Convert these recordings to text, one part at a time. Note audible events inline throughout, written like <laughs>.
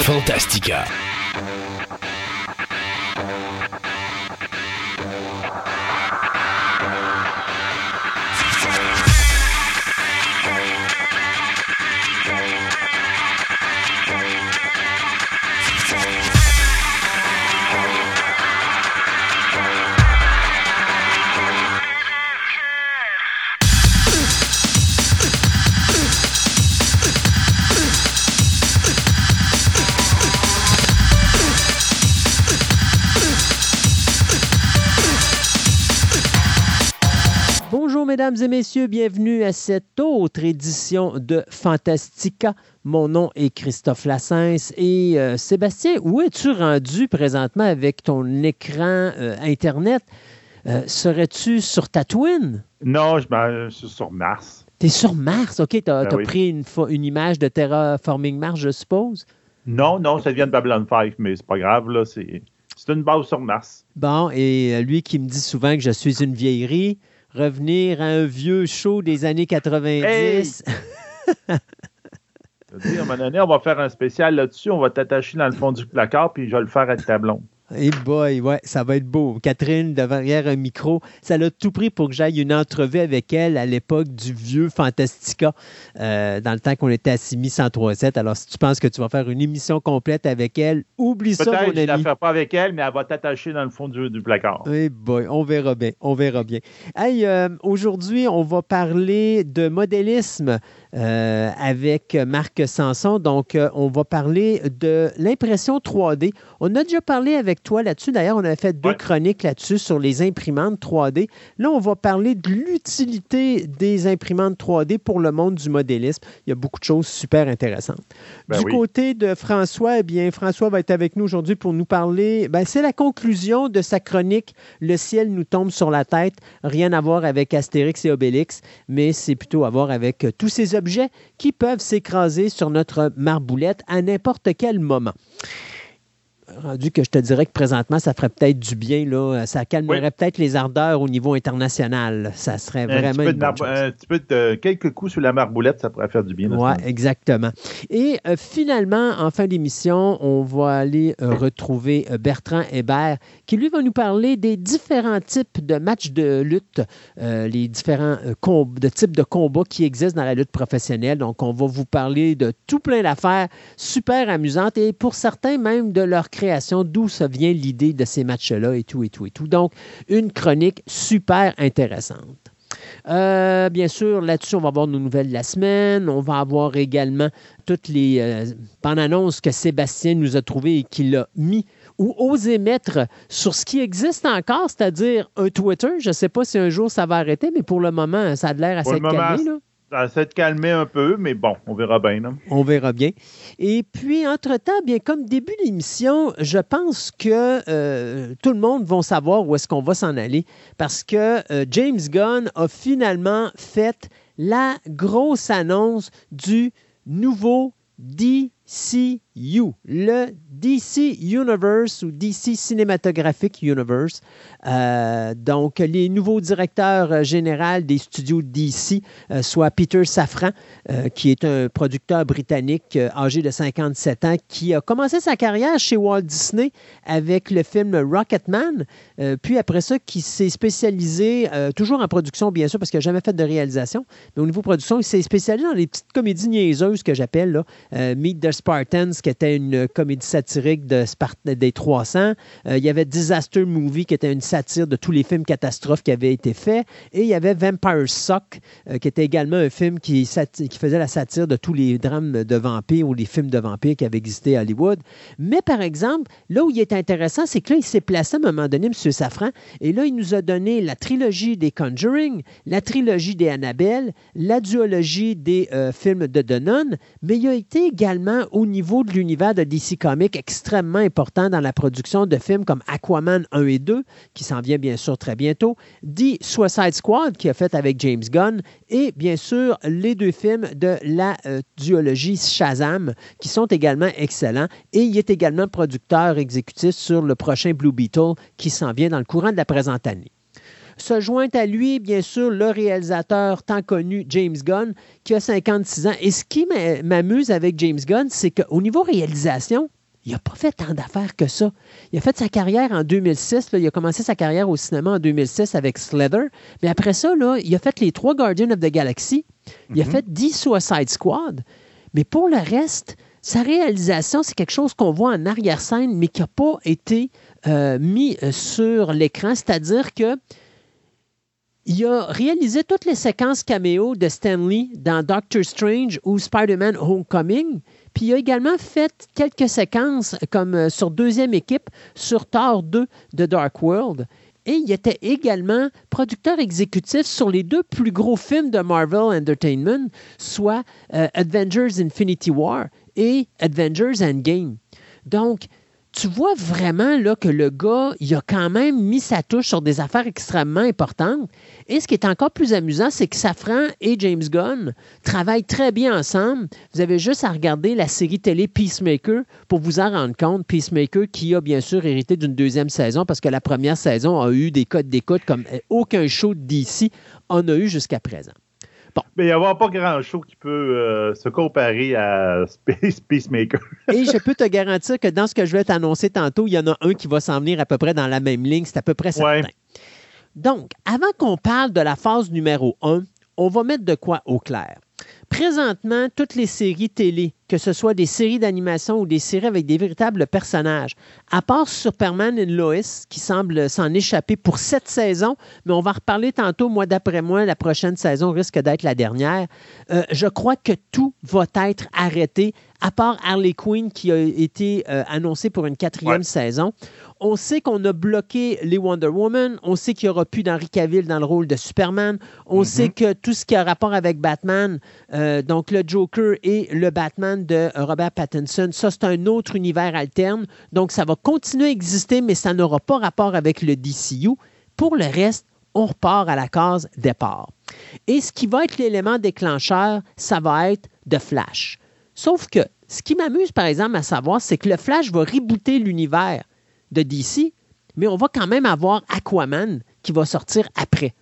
Fantastica. Mesdames et messieurs, bienvenue à cette autre édition de Fantastica. Mon nom est Christophe Lassens et euh, Sébastien, où es-tu rendu présentement avec ton écran euh, Internet? Euh, serais-tu sur Tatooine? Non, je, suis sur Mars. Tu es sur Mars? OK, tu as, ben pris une, une, image de Terraforming Mars, je suppose? Non, non, ça vient de Babylon 5, mais c'est pas grave, là. C'est une base sur Mars. Bon, et lui qui me dit souvent que je suis une vieillerie, revenir à un vieux show des années 90. <laughs> à un moment donné, on va faire un spécial là-dessus. On va t'attacher dans le fond du placard, puis je vais le faire avec ta blonde. Hey boy, ouais, ça va être beau. Catherine, derrière un micro, ça l'a tout pris pour que j'aille une entrevue avec elle à l'époque du vieux Fantastica, euh, dans le temps qu'on était à 6137. Alors, si tu penses que tu vas faire une émission complète avec elle, oublie ça, mon ami. je ne la ferai pas avec elle, mais elle va t'attacher dans le fond du, placard. Hey boy, on verra bien, on verra bien. Hey, euh, aujourd'hui, on va parler de modélisme. Euh, avec Marc Sanson. Donc, euh, on va parler de l'impression 3D. On a déjà parlé avec toi là-dessus. D'ailleurs, on avait fait deux chroniques là-dessus sur les imprimantes 3D. Là, on va parler de l'utilité des imprimantes 3D pour le monde du modélisme. Il y a beaucoup de choses super intéressantes. Ben du côté de François, eh bien, François va être avec nous aujourd'hui pour nous parler. Ben, c'est la conclusion de sa chronique Le ciel nous tombe sur la tête. Rien à voir avec Astérix et Obélix, mais c'est plutôt à voir avec tous ces objets qui peuvent s'écraser sur notre marboulette à n'importe quel moment rendu que je te dirais que présentement, ça ferait peut-être du bien. Là. Ça calmerait peut-être les ardeurs au niveau international. Ça serait vraiment un petit, peu de, quelques coups sur la marboulette, ça pourrait faire du bien. Oui, exactement. Et euh, finalement, en fin d'émission, on va aller euh, retrouver euh, Bertrand Hébert, qui lui va nous parler des différents types de matchs de lutte, les différents de types de combats qui existent dans la lutte professionnelle. Donc, on va vous parler de tout plein d'affaires super amusantes et pour certains même de leur création, d'où ça vient l'idée de ces matchs-là et tout, et tout, et tout. Donc, une chronique super intéressante. Euh, bien sûr, là-dessus, on va avoir nos nouvelles de la semaine. On va avoir également toutes les euh, annonces que Sébastien nous a trouvées et qu'il a mis ou osé mettre sur ce qui existe encore, c'est-à-dire un Twitter. Je ne sais pas si un jour ça va arrêter, mais pour le moment, ça a l'air assez calmé. Là. Ça s'est calmé un peu, mais bon, on verra bien. On verra bien. Et puis, entre-temps, bien comme début d'émission, je pense que euh, tout le monde va savoir où est-ce qu'on va s'en aller parce que euh, James Gunn a finalement fait la grosse annonce du nouveau DCU, le DC Universe ou DC Cinematographic Universe. Euh, donc, les nouveaux directeurs euh, généraux des studios DC, euh, soit Peter Safran, qui est un producteur britannique âgé de 57 ans, qui a commencé sa carrière chez Walt Disney avec le film Rocketman, puis après ça, qui s'est spécialisé, toujours en production, bien sûr, parce qu'il n'a jamais fait de réalisation, mais au niveau production, il s'est spécialisé dans les petites comédies niaiseuses que j'appelle, Meet the Spartans, qui était une comédie satirique de des 300. il y avait Disaster Movie, qui était une satire de tous les films catastrophes qui avaient été faits. Et il y avait Vampire Suck, euh, qui était également un film qui, qui, faisait la satire de tous les drames de vampires ou les films de vampires qui avaient existé à Hollywood. Mais par exemple, là où il est intéressant, c'est que là, il s'est placé à un moment donné, M. Safran, et là, il nous a donné la trilogie des Conjuring, la trilogie des Annabelle, la duologie des euh, films de The mais il a été également au niveau de l'univers de DC Comics extrêmement important dans la production de films comme Aquaman 1 et 2, qui s'en vient bien sûr très bientôt, dit Suicide Squad, qui a fait avec James Gunn, et bien sûr les deux films de la euh, duologie Shazam, qui sont également excellents. Et il est également producteur exécutif sur le prochain Blue Beetle, qui s'en vient dans le courant de la présente année. Se joint à lui, bien sûr, le réalisateur tant connu James Gunn, qui a 56 ans. Et ce qui m'amuse avec James Gunn, c'est qu'au niveau réalisation, il n'a pas fait tant d'affaires que ça. Il a fait sa carrière en 2006. il a commencé sa carrière au cinéma en 2006 avec Slither. Mais après ça, là, il a fait les trois Guardians of the Galaxy. Il a mhm. fait 10 Suicide Squad. Mais pour le reste, sa réalisation, c'est quelque chose qu'on voit en arrière-scène, mais qui n'a pas été euh, mis euh, sur l'écran. C'est-à-dire que il a réalisé toutes les séquences caméo de Stanley dans Doctor Strange ou Spider-Man Homecoming. Puis il a également fait quelques séquences comme euh, sur deuxième équipe sur Thor 2 de Dark World. Et il était également producteur exécutif sur les deux plus gros films de Marvel Entertainment, soit Avengers Infinity War et Avengers Endgame. Donc, tu vois vraiment là, que le gars, il a quand même mis sa touche sur des affaires extrêmement importantes. Et ce qui est encore plus amusant, c'est que Safran et James Gunn travaillent très bien ensemble. Vous avez juste à regarder la série télé Peacemaker pour vous en rendre compte. Peacemaker qui a bien sûr hérité d'une deuxième saison parce que la première saison a eu des codes d'écoute comme aucun show d'ici en a eu jusqu'à présent. Mais il n'y a pas grand show qui peut euh, se comparer à Space <laughs> Peacemaker. Et je peux te garantir que dans ce que je vais t'annoncer tantôt, il y en a un qui va s'en venir à peu près dans la même ligne. C'est à peu près certain. Donc, avant qu'on parle de la phase numéro 1, on va mettre de quoi au clair. Présentement, toutes les séries télé, que ce soit des séries d'animation ou des séries avec des véritables personnages, à part Superman et Lois, qui semble s'en échapper pour cette saison, mais on va reparler tantôt, mois d'après moi, la prochaine saison risque d'être la dernière, euh, je crois que tout va être arrêté à part Harley Quinn qui a été euh, annoncé pour une quatrième saison. On sait qu'on a bloqué les Wonder Woman. On sait qu'il n'y aura plus d'Henry Cavill dans le rôle de Superman. On mm-hmm. sait que tout ce qui a rapport avec Batman, euh, donc le Joker et le Batman de Robert Pattinson, ça, c'est un autre univers alterne. Donc, ça va continuer à exister, mais ça n'aura pas rapport avec le DCU. Pour le reste, on repart à la case départ. Et ce qui va être l'élément déclencheur, ça va être de Flash. Sauf que ce qui m'amuse, par exemple, à savoir, c'est que le Flash va rebooter l'univers de DC, mais on va quand même avoir Aquaman qui va sortir après.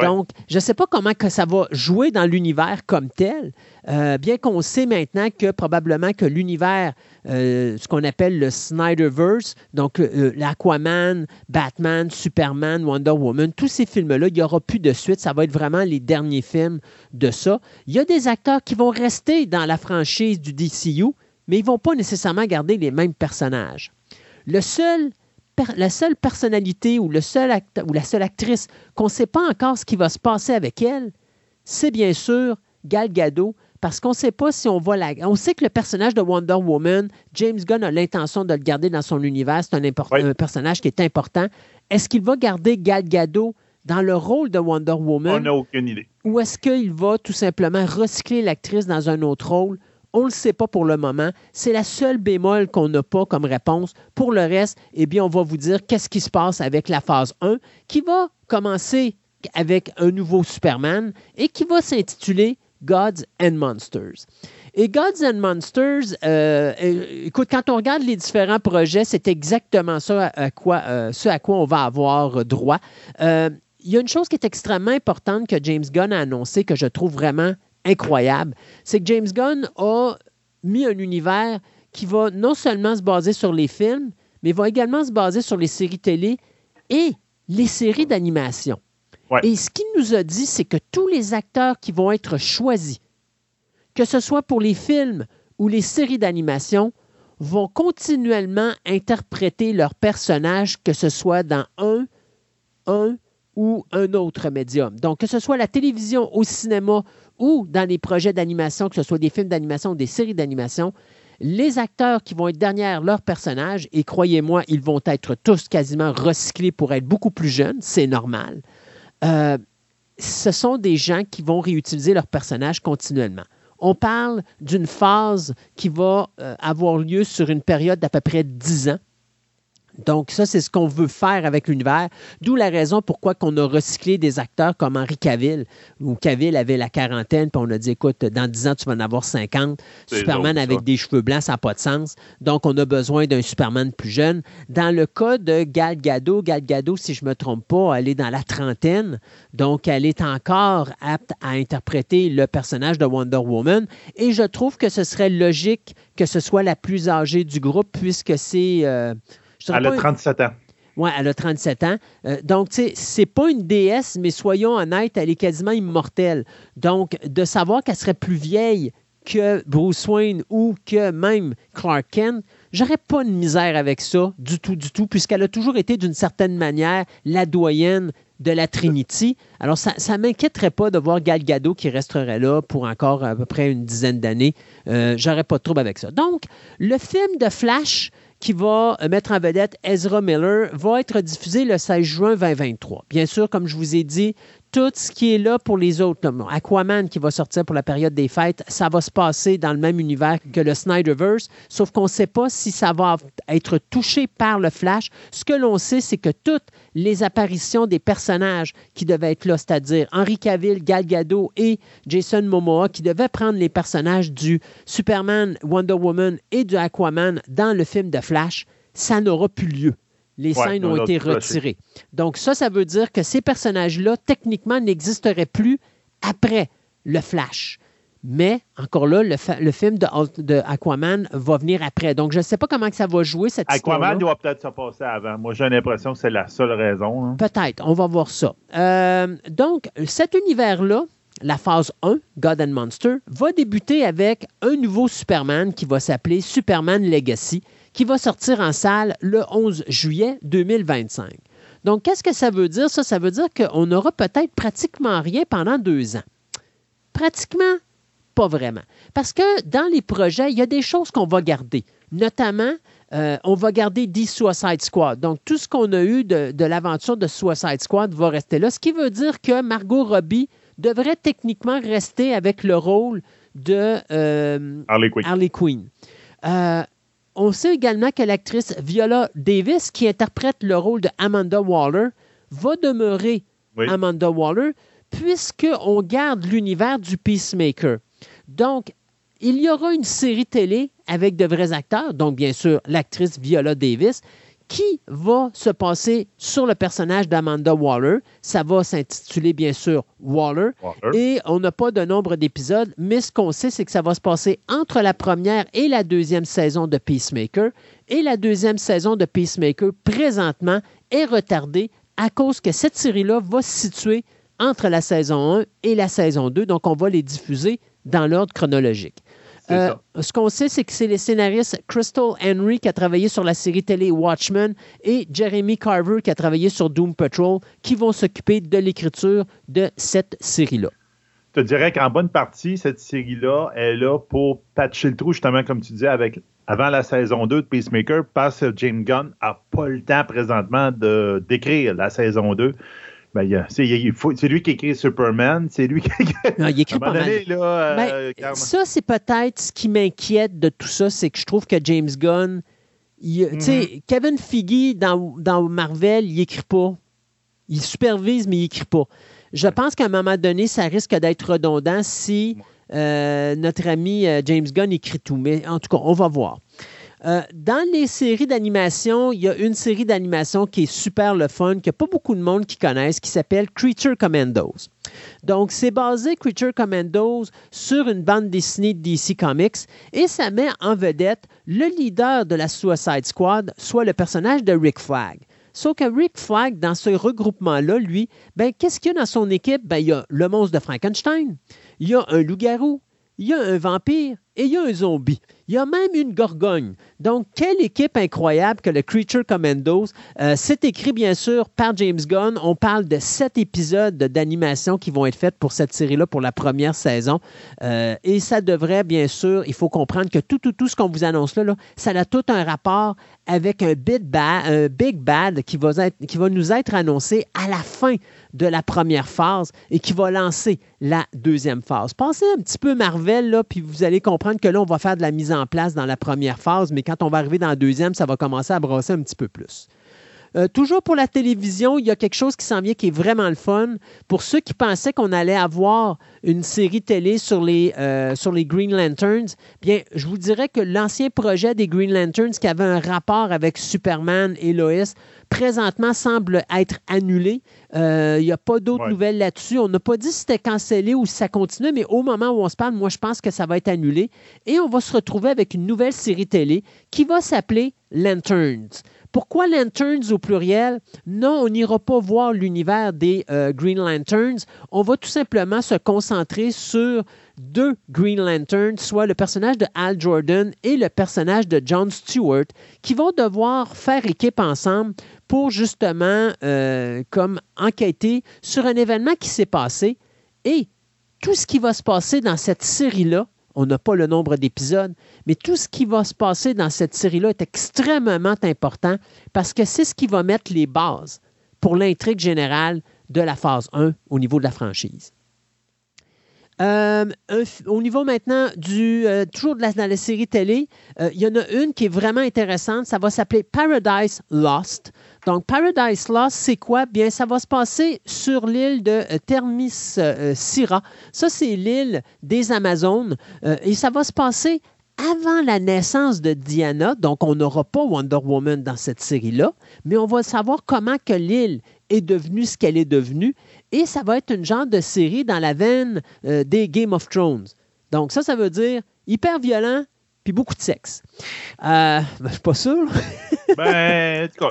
Donc, je ne sais pas comment que ça va jouer dans l'univers comme tel, euh, bien qu'on sait maintenant que probablement que l'univers, euh, ce qu'on appelle le Snyderverse, donc euh, l'Aquaman, Batman, Superman, Wonder Woman, tous ces films-là, il n'y aura plus de suite. Ça va être vraiment les derniers films de ça. Il y a des acteurs qui vont rester dans la franchise du DCU, mais ils ne vont pas nécessairement garder les mêmes personnages. Le seul la seule personnalité ou, le seul ou la seule actrice qu'on ne sait pas encore ce qui va se passer avec elle, c'est bien sûr Gal Gadot, parce qu'on ne sait pas si on va la. On sait que le personnage de Wonder Woman, James Gunn a l'intention de le garder dans son univers. C'est un, personnage qui est important. Est-ce qu'il va garder Gal Gadot dans le rôle de Wonder Woman? On n'a aucune idée. Ou est-ce qu'il va tout simplement recycler l'actrice dans un autre rôle? On ne le sait pas pour le moment. C'est la seule bémol qu'on n'a pas comme réponse. Pour le reste, eh bien, on va vous dire qu'est-ce qui se passe avec la phase 1 qui va commencer avec un nouveau Superman et qui va s'intituler Gods and Monsters. Et Gods and Monsters, euh, écoute, quand on regarde les différents projets, c'est exactement euh, ce à quoi on va avoir droit. Euh, il y a une chose qui est extrêmement importante que James Gunn a annoncé que je trouve vraiment incroyable, c'est que James Gunn a mis un univers qui va non seulement se baser sur les films, mais va également se baser sur les séries télé et les séries d'animation. Et ce qu'il nous a dit, c'est que tous les acteurs qui vont être choisis, que ce soit pour les films ou les séries d'animation, vont continuellement interpréter leurs personnages, que ce soit dans un, un ou un autre médium. Donc, que ce soit la télévision, au cinéma ou dans les projets d'animation, que ce soit des films d'animation ou des séries d'animation, les acteurs qui vont être derrière leur personnage, et croyez-moi, ils vont être tous quasiment recyclés pour être beaucoup plus jeunes, c'est normal, euh, ce sont des gens qui vont réutiliser leur personnage continuellement. On parle d'une phase qui va euh, avoir lieu sur une période d'à peu près 10 ans. Donc, ça, c'est ce qu'on veut faire avec l'univers. D'où la raison pourquoi on a recyclé des acteurs comme Henri Cavill, où Cavill avait la quarantaine, puis on a dit, écoute, dans 10 ans, tu vas en avoir 50. Superman avec des cheveux blancs, ça n'a pas de sens. Donc, on a besoin d'un Superman plus jeune. Dans le cas de Gal Gadot, Gal Gadot, si je ne me trompe pas, elle est dans la trentaine. Donc, elle est encore apte à interpréter le personnage de Wonder Woman. Et je trouve que ce serait logique que ce soit la plus âgée du groupe, puisque c'est... Euh, elle a 37 ans. Oui, elle a 37 ans. Euh, donc, tu sais, c'est pas une déesse, mais soyons honnêtes, elle est quasiment immortelle. Donc, de savoir qu'elle serait plus vieille que Bruce Wayne ou que même Clark Kent, j'aurais pas de misère avec ça du tout, du tout, puisqu'elle a toujours été d'une certaine manière la doyenne de la Trinity. Alors, ça ne m'inquiéterait pas de voir Gal Gadot qui resterait là pour encore à peu près une dizaine d'années. Euh, j'aurais pas de trouble avec ça. Donc, le film de Flash, qui va mettre en vedette Ezra Miller, va être diffusé le 16 juin 2023. Bien sûr, comme je vous ai dit, tout ce qui est là pour les autres, Aquaman qui va sortir pour la période des fêtes, ça va se passer dans le même univers que le Snyderverse, sauf qu'on ne sait pas si ça va être touché par le Flash. Ce que l'on sait, c'est que toutes les apparitions des personnages qui devaient être là, c'est-à-dire Henry Cavill, Gal Gadot et Jason Momoa, qui devaient prendre les personnages du Superman, Wonder Woman et du Aquaman dans le film de Flash, ça n'aura plus lieu les scènes ont été retirées. Donc ça, ça veut dire que ces personnages-là, techniquement, n'existeraient plus après le Flash. Mais, encore là, le, film de, Aquaman va venir après. Donc, je ne sais pas comment que ça va jouer, cette Aquaman doit peut-être se passer avant. Moi, j'ai l'impression que c'est la seule raison. Hein. Peut-être. On va voir ça. Euh, donc, cet univers-là, la phase 1, God and Monster, va débuter avec un nouveau Superman qui va s'appeler Superman Legacy qui va sortir en salle le 11 juillet 2025. Donc, qu'est-ce que ça veut dire? Ça, ça veut dire qu'on n'aura peut-être pratiquement rien pendant deux ans. Pratiquement, pas vraiment. Parce que dans les projets, il y a des choses qu'on va garder. Notamment, euh, on va garder The Suicide Squad. Donc, tout ce qu'on a eu de, l'aventure de Suicide Squad va rester là. Ce qui veut dire que Margot Robbie devrait techniquement rester avec le rôle de euh, Harley Quinn. Euh, on sait également que l'actrice Viola Davis, qui interprète le rôle de Amanda Waller, va demeurer Amanda Waller, puisqu'on garde l'univers du Peacemaker. Donc, il y aura une série télé avec de vrais acteurs, donc bien sûr l'actrice Viola Davis, qui va se passer sur le personnage d'Amanda Waller? Ça va s'intituler bien sûr Waller. Et on n'a pas de nombre d'épisodes, mais ce qu'on sait, c'est que ça va se passer entre la première et la deuxième saison de Peacemaker. Et la deuxième saison de Peacemaker, présentement, est retardée à cause que cette série-là va se situer entre la saison 1 et la saison 2. Donc, on va les diffuser dans l'ordre chronologique. Euh, ce qu'on sait, c'est que c'est les scénaristes Crystal Henry qui a travaillé sur la série télé Watchmen et Jeremy Carver qui a travaillé sur Doom Patrol qui vont s'occuper de l'écriture de cette série-là. Je te dirais qu'en bonne partie, cette série-là est là pour patcher le trou, justement, comme tu disais, avec avant la saison 2 de Peacemaker, parce que James Gunn n'a pas le temps présentement de d'écrire la saison 2. Ben, c'est lui qui écrit Superman, c'est lui qui non, il écrit pas mal. Ça, c'est peut-être ce qui m'inquiète de tout ça, c'est que je trouve que James Gunn, mm-hmm. Kevin Feige dans, dans, Marvel, il écrit pas. Il supervise, mais il écrit pas. Je pense qu'à un moment donné, ça risque d'être redondant si euh, notre ami euh, James Gunn écrit tout. Mais en tout cas, on va voir. Euh, dans les séries d'animation, il y a une série d'animation qui est super le fun, que pas beaucoup de monde qui connaissent, qui s'appelle Creature Commandos. Donc, c'est basé Creature Commandos sur une bande dessinée de DC Comics et ça met en vedette le leader de la Suicide Squad, soit le personnage de Rick Flag. Sauf que Rick Flag, dans ce regroupement-là, lui, ben, qu'est-ce qu'il y a dans son équipe? Ben, il y a le monstre de Frankenstein, il y a un loup-garou, il y a un vampire et il y a un zombie. Il y a même une gorgogne. Donc, quelle équipe incroyable que le Creature Commandos. Euh, c'est écrit, bien sûr, par James Gunn. On parle de sept épisodes d'animation qui vont être faits pour cette série-là pour la première saison. Euh, et ça devrait, bien sûr, il faut comprendre que tout, tout, tout ce qu'on vous annonce là, ça a tout un rapport avec un, big bad qui va, nous être annoncé à la fin de la première phase et qui va lancer la deuxième phase. Pensez un petit peu Marvel, là, puis vous allez comprendre comprendre que là, on va faire de la mise en place dans la première phase, mais quand on va arriver dans la deuxième, ça va commencer à brasser un petit peu plus. Euh, toujours pour la télévision, il y a quelque chose qui s'en vient qui est vraiment le fun. Pour ceux qui pensaient qu'on allait avoir une série télé sur les, euh, sur les Green Lanterns, bien, je vous dirais que l'ancien projet des Green Lanterns qui avait un rapport avec Superman et Lois, présentement semble être annulé. Euh, il n'y a pas d'autres nouvelles là-dessus. On n'a pas dit si c'était cancellé ou si ça continue, mais au moment où on se parle, moi, je pense que ça va être annulé. Et on va se retrouver avec une nouvelle série télé qui va s'appeler Lanterns. Pourquoi Lanterns au pluriel? Non, on n'ira pas voir l'univers des euh, Green Lanterns. On va tout simplement se concentrer sur deux Green Lanterns, soit le personnage de Al Jordan et le personnage de John Stewart, qui vont devoir faire équipe ensemble pour justement euh, comme enquêter sur un événement qui s'est passé et tout ce qui va se passer dans cette série-là on n'a pas le nombre d'épisodes, mais tout ce qui va se passer dans cette série-là est extrêmement important parce que c'est ce qui va mettre les bases pour l'intrigue générale de la phase 1 au niveau de la franchise. Euh, au niveau maintenant du euh, toujours de la, dans la série télé, euh, il y en a une qui est vraiment intéressante. Ça va s'appeler Paradise Lost. Donc, Paradise Lost, c'est quoi? Bien, ça va se passer sur l'île de Thermis Syrah. Ça, c'est l'île des Amazones. et ça va se passer avant la naissance de Diana. Donc, on n'aura pas Wonder Woman dans cette série-là, mais on va savoir comment que l'île est devenue ce qu'elle est devenue. Et ça va être une genre de série dans la veine euh, des Game of Thrones. Donc, ça, ça veut dire hyper violent puis beaucoup de sexe. Euh, ben, <laughs> je suis pas sûr. ben, en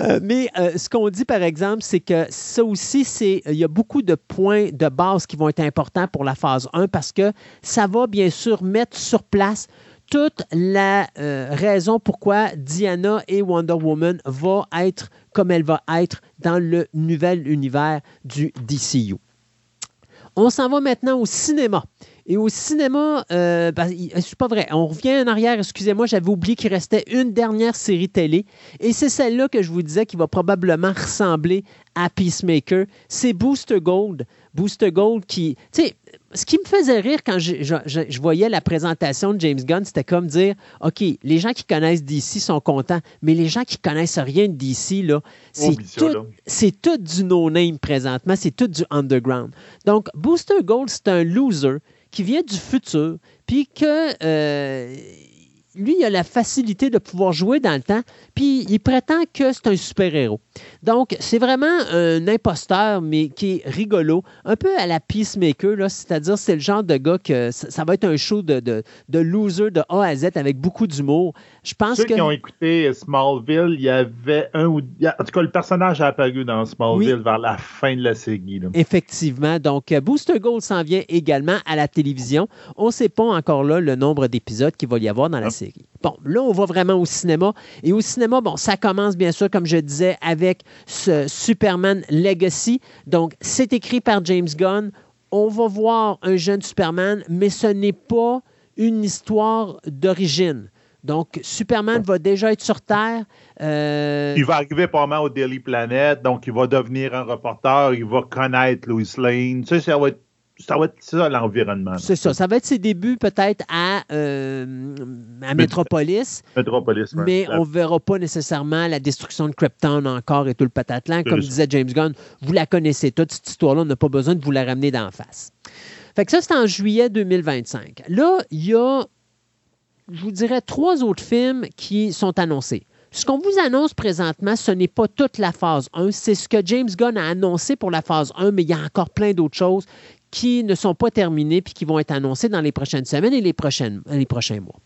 euh, mais ce qu'on dit, par exemple, c'est que ça aussi, c'est il y a beaucoup de points de base qui vont être importants pour la phase 1 parce que ça va bien sûr mettre sur place toute la euh, raison pourquoi Diana et Wonder Woman vont être comme elle va être dans le nouvel univers du DCU. On s'en va maintenant au cinéma. Et au cinéma, euh, ben, c'est pas vrai. On revient en arrière, excusez-moi, j'avais oublié qu'il restait une dernière série télé. Et c'est celle-là que je vous disais qui va probablement ressembler à Peacemaker. C'est Booster Gold. Booster Gold qui. Tu sais, ce qui me faisait rire quand je, voyais la présentation de James Gunn, c'était comme dire OK, les gens qui connaissent DC sont contents, mais les gens qui connaissent rien de DC, là, c'est tout, tout, du no-name présentement, c'est tout du underground. Donc, Booster Gold, c'est un loser qui vient du futur, puis que euh, lui, il a la facilité de pouvoir jouer dans le temps, puis il prétend que c'est un super-héros. Donc, c'est vraiment un imposteur, mais qui est rigolo, un peu à la Peacemaker, c'est-à-dire c'est le genre de gars que ça, va être un show de, de, loser de A à Z avec beaucoup d'humour. Je pense Ceux que... qui ont écouté Smallville, il y avait un ou... En tout cas, le personnage a apparu dans Smallville vers la fin de la série. Effectivement. Donc, Booster Gold s'en vient également à la télévision. On ne sait pas encore là le nombre d'épisodes qu'il va y avoir dans la ah. série. Bon, là, on va vraiment au cinéma. Et au cinéma, bon, ça commence bien sûr, comme je disais, avec ce Superman Legacy. Donc, c'est écrit par James Gunn. On va voir un jeune Superman, mais ce n'est pas une histoire d'origine. Donc, Superman va déjà être sur Terre. Euh, il va arriver mal au Daily Planet, donc il va devenir un reporter, il va connaître Lois Lane. Ça va être ça va être ça l'environnement. C'est ça. Ça va être ses débuts peut-être à, euh, à Metropolis. Metropolis, Mais on ne verra pas nécessairement la destruction de Krypton encore et tout le patatlan. Comme disait James Gunn, vous la connaissez toute, cette histoire-là. On n'a pas besoin de vous la ramener d'en face. Fait que ça, c'est en juillet 2025. Là, il y a, je vous dirais, trois autres films qui sont annoncés. Ce qu'on vous annonce présentement, ce n'est pas toute la phase 1, c'est ce que James Gunn a annoncé pour la phase 1, mais il y a encore plein d'autres choses qui ne sont pas terminés puis qui vont être annoncés dans les prochaines semaines et les, prochaines, les prochains mois.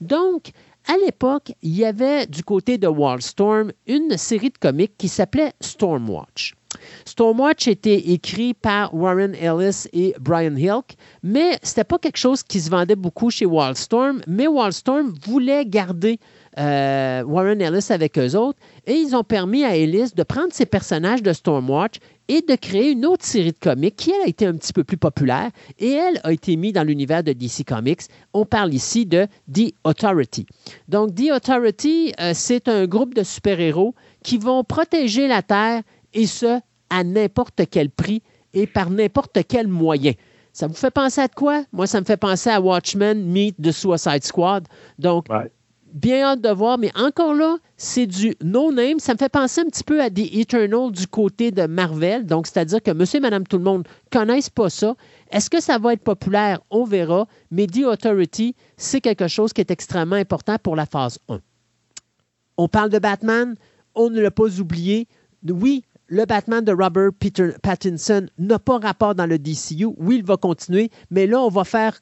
Donc, à l'époque, il y avait du côté de Wildstorm une série de comics qui s'appelait Stormwatch. Stormwatch était écrit par Warren Ellis et Brian Hilk, mais ce n'était pas quelque chose qui se vendait beaucoup chez Wildstorm, mais Wildstorm voulait garder euh, Warren Ellis avec eux autres, et ils ont permis à Ellis de prendre ses personnages de Stormwatch et de créer une autre série de comics qui, elle, a été un petit peu plus populaire, et elle a été mise dans l'univers de DC Comics. On parle ici de The Authority. Donc, The Authority, euh, c'est un groupe de super-héros qui vont protéger la Terre, et ce, à n'importe quel prix et par n'importe quel moyen. Ça vous fait penser à quoi? Moi, ça me fait penser à Watchmen Meet the Suicide Squad. Donc, bien hâte de voir, mais encore là, c'est du no-name. Ça me fait penser un petit peu à The Eternal du côté de Marvel. Donc, c'est-à-dire que monsieur et madame tout le monde ne connaissent pas ça. Est-ce que ça va être populaire? On verra. Mais The Authority, c'est quelque chose qui est extrêmement important pour la phase 1. On parle de Batman. On ne l'a pas oublié. Oui, le Batman de Robert Peter Pattinson n'a pas rapport dans le DCU. Oui, il va continuer, mais là, on va faire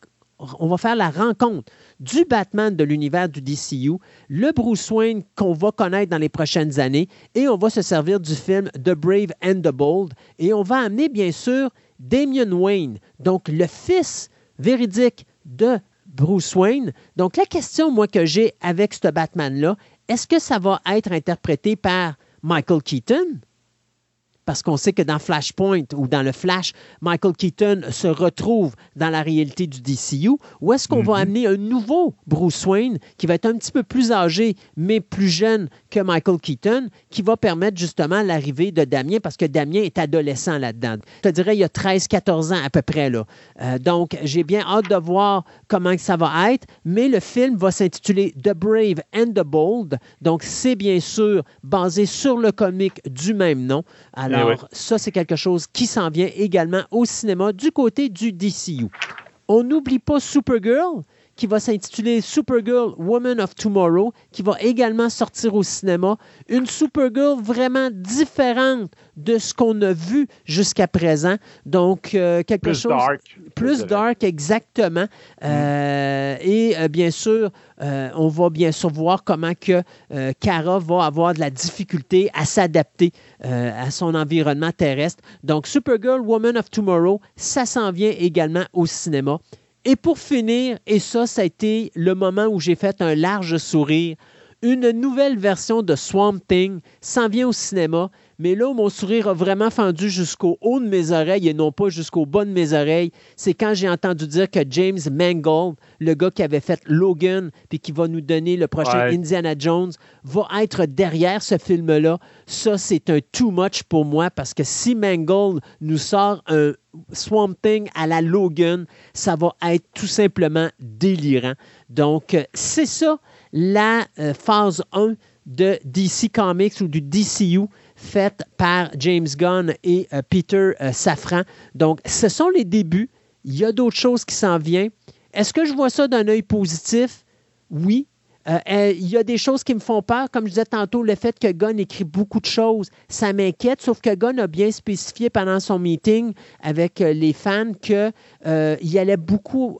on va faire la rencontre du Batman de l'univers du DCU, le Bruce Wayne qu'on va connaître dans les prochaines années, et on va se servir du film The Brave and the Bold, et on va amener bien sûr Damian Wayne, donc le fils véridique de Bruce Wayne. Donc la question, moi, que j'ai avec ce Batman-là, est-ce que ça va être interprété par Michael Keaton? Parce qu'on sait que dans Flashpoint ou dans le Flash, Michael Keaton se retrouve dans la réalité du DCU, ou est-ce qu'on va mhm. amener un nouveau Bruce Wayne qui va être un petit peu plus âgé, mais plus jeune que Michael Keaton, qui va permettre justement l'arrivée de Damien, parce que Damien est adolescent là-dedans. Je te dirais, il y a 13-14 ans à peu près. là. Euh, donc, j'ai bien hâte de voir comment ça va être, mais le film va s'intituler The Brave and the Bold. Donc, c'est bien sûr basé sur le comic du même nom. Alors, eh alors, ça, c'est quelque chose qui s'en vient également au cinéma du côté du DCU. On n'oublie pas Supergirl, qui va s'intituler Supergirl Woman of Tomorrow, qui va également sortir au cinéma. Une Supergirl vraiment différente de ce qu'on a vu jusqu'à présent. Donc, euh, quelque plus chose. Dark, plus dark, exactement. Euh, et euh, bien sûr, on va bien sûr voir comment que Kara va avoir de la difficulté à s'adapter à son environnement terrestre. Donc, Supergirl Woman of Tomorrow, ça s'en vient également au cinéma. Et pour finir, et ça, ça a été le moment où j'ai fait un large sourire, une nouvelle version de Swamp Thing s'en vient au cinéma. Mais là où mon sourire a vraiment fendu jusqu'au haut de mes oreilles et non pas jusqu'au bas de mes oreilles, c'est quand j'ai entendu dire que James Mangold, le gars qui avait fait Logan puis qui va nous donner le prochain Indiana Jones, va être derrière ce film-là. Ça, c'est un too much pour moi parce que si Mangold nous sort un Swamp Thing à la Logan, ça va être tout simplement délirant. Donc, c'est ça la euh, phase 1 de DC Comics ou du DCU faite par James Gunn et euh, Peter euh, Safran. Donc, ce sont les débuts. Il y a d'autres choses qui s'en viennent. Est-ce que je vois ça d'un œil positif? Oui, euh, il y a des choses qui me font peur. Comme je disais tantôt, le fait que Gunn écrit beaucoup de choses, ça m'inquiète. Sauf que Gunn a bien spécifié pendant son meeting avec les fans qu'il allait beaucoup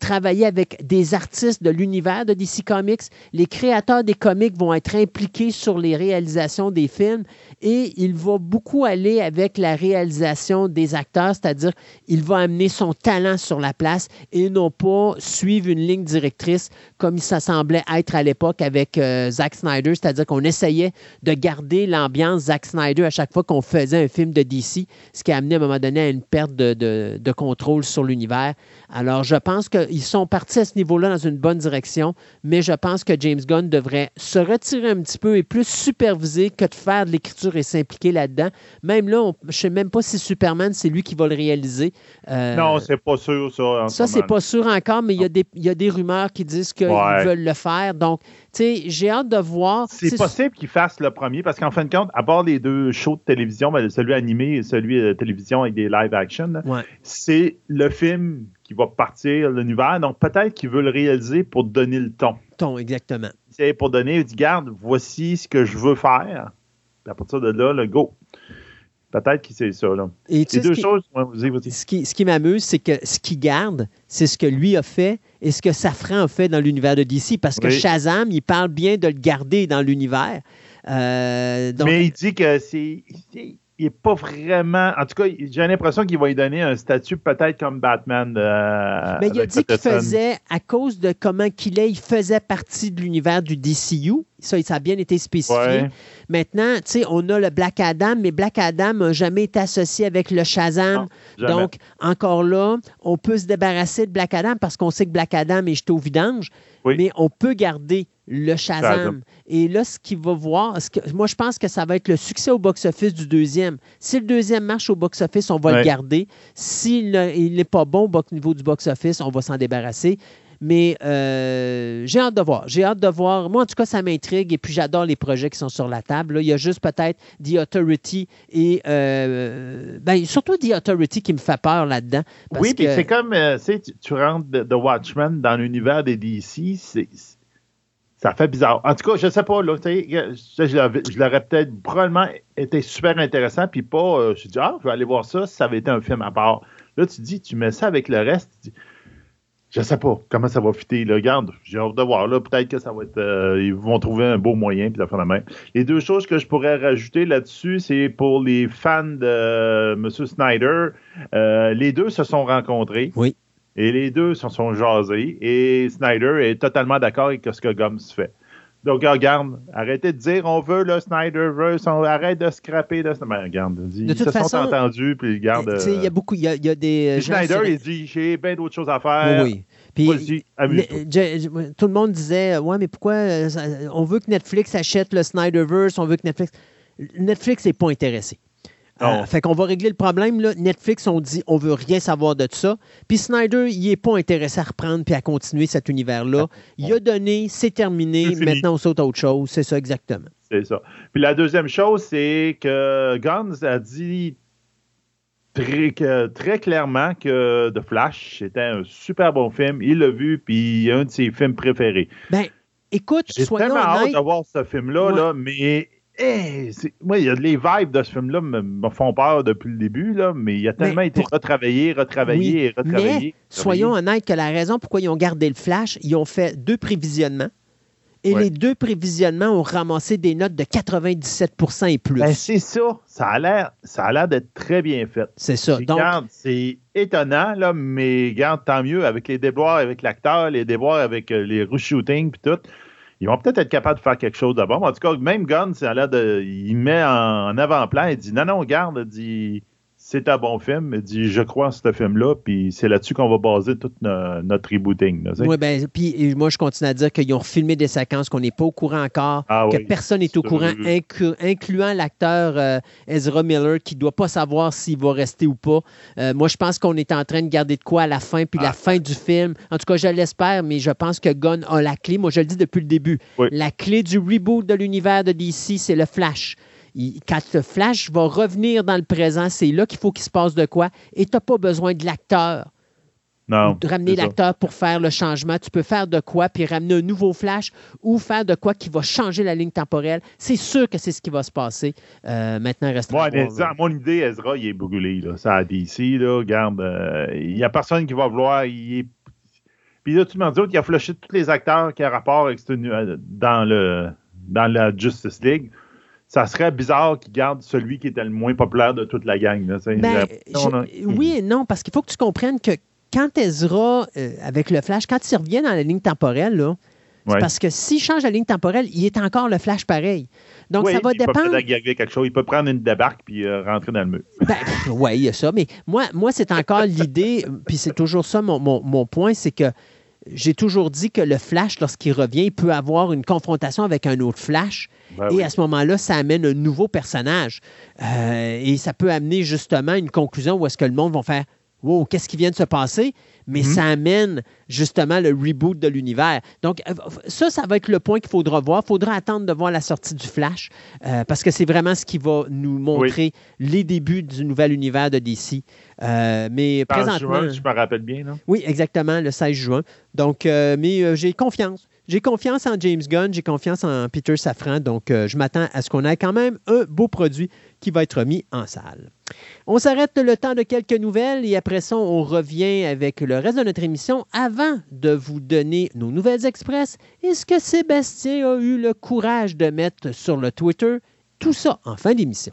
travailler avec des artistes de l'univers de DC Comics. Les créateurs des comics vont être impliqués sur les réalisations des films et il va beaucoup aller avec la réalisation des acteurs, c'est-à-dire il va amener son talent sur la place et non pas suivre une ligne directrice comme ça semblait être à l'époque avec euh, Zack Snyder, c'est-à-dire qu'on essayait de garder l'ambiance Zack Snyder à chaque fois qu'on faisait un film de DC, ce qui a amené à un moment donné à une perte de, de contrôle sur l'univers. Alors je pense qu'ils sont partis à ce niveau-là dans une bonne direction, mais je pense que James Gunn devrait se retirer un petit peu et plus superviser que de faire de l'écriture et s'impliquer là-dedans. Même là, je ne sais même pas si Superman, c'est lui qui va le réaliser. Euh, non, c'est pas sûr, ça. Ça, c'est pas sûr encore, mais il y, a des, rumeurs qui disent qu'ils veulent le faire. Donc, j'ai hâte de voir. C'est possible qu'il fasse le premier, parce qu'en fin de compte, à part les deux shows de télévision, ben, celui animé et celui de télévision avec des live action, c'est le film qui va partir l'univers. Donc, peut-être qu'il veut le réaliser pour donner le ton. Ton, exactement. C'est pour donner, il dit, garde, voici ce que je veux faire à partir de là, le go. Peut-être qu'il sait ça. Là. Et deux choses. Ce qui, ce qui m'amuse, c'est que ce qu'il garde, c'est ce que lui a fait et ce que Safran a fait dans l'univers de DC. Parce que Shazam, il parle bien de le garder dans l'univers. Euh, Mais il dit que c'est il n'est pas vraiment. En tout cas, j'ai l'impression qu'il va lui donner un statut peut-être comme Batman. Euh, Mais il a dit qu'il faisait, à cause de comment qu'il est, il faisait partie de l'univers du DCU. Ça, ça a bien été spécifié. Maintenant, tu sais, on a le Black Adam, mais Black Adam n'a jamais été associé avec le Shazam. Donc, encore là, on peut se débarrasser de Black Adam parce qu'on sait que Black Adam est jeté au vidange. Mais on peut garder le Shazam. Et là, ce qu'il va voir, ce que, moi, je pense que ça va être le succès au box-office du deuxième. Si le deuxième marche au box-office, on va le garder. S'il n'est pas bon au niveau du box-office, on va s'en débarrasser. Mais euh, j'ai hâte de voir. J'ai hâte de voir. Moi, en tout cas, ça m'intrigue et puis j'adore les projets qui sont sur la table. il y a juste peut-être The Authority et euh, ben, surtout The Authority qui me fait peur là-dedans. Oui, puis c'est comme, euh, tu, tu rentres The Watchmen dans l'univers des DC, ça fait bizarre. En tout cas, je ne sais pas, là, je, l'aurais peut-être probablement été super intéressant, puis pas, je dis, ah, je vais aller voir ça si ça avait été un film à part. Là, tu dis, tu mets ça avec le reste, tu dis, je sais pas comment ça va fitter. Là. Regarde, j'ai hâte de voir. Là, peut-être que ça va être. Euh, ils vont trouver un beau moyen puis faire la main. Les deux choses que je pourrais rajouter là-dessus, c'est pour les fans de euh, M. Snyder. Euh, les deux se sont rencontrés. Oui. Et les deux se sont jasés. Et Snyder est totalement d'accord avec ce que Gums fait. Donc, regarde, arrêtez de dire on veut le Snyderverse, on arrête de scraper de Mais regarde, ils se sont entendus, puis regarde. Il y a beaucoup, il y, a, des. Snyder, il dit j'ai bien d'autres choses à faire. Oui. Puis, tout le monde disait Ouais, mais pourquoi euh, on veut que Netflix achète le Snyderverse, on veut que Netflix. Netflix n'est pas intéressé. Euh, fait qu'on va régler le problème. Là. Netflix, on dit on veut rien savoir de ça. Puis Snyder, il n'est pas intéressé à reprendre puis à continuer cet univers-là. Il a donné, c'est terminé. Maintenant, on saute à autre chose. C'est ça, exactement. C'est ça. Puis la deuxième chose, c'est que Guns a dit très, très clairement que The Flash était un super bon film. Il l'a vu, puis un de ses films préférés. Ben, écoute, soyons tellement hâte de voir ce film-là, là, mais Hey, moi, il y a les vibes de ce film-là me, font peur depuis le début, là, mais il a tellement été retravaillé, retravaillé et retravaillé. soyons honnêtes que la raison pourquoi ils ont gardé le flash, ils ont fait deux prévisionnements. Et les deux prévisionnements ont ramassé des notes de 97% et plus. Ben, c'est ça. Ça a l'air, ça a l'air d'être très bien fait. C'est ça. Donc, c'est étonnant, là, mais garde, tant mieux avec les déboires avec l'acteur, les déboires avec euh, les re-shootings puis tout ils vont peut-être être capables de faire quelque chose de bon. En tout cas, même Gunn, il met en avant-plan, il dit non, non, garde, dit c'est un bon film. Il dit Je crois en ce film-là, puis c'est là-dessus qu'on va baser tout notre rebooting. oui, ben, puis moi, je continue à dire qu'ils ont filmé des séquences qu'on n'est pas au courant encore, ah que personne n'est au courant, incluant l'acteur euh, Ezra Miller, qui ne doit pas savoir s'il va rester ou pas. Euh, moi, je pense qu'on est en train de garder de quoi à la fin, puis la ah. fin du film. En tout cas, je l'espère, mais je pense que Gunn a la clé. Moi, je le dis depuis le début. La clé du reboot de l'univers de DC, c'est le Flash quand le flash va revenir dans le présent, c'est là qu'il faut qu'il se passe de quoi. Et tu n'as pas besoin de l'acteur. Non, de ramener l'acteur pour faire le changement. Tu peux faire de quoi, puis ramener un nouveau flash ou faire de quoi qui va changer la ligne temporelle. C'est sûr que c'est ce qui va se passer. Euh, maintenant, reste ouais, mais Mon idée, Ezra, il est brûlé. Là. Ça a DC, là, regarde, euh, il n'y a personne qui va vouloir. Il est... Puis là, tu m'en dis qu'il a flushé tous les acteurs qui ont rapport avec euh, dans, le, dans la Justice League ça serait bizarre qu'il garde celui qui était le moins populaire de toute la gang. Ben, oui et non, parce qu'il faut que tu comprennes que quand Ezra, euh, avec le Flash, quand il revient dans la ligne temporelle, là, parce que s'il change la ligne temporelle, il est encore le Flash pareil. Donc, ça va dépendre. Il peut, quelque chose. il peut prendre une débarque puis euh, rentrer dans le mur. Ben, oui, il y a ça. Mais moi, moi c'est encore l'idée, puis c'est toujours ça mon, mon point, c'est que j'ai toujours dit que le Flash, lorsqu'il revient, il peut avoir une confrontation avec un autre Flash. Ben et à ce moment-là, ça amène un nouveau personnage. Euh, et ça peut amener justement une conclusion où est-ce que le monde va faire Wow, qu'est-ce qui vient de se passer? Mais mhm. ça amène justement le reboot de l'univers. Donc, euh, ça, ça va être le point qu'il faudra voir. Il faudra attendre de voir la sortie du Flash euh, parce que c'est vraiment ce qui va nous montrer les débuts du nouvel univers de DC. mais présentement. Juin, je me rappelle bien, non? Oui, exactement, le 16 juin. Donc, mais j'ai confiance. J'ai confiance en James Gunn, j'ai confiance en Peter Safran, donc euh, je m'attends à ce qu'on ait quand même un beau produit qui va être mis en salle. On s'arrête le temps de quelques nouvelles et après ça, on revient avec le reste de notre émission avant de vous donner nos nouvelles express et ce que Sébastien a eu le courage de mettre sur le Twitter. Tout ça en fin d'émission?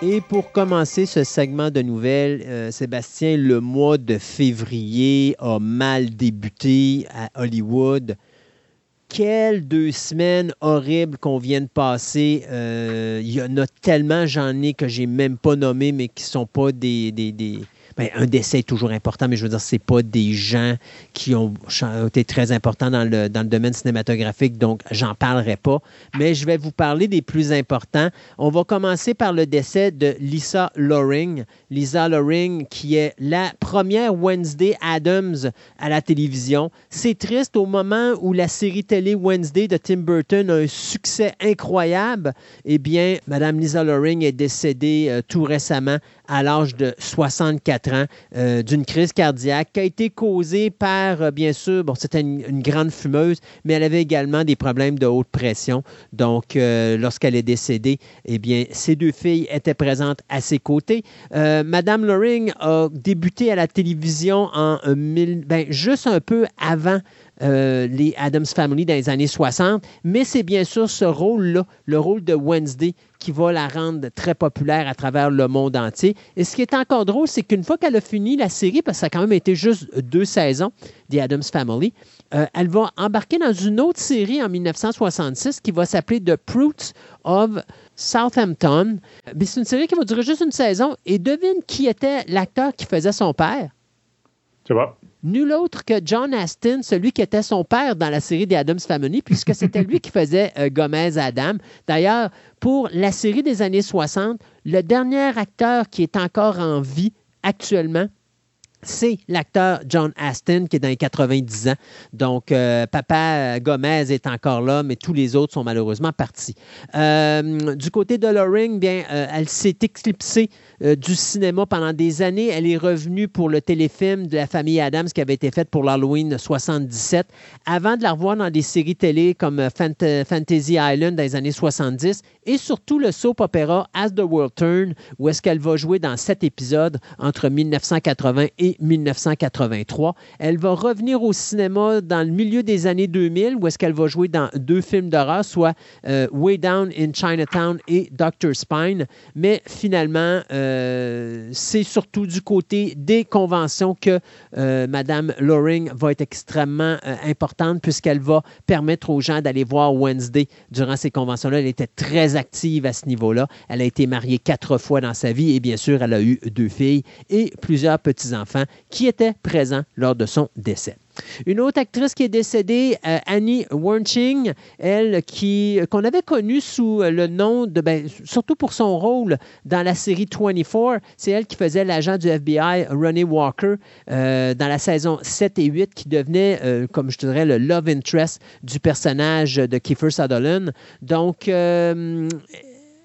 Et pour commencer ce segment de nouvelles, euh, Sébastien, le mois de février a mal débuté à Hollywood. Quelles deux semaines horribles qu'on vient de passer. Euh, il y en a tellement, j'en ai que j'ai même pas nommé, mais qui sont pas des ben, un décès est toujours important, mais je veux dire, ce pas des gens qui ont été très importants dans le, dans le domaine cinématographique, donc j'en parlerai pas. Mais je vais vous parler des plus importants. On va commencer par le décès de Lisa Loring. Lisa Loring, qui est la première Wednesday Adams à la télévision. C'est triste au moment où la série télé Wednesday de Tim Burton a un succès incroyable. Eh bien, Madame Lisa Loring est décédée euh, tout récemment à l'âge de 64 ans euh, d'une crise cardiaque qui a été causée par, euh, bien sûr, bon, c'était une, grande fumeuse, mais elle avait également des problèmes de haute pression. Donc, euh, lorsqu'elle est décédée, eh bien, ses deux filles étaient présentes à ses côtés. Madame Loring a débuté à la télévision en ben, juste un peu avant les Adams Family dans les années 60, mais c'est bien sûr ce rôle-là, le rôle de Wednesday, qui va la rendre très populaire à travers le monde entier. Et ce qui est encore drôle, c'est qu'une fois qu'elle a fini la série, parce que ça a quand même été juste deux saisons, des Adams Family, euh, elle va embarquer dans une autre série en 1966 qui va s'appeler The Fruits of Southampton. C'est une série qui va durer juste une saison. Et devine qui était l'acteur qui faisait son père? Tu vois nul autre que John Astin, celui qui était son père dans la série des Adams Family, puisque c'était lui qui faisait euh, Gomez Adam. D'ailleurs, pour la série des années 60, le dernier acteur qui est encore en vie actuellement, c'est l'acteur John Astin qui est dans les 90 ans. Donc, euh, Papa Gomez est encore là, mais tous les autres sont malheureusement partis. Euh, du côté de Loring, bien, elle s'est éclipsée euh, du cinéma pendant des années. Elle est revenue pour le téléfilm de la famille Adams qui avait été fait pour l'Halloween 77, avant de la revoir dans des séries télé comme euh, Fantasy Island dans les années 70 et surtout le soap opéra As the World Turn, où est-ce qu'elle va jouer dans sept épisodes entre 1980 et 1983. Elle va revenir au cinéma dans le milieu des années 2000, où est-ce qu'elle va jouer dans deux films d'horreur, soit euh, Way Down in Chinatown et Doctor Spine. Mais finalement, euh, c'est surtout du côté des conventions que euh, Mme Loring va être extrêmement euh, importante puisqu'elle va permettre aux gens d'aller voir Wednesday durant ces conventions-là. Elle était très active à ce niveau-là. Elle a été mariée quatre fois dans sa vie et bien sûr, elle a eu deux filles et plusieurs petits-enfants qui étaient présents lors de son décès. Une autre actrice qui est décédée, euh, Annie Wernching, elle qui qu'on avait connue sous le nom de, ben, surtout pour son rôle dans la série 24, c'est elle qui faisait l'agent du FBI Ronnie Walker euh, dans la saison 7 et 8, qui devenait, euh, comme je dirais, le love interest du personnage de Kiefer Sutherland. Donc,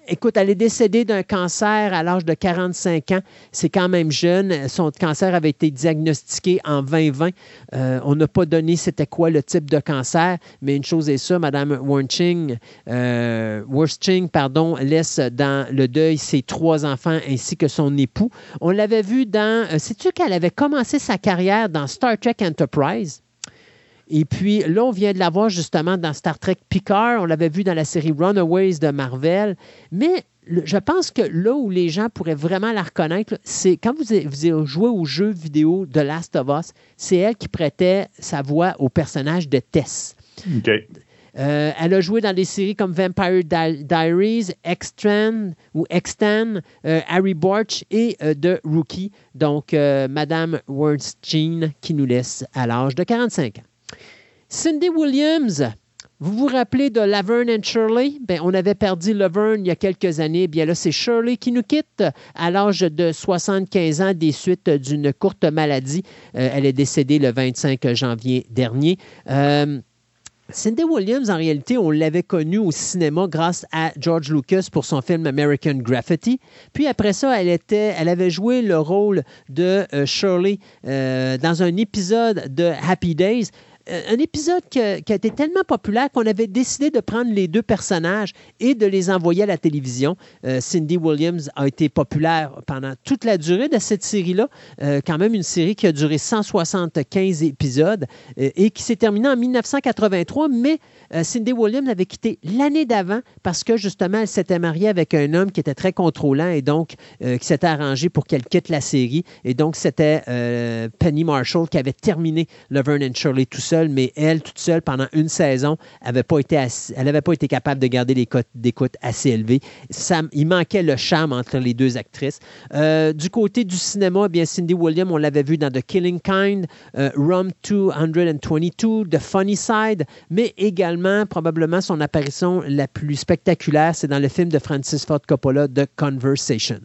Écoute, elle est décédée d'un cancer à l'âge de 45 ans. C'est quand même jeune. Son cancer avait été diagnostiqué en 2020. Euh, on n'a pas donné c'était quoi le type de cancer, mais une chose est sûre, Mme Wurching, euh, pardon, laisse dans le deuil ses trois enfants ainsi que son époux. On l'avait vu dans... Euh, sais-tu qu'elle avait commencé sa carrière dans Star Trek Enterprise? Et puis là, on vient de la voir justement dans Star Trek Picard. On l'avait vu dans la série Runaways de Marvel. Mais je pense que là où les gens pourraient vraiment la reconnaître, c'est quand vous, vous joué au jeu vidéo de Last of Us, c'est elle qui prêtait sa voix au personnage de Tess. Euh, elle a joué dans des séries comme Vampire Diaries, Extran ou Extan, euh, Harry Borch et euh, The Rookie. Donc, Madame Wernstein qui nous laisse à l'âge de 45 ans. Cindy Williams Vous vous rappelez de Laverne and Shirley? Ben, on avait perdu Laverne il y a quelques années. Bien là, c'est Shirley qui nous quitte à l'âge de 75 ans des suites d'une courte maladie. Euh, elle est décédée le 25 janvier dernier. Euh, Cindy Williams, en réalité, on l'avait connue au cinéma grâce à George Lucas pour son film American Graffiti. Puis après ça, elle, était, elle avait joué le rôle de euh, Shirley dans un épisode de Happy Days. Euh, un épisode qui a, été tellement populaire qu'on avait décidé de prendre les deux personnages et de les envoyer à la télévision. Euh, Cindy Williams a été populaire pendant toute la durée de cette série-là, euh, quand même une série qui a duré 175 épisodes et qui s'est terminée en 1983, mais Cindy Williams avait quitté l'année d'avant parce que justement, elle s'était mariée avec un homme qui était très contrôlant et donc qui s'était arrangé pour qu'elle quitte la série. Et donc, c'était Penny Marshall qui avait terminé Laverne and Shirley tout seul mais elle, toute seule, pendant une saison, n'avait pas été elle n'avait pas été capable de garder les cotes d'écoute assez élevées. Ça, il manquait le charme entre les deux actrices. Euh, du côté du cinéma, bien Cindy Williams, on l'avait vu dans The Killing Kind, euh, Rum 222, The Funny Side, mais également, probablement, son apparition la plus spectaculaire, c'est dans le film de Francis Ford Coppola, The Conversation.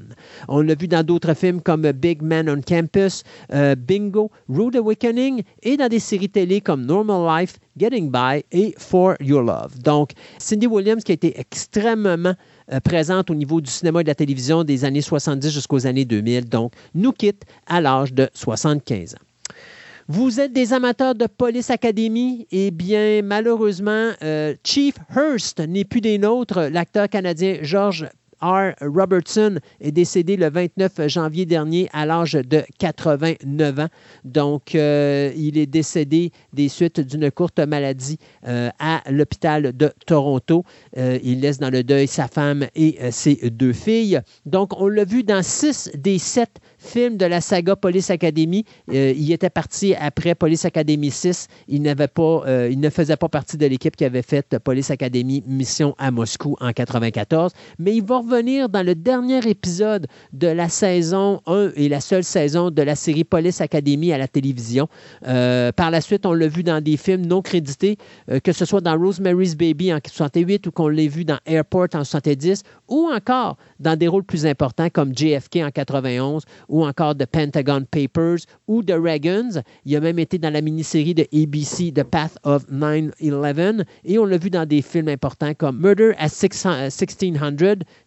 On l'a vu dans d'autres films comme Big Man on Campus, euh, Bingo, Rude Awakening et dans des séries télé comme Normal Life, Getting By et For Your Love. Donc, Cindy Williams qui a été extrêmement euh, présente au niveau du cinéma et de la télévision des années 70 jusqu'aux années 2000, donc nous quitte à l'âge de 75 ans. Vous êtes des amateurs de Police Academy? Eh bien, malheureusement, euh, Chief Hurst n'est plus des nôtres. L'acteur canadien George R. Robertson est décédé le 29 janvier dernier à l'âge de 89 ans. Donc, euh, il est décédé des suites d'une courte maladie euh, à l'hôpital de Toronto. Euh, il laisse dans le deuil sa femme et ses deux filles. Donc, on l'a vu dans six des sept film de la saga Police Academy. Euh, il était parti après Police Academy 6. Il, n'avait pas, euh, il ne faisait pas partie de l'équipe qui avait fait Police Academy Mission à Moscou en 94. Mais il va revenir dans le dernier épisode de la saison 1 et la seule saison de la série Police Academy à la télévision. Euh, par la suite, on l'a vu dans des films non crédités, que ce soit dans Rosemary's Baby en 68 ou qu'on l'ait vu dans Airport en 70 ou encore dans des rôles plus importants comme JFK en 91 ou encore The Pentagon Papers ou The Reagans. Il a même été dans la mini-série de ABC The Path of 9-11 et on l'a vu dans des films importants comme Murder at 1600,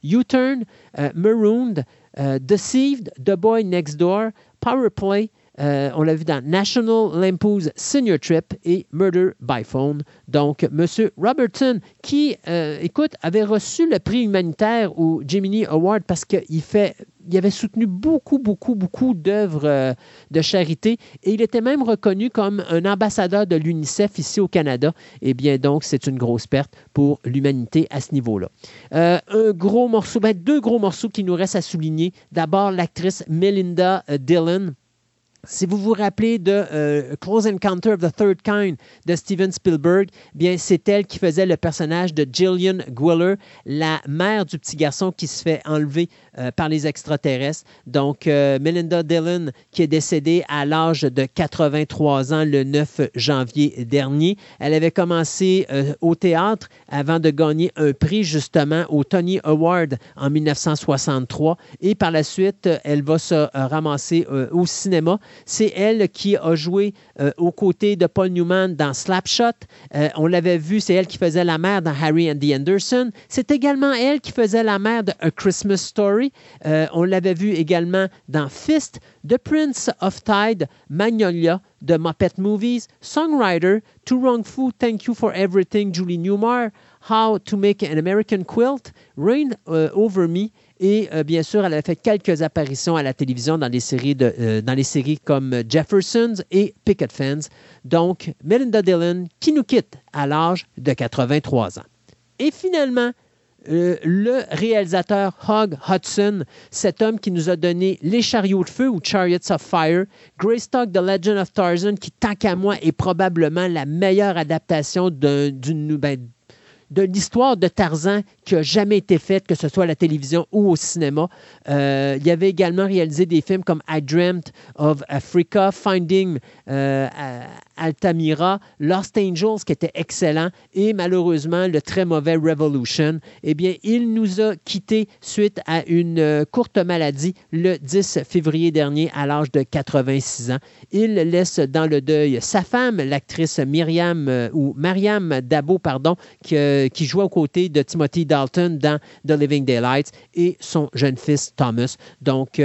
U-Turn, uh, Marooned, uh, Deceived, The Boy Next Door, Power Play, euh, on l'a vu dans National Lampoon's Senior Trip et Murder by Phone. Donc, M. Robertson, qui, euh, écoute, avait reçu le prix humanitaire au Gemini Award parce qu'il fait il avait soutenu beaucoup, beaucoup, beaucoup d'œuvres euh, de charité et il était même reconnu comme un ambassadeur de l'UNICEF ici au Canada. Eh bien, donc, c'est une grosse perte pour l'humanité à ce niveau-là. un gros morceau, ben, deux gros morceaux qui nous restent à souligner. D'abord, l'actrice Melinda Dillon si vous vous rappelez de euh, Close Encounter of the Third Kind de Steven Spielberg, bien c'est elle qui faisait le personnage de Gillian Gwiller, la mère du petit garçon qui se fait enlever euh, par les extraterrestres. Donc euh, Melinda Dillon qui est décédée à l'âge de 83 ans le 9 janvier dernier. Elle avait commencé au théâtre avant de gagner un prix justement au Tony Award en 1963 et par la suite elle va se ramasser au cinéma c'est elle qui a joué euh, aux côtés de Paul Newman dans Slapshot. Euh, on l'avait vu, c'est elle qui faisait la mère dans Harry and the Anderson. C'est également elle qui faisait la mère de A Christmas Story. Euh, on l'avait vu également dans Fist, The Prince of Tide, Magnolia, The Muppet Movies, Songwriter, Too Wrong Fu, Thank You for Everything, Julie Newmar, How to Make an American Quilt, Rain Over Me et euh, bien sûr, elle a fait quelques apparitions à la télévision dans les séries, euh, comme Jeffersons et Picket Fence. Donc, Melinda Dillon qui nous quitte à l'âge de 83 ans. Et finalement, euh, le réalisateur Hog Hudson, cet homme qui nous a donné Les chariots de feu ou Chariots of Fire, Greystock, The Legend of Tarzan, qui, tant qu'à moi, est probablement la meilleure adaptation d'une ben, de l'histoire de Tarzan qui n'a jamais été faite, que ce soit à la télévision ou au cinéma. Euh, il avait également réalisé des films comme I Dreamt of Africa, Finding euh, Altamira, Lost Angels, qui était excellent, et malheureusement le très mauvais Revolution. Eh bien, il nous a quittés suite à une euh, courte maladie le 10 février dernier à l'âge de 86 ans. Il laisse dans le deuil sa femme, l'actrice Myriam euh, ou Mariam Dabo, pardon, qui, euh, qui jouait aux côtés de Timothy Dalton dans The Living Daylights, et son jeune fils Thomas. Donc,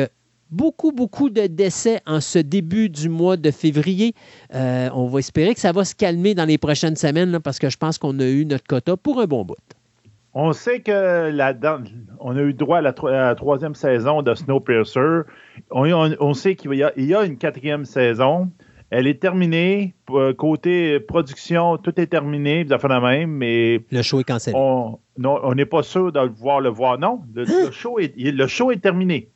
beaucoup, beaucoup de décès en ce début du mois de février. Euh, on va espérer que ça va se calmer dans les prochaines semaines parce que je pense qu'on a eu notre quota pour un bon bout. On sait que la, on a eu droit à la, troisième saison de Snowpiercer. On, on, sait qu'il y, y, a une quatrième saison. Elle est terminée. Côté production, tout est terminé. Vous avez la même, mais. Le show est cancellé. On n'est pas sûr de pouvoir le voir. Non, le, hein? show, est, le show est terminé.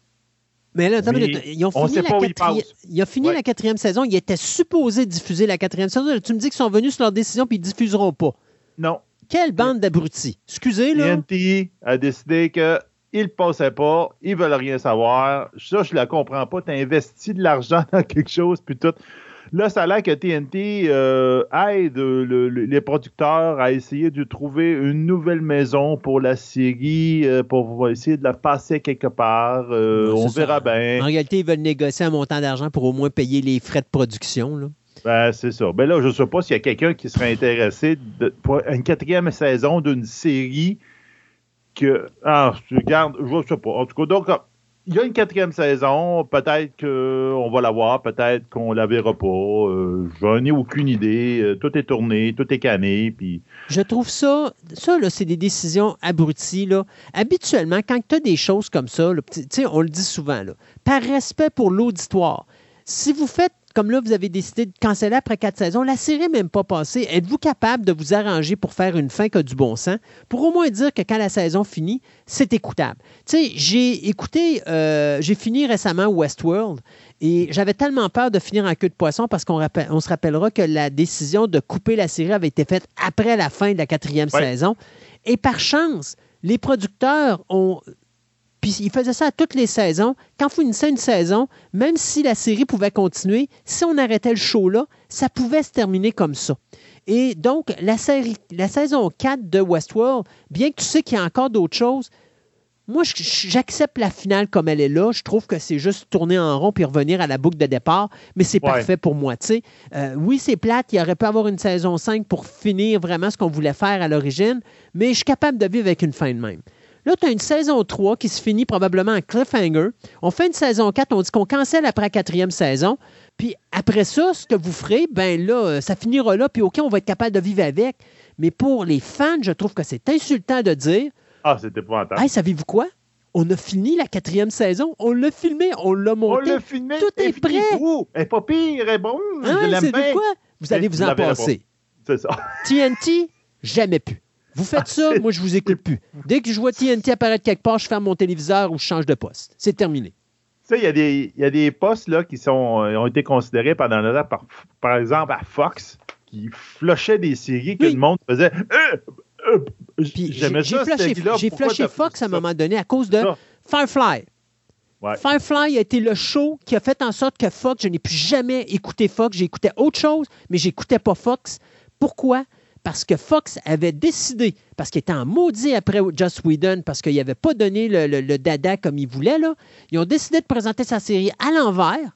Mais là, ils ont fini, la, quatrième, ils ont fini la quatrième saison. Ils étaient supposés diffuser la quatrième saison. Tu me dis qu'ils sont venus sur leur décision puis ils ne diffuseront pas. Non. Quelle bande d'abrutis. Excusez, là. TNT a décidé qu'ils ne passaient pas, ils veulent rien savoir. Ça, je ne la comprends pas. Tu as investi de l'argent <laughs> dans quelque chose, puis tout. Là, ça a l'air que TNT euh, aide les producteurs à essayer de trouver une nouvelle maison pour la série, euh, pour essayer de la passer quelque part. Euh, on verra bien. En réalité, ils veulent négocier un montant d'argent pour au moins payer les frais de production. Là. Ben, c'est ça. Ben là, je ne sais pas s'il y a quelqu'un qui serait intéressé pour une quatrième saison d'une série que. Ah, je regarde, je ne sais pas. En tout cas, donc, il y a une quatrième saison. Peut-être qu'on va la voir, peut-être qu'on la verra pas. Euh, je n'en ai aucune idée. Euh, tout est tourné, tout est canné. Puis... Je trouve ça, ça, là, c'est des décisions abruties. Là. Habituellement, quand tu as des choses comme ça, on le dit souvent, là, par respect pour l'auditoire, si vous faites comme là, vous avez décidé de canceller après quatre saisons, la série n'est même pas passée. Êtes-vous capable de vous arranger pour faire une fin qui a du bon sens, pour au moins dire que quand la saison finit, c'est écoutable? Tu sais, j'ai écouté, euh, j'ai fini récemment Westworld et j'avais tellement peur de finir en queue de poisson parce qu'on on se rappellera que la décision de couper la série avait été faite après la fin de la quatrième saison. Et par chance, les producteurs ont puis il faisait ça à toutes les saisons. Quand finissait une saison, même si la série pouvait continuer, si on arrêtait le show là, ça pouvait se terminer comme ça. Et donc, la, série, la saison 4 de Westworld, bien que tu sais qu'il y a encore d'autres choses, moi, j'accepte la finale comme elle est là. Je trouve que c'est juste tourner en rond puis revenir à la boucle de départ, mais c'est parfait pour moi. Euh, oui, c'est plate. Il aurait pu avoir une saison 5 pour finir vraiment ce qu'on voulait faire à l'origine, mais je suis capable de vivre avec une fin de même. Là, tu as une saison 3 qui se finit probablement en cliffhanger. On fait une saison 4, on dit qu'on cancelle après la quatrième saison. Puis après ça, ce que vous ferez, ben là, euh, ça finira là, puis OK, on va être capable de vivre avec. Mais pour les fans, je trouve que c'est insultant de dire Ah, c'était épouvantable. Hey, savez-vous quoi? On a fini la quatrième saison, on l'a filmé, on l'a monté. On l'a filmé. Tout est prêt. Elle est pas pire, elle est bon. Ah, c'est quoi? Vous allez vous en passer. C'est ça. <laughs> TNT, jamais pu. Vous faites ça, moi, je vous écoute plus. Dès que je vois TNT apparaître quelque part, je ferme mon téléviseur ou je change de poste. C'est terminé. Tu sais, il y, a des postes là, qui sont, euh, ont été considérés pendant le temps, par, par exemple, à Fox, qui flushaient des séries que le monde faisait. Euh, euh, J'aimais ça, J'ai flushé Fox à un moment donné à cause de Firefly. Firefly a été le show qui a fait en sorte que Fox, je n'ai plus jamais écouté Fox. J'écoutais autre chose, mais j'écoutais pas Fox. Pourquoi? Parce que Fox avait décidé, parce qu'il était en maudit après Joss Whedon, parce qu'il n'avait pas donné le, dada comme il voulait, là, ils ont décidé de présenter sa série à l'envers.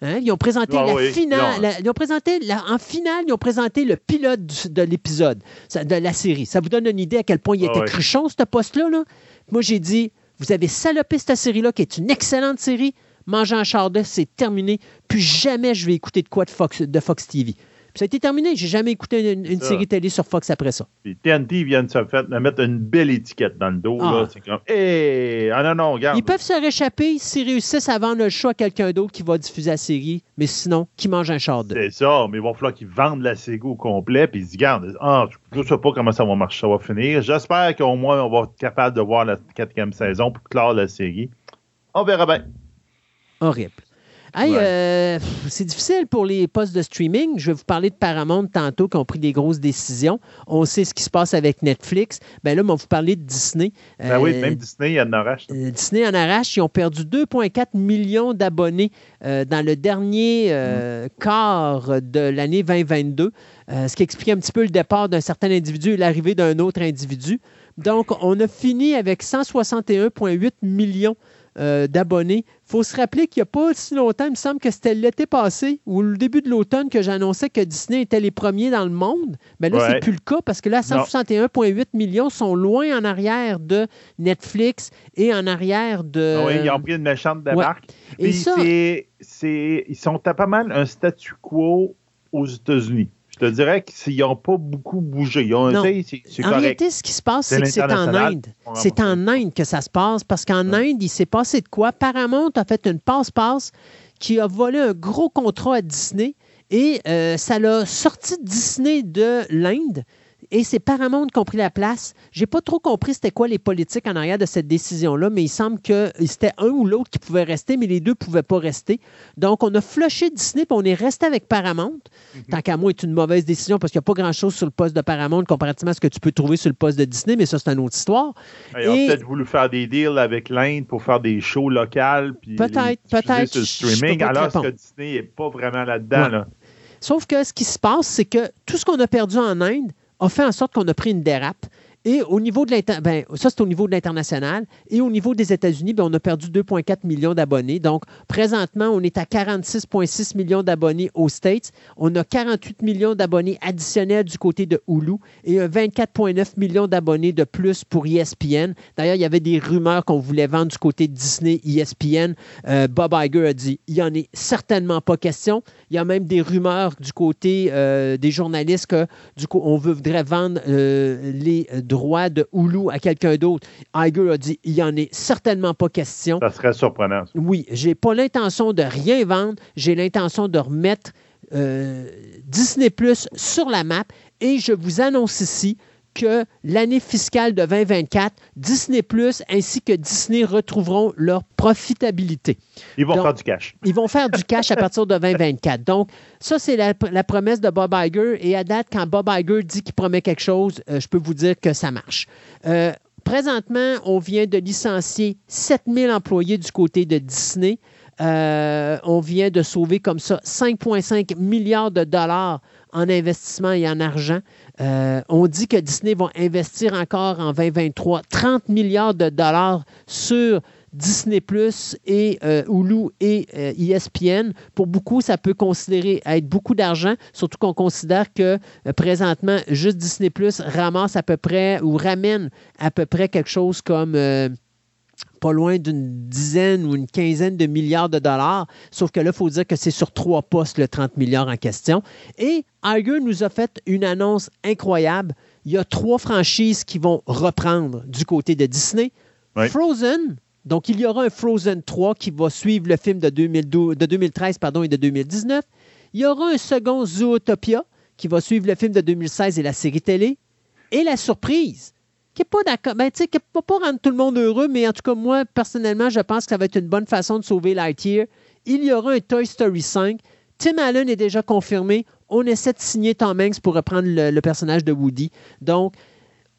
Hein. Ils ont présenté ah la finale. ils ont présenté en finale, ils ont présenté le pilote de l'épisode de la série. Ça vous donne une idée à quel point il ah était cruchon, ce poste-là. Moi, j'ai dit vous avez salopé cette série-là, qui est une excellente série. Manger un chardonnay, c'est terminé. Puis jamais je vais écouter de quoi de Fox, de Fox TV ça a été terminé. J'ai jamais écouté une, série télé sur Fox après ça. Puis TNT vient de se faire, mettre une belle étiquette dans le dos. Ah. C'est comme, hé, ah non, non, regarde. Ils peuvent se réchapper s'ils réussissent à vendre le show à quelqu'un d'autre qui va diffuser la série, mais sinon, qui mange un char. C'est ça, mais il va falloir qu'ils vendent la série au complet, puis ils se gardent. Ah, je ne sais pas comment ça va marcher, ça va finir. J'espère qu'au moins, on va être capable de voir la quatrième saison pour clore la série. On verra bien. Horrible. Hey, Ouais. euh, c'est difficile pour les postes de streaming. Je vais vous parler de Paramount tantôt qui ont pris des grosses décisions. On sait ce qui se passe avec Netflix. Ben là, on va vous parler de Disney. Ben oui, Euh, même Disney, en arrache. euh, Disney en arrache, ils ont perdu 2,4 millions d'abonnés dans le dernier euh, quart de l'année 2022, euh, ce qui explique un petit peu le départ d'un certain individu et l'arrivée d'un autre individu. Donc, on a fini avec 161,8 millions euh, d'abonnés. Il faut se rappeler qu'il n'y a pas si longtemps, il me semble que c'était l'été passé ou le début de l'automne que j'annonçais que Disney était les premiers dans le monde. Mais là, Ouais. c'est plus le cas parce que là, 161,8 millions sont loin en arrière de Netflix et en arrière de. Ah oui, ils ont pris une méchante débarque. Et Puis ça- ils sont à pas mal un statu quo aux États-Unis. Je te dirais qu'ils n'ont pas beaucoup bougé. Ils ont En correct. réalité, ce qui se passe, C'est que c'est en. Inde. C'est en Inde que ça se passe parce qu'en Inde, il s'est passé de quoi? Paramount a fait une passe-passe qui a volé un gros contrat à Disney et euh, ça l'a sorti Disney de l'Inde. Et c'est Paramount qui ont pris la place. J'ai pas trop compris c'était quoi les politiques en arrière de cette décision-là, mais il semble que c'était un ou l'autre qui pouvait rester, mais les deux ne pouvaient pas rester. Donc, on a flushé Disney, puis on est resté avec Paramount. Tant qu'à moi, c'est une mauvaise décision parce qu'il n'y a pas grand-chose sur le poste de Paramount comparativement à ce que tu peux trouver sur le poste de Disney, mais ça, c'est une autre histoire. Ils ont Et- peut-être voulu faire des deals avec l'Inde pour faire des shows locales. puis Peut-être, peut-être, Sur le streaming, alors que. Disney n'est pas vraiment là-dedans. Ouais. là. Sauf que ce qui se passe, c'est que tout ce qu'on a perdu en Inde a fait en sorte qu'on a pris une dérape. Et au niveau de ben, ça, c'est au niveau de l'international. Et au niveau des États-Unis, ben, on a perdu 2,4 millions d'abonnés. Donc, présentement, on est à 46,6 millions d'abonnés aux States. On a 48 millions d'abonnés additionnels du côté de Hulu et un 24,9 millions d'abonnés de plus pour ESPN. D'ailleurs, il y avait des rumeurs qu'on voulait vendre du côté de Disney, ESPN. Euh, Bob Iger a dit il n'y en est certainement pas question. Il y a même des rumeurs du côté euh, des journalistes que du coup, on voudrait vendre euh, les droits de Hulu à quelqu'un d'autre. Iger a dit il n'y en est certainement pas question. Ça serait surprenant. ça. Oui, j'ai pas l'intention de rien vendre. J'ai l'intention de remettre euh, Disney Plus sur la map. Et je vous annonce ici que l'année fiscale de 2024, Disney Plus ainsi que Disney retrouveront leur profitabilité. Ils vont Donc- faire du cash. Ils vont faire du cash à partir de 2024. Donc, ça, c'est la, la promesse de Bob Iger. Et à date, quand Bob Iger dit qu'il promet quelque chose, euh, je peux vous dire que ça marche. Euh, présentement, on vient de licencier 7000 employés du côté de Disney. Euh, on vient de sauver comme ça 5,5 milliards de dollars en investissement et en argent. Euh, on dit que Disney va investir encore en 2023 30 milliards de dollars sur Disney Plus et euh, Hulu et euh, ESPN. Pour beaucoup, ça peut considérer être beaucoup d'argent, surtout qu'on considère que présentement, juste Disney Plus ramasse à peu près ou ramène à peu près quelque chose comme pas loin d'une dizaine ou une quinzaine de milliards de dollars. Sauf que là, il faut dire que c'est sur trois postes le 30 milliards en question. Et Iger nous a fait une annonce incroyable. Il y a trois franchises qui vont reprendre du côté de Disney. Oui. Frozen, donc il y aura un Frozen 3 qui va suivre le film de, 2012 de 2013 pardon, et de 2019. Il y aura un second Zootopia qui va suivre le film de 2016 et la série télé. Et la surprise, qui n'est pas d'accord, ben, qui pas rendre tout le monde heureux, mais en tout cas, moi, personnellement, je pense que ça va être une bonne façon de sauver Lightyear. Il y aura un Toy Story 5. Tim Allen est déjà confirmé. On essaie de signer Tom Hanks pour reprendre le, personnage de Woody. Donc,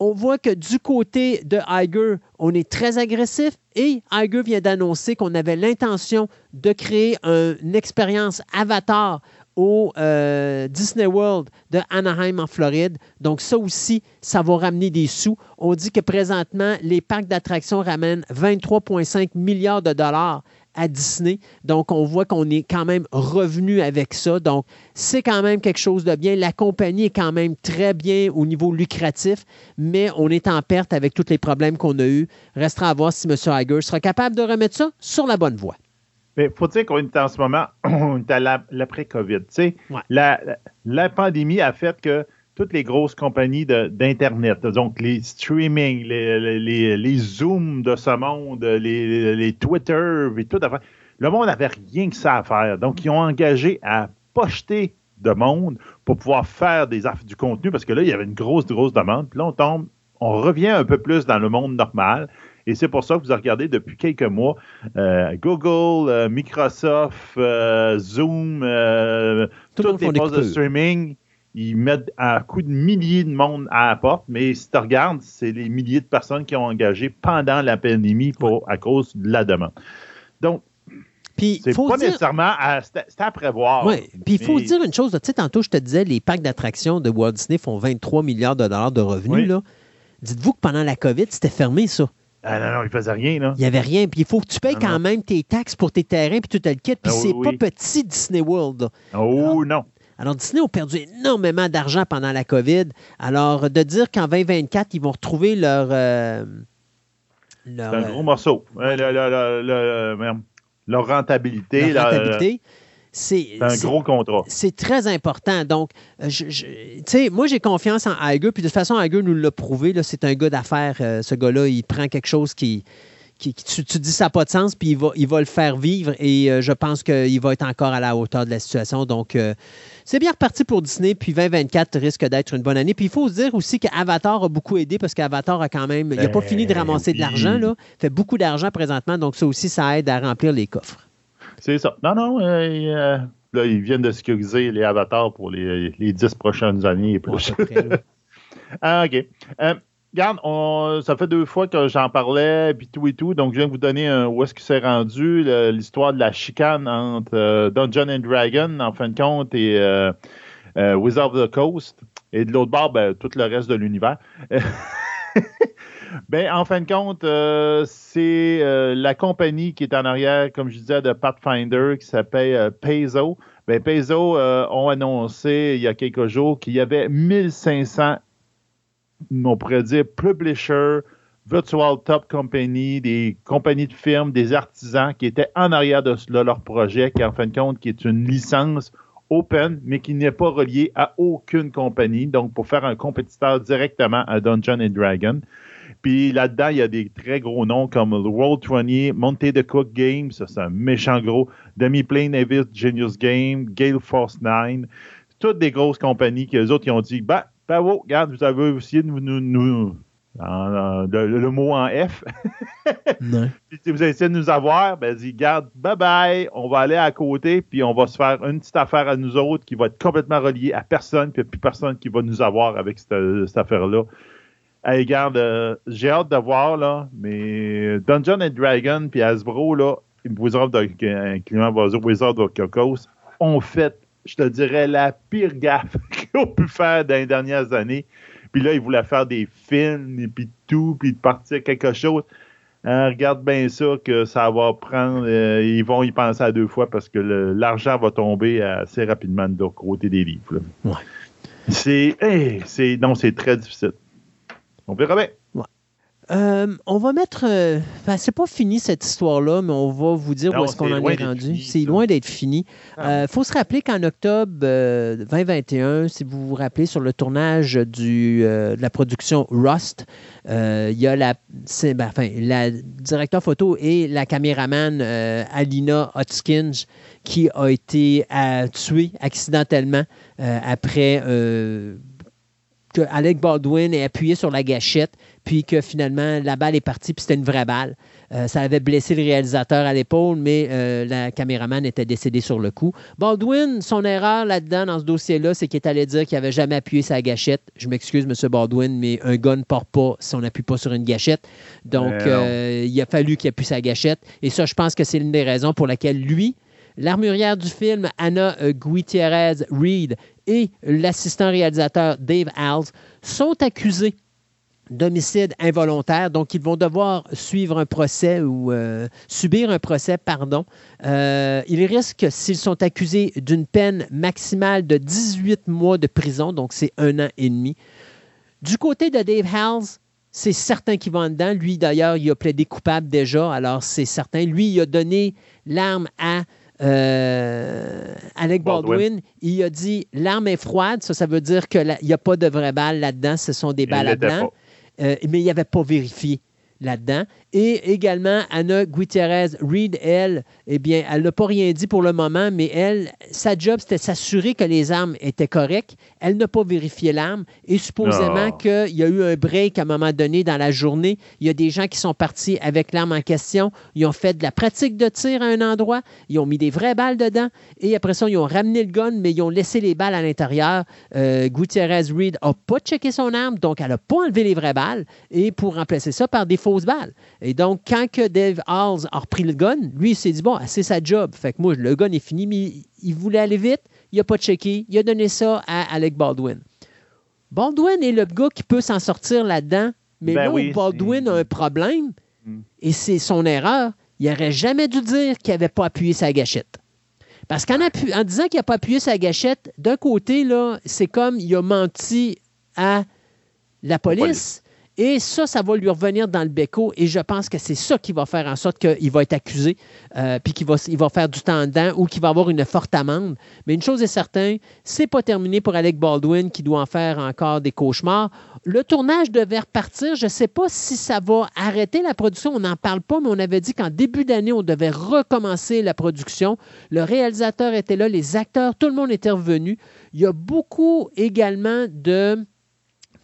on voit que du côté de Iger, on est très agressif et Iger vient d'annoncer qu'on avait l'intention de créer un- une expérience avatar au euh, Disney World de Anaheim en Floride. Donc ça aussi, ça va ramener des sous. On dit que présentement, les parcs d'attractions ramènent 23,5 milliards de dollars à Disney. Donc, on voit qu'on est quand même revenu avec ça. Donc, c'est quand même quelque chose de bien. La compagnie est quand même très bien au niveau lucratif, mais on est en perte avec tous les problèmes qu'on a eus. Restera à voir si M. Iger sera capable de remettre ça sur la bonne voie. Mais il faut dire qu'on est en ce moment, <clears throat> on est à la- l'après-COVID. Ouais. la, la- pandémie a fait que toutes les grosses compagnies d'Internet, donc les streaming, les, les, les- les Zooms de ce monde, les, les Twitter et tout, le monde n'avait rien que ça à faire. Donc, ils ont engagé à pocheter de monde pour pouvoir faire des du contenu parce que là, il y avait une grosse, grosse demande. Puis là, on tombe, on revient un peu plus dans le monde normal. Et c'est pour ça que vous regardez depuis quelques mois euh, Google, euh, Microsoft, euh, Zoom, toutes les postes de streaming ils mettent à coup de milliers de monde à la porte, mais si tu regardes, c'est les milliers de personnes qui ont engagé pendant la pandémie pour, à cause de la demande. Donc, c'est pas nécessairement à, à prévoir. Oui, puis il faut dire une chose. Tu sais, tantôt, je te disais, les parcs d'attractions de Walt Disney font 23 milliards de dollars de revenus. Dites-vous que pendant la COVID, c'était fermé, ça. Ah non, non, il faisait rien, là. Il n'y avait rien. Puis il faut que tu payes quand même tes taxes pour tes terrains, puis tout le kit. Puis ah c'est pas petit Disney World. Oh non. Alors, Disney ont perdu énormément d'argent pendant la COVID. Alors, de dire qu'en 2024, ils vont retrouver leur. Euh, leur un gros morceau. leur rentabilité. Leur rentabilité. C'est un gros contrat. C'est très important. Donc, euh, tu sais, moi, j'ai confiance en Iger. Puis de toute façon, Iger nous l'a prouvé. C'est un gars d'affaires. Euh, ce gars-là, il prend quelque chose qui, tu, dis ça n'a pas de sens, puis il va, il va le faire vivre. Et je pense qu'il va être encore à la hauteur de la situation. Donc, c'est bien reparti pour Disney, puis 2024 risque d'être une bonne année. Puis il faut se dire aussi qu'Avatar a beaucoup aidé parce qu'Avatar a quand même, il n'a pas fini de ben ramasser de l'argent. Il fait beaucoup d'argent présentement, donc ça aussi, ça aide à remplir les coffres. C'est ça. Non, non, euh, euh, là, ils viennent de sécuriser les avatars pour les, les 10 prochaines années et plus. <laughs> ah, OK. Euh, Regarde, ça fait deux fois que j'en parlais, puis tout et tout. Donc, je viens de vous donner où est-ce que c'est rendu, l'histoire de la chicane entre euh, Dungeon and Dragon, en fin de compte, et euh, euh, Wizard of the Coast. Et de l'autre bord, ben, tout le reste de l'univers. <laughs> ben, en fin de compte, c'est la compagnie qui est en arrière, comme je disais, de Pathfinder, qui s'appelle Paizo. Ben, Paizo ont annoncé il y a quelques jours qu'il y avait 1500 on pourrait dire publisher, virtual top company, des compagnies de firmes, des artisans qui étaient en arrière de, leur projet, qui en fin de compte, qui est une licence open, mais qui n'est pas reliée à aucune compagnie. Donc, pour faire un compétiteur directement à Dungeon Dragon. Puis là-dedans, il y a des très gros noms comme le World 20, Monte de Cook Games, ça c'est un méchant gros, Demi Plane Avis Genius Game, Gale Force 9, toutes des grosses compagnies qui les autres qui ont dit, bah, Bravo, regarde, vous avez essayé de nous. nous, le, mot en F. <laughs> si vous essayé de nous avoir, ben dit, garde, bye bye, on va aller à côté, puis on va se faire une petite affaire à nous autres qui va être complètement reliée à personne, puis il n'y a plus personne qui va nous avoir avec cette, affaire-là. Hey, garde, euh, j'ai hâte de voir, là, mais Dungeon and Dragon, puis Hasbro, là, Wizard of the, Wizard of Cocos, ont fait je te dirais, la pire gaffe <laughs> qu'ils ont pu faire dans les dernières années. Puis là, ils voulaient faire des films, et puis tout, puis partir quelque chose. Hein, regarde bien ça que ça va prendre. Euh, ils vont y penser à deux fois parce que l'argent va tomber assez rapidement de côté des livres. Ouais. C'est, c'est, non, c'est très difficile. On verra bien. Euh, on va mettre. Euh, c'est pas fini cette histoire-là, mais on va vous dire où est-ce qu'on en est rendu. C'est loin d'être fini. Il ah. euh, faut se rappeler qu'en octobre 2021, si vous vous rappelez, sur le tournage du, de la production Rust, il y a la, ben, enfin, la directeur photo et la caméraman Alina Hotskins qui a été tuée accidentellement après que Alec Baldwin ait appuyé sur la gâchette, puis que finalement la balle est partie, puis c'était une vraie balle. Euh, ça avait blessé le réalisateur à l'épaule, mais euh, la caméraman était décédé sur le coup. Baldwin, son erreur là-dedans, dans ce dossier-là, c'est qu'il est allé dire qu'il n'avait jamais appuyé sa gâchette. Je m'excuse, M. Baldwin, mais un gars ne porte pas si on n'appuie pas sur une gâchette. Donc, euh, il a fallu qu'il appuie sa gâchette. Et ça, je pense que c'est l'une des raisons pour laquelle lui, L'armurière du film, Anna Gutierrez Reed, et l'assistant réalisateur Dave Alls sont accusés d'homicide involontaire. Donc, ils vont devoir suivre un procès ou euh, subir un procès, pardon. Euh, ils risquent, s'ils sont accusés, d'une peine maximale de 18 mois de prison, donc c'est un an et demi. Du côté de Dave Halls, c'est certain qu'il va en dedans. Lui, d'ailleurs, il a plaidé coupable déjà, alors c'est certain. Lui, il a donné l'arme à euh, Alec Baldwin, il a dit l'arme est froide, ça, ça veut dire qu'il n'y a pas de vraies balles là-dedans, ce sont des balles à blanc. Euh, mais il n'avait pas vérifié là-dedans. Et également, Anna Gutierrez Reed, elle, eh bien, elle n'a pas rien dit pour le moment, mais elle, sa job, c'était s'assurer que les armes étaient correctes. Elle n'a pas vérifié l'arme. Et supposément qu'il y a eu un break à un moment donné dans la journée. Il y a des gens qui sont partis avec l'arme en question. Ils ont fait de la pratique de tir à un endroit. Ils ont mis des vraies balles dedans. Et après ça, ils ont ramené le gun, mais ils ont laissé les balles à l'intérieur. Euh, Gutierrez Reed n'a pas checké son arme, donc elle n'a pas enlevé les vraies balles. Et pour remplacer ça par des fausses balles. Et donc, quand que Dave Halls a repris le gun, lui, il s'est dit, bon, c'est sa job. Fait que moi, le gun est fini, mais il voulait aller vite. Il n'a pas checké. Il a donné ça à Alec Baldwin. Baldwin est le gars qui peut s'en sortir là-dedans. Mais ben là où Baldwin a un problème, hmm. et c'est son erreur, il n'aurait jamais dû dire qu'il n'avait pas appuyé sa gâchette. Parce qu'en en disant qu'il n'a pas appuyé sa gâchette, d'un côté, là, c'est comme il a menti à la police. Et ça, ça va lui revenir dans le béco. Et je pense que c'est ça qui va faire en sorte qu'il va être accusé, euh, puis qu'il va, il va faire du temps dedans ou qu'il va avoir une forte amende. Mais une chose est certaine, c'est pas terminé pour Alec Baldwin qui doit en faire encore des cauchemars. Le tournage devait repartir. Je ne sais pas si ça va arrêter la production. On n'en parle pas, mais on avait dit qu'en début d'année, on devait recommencer la production. Le réalisateur était là, les acteurs, tout le monde était revenu. Il y a beaucoup également de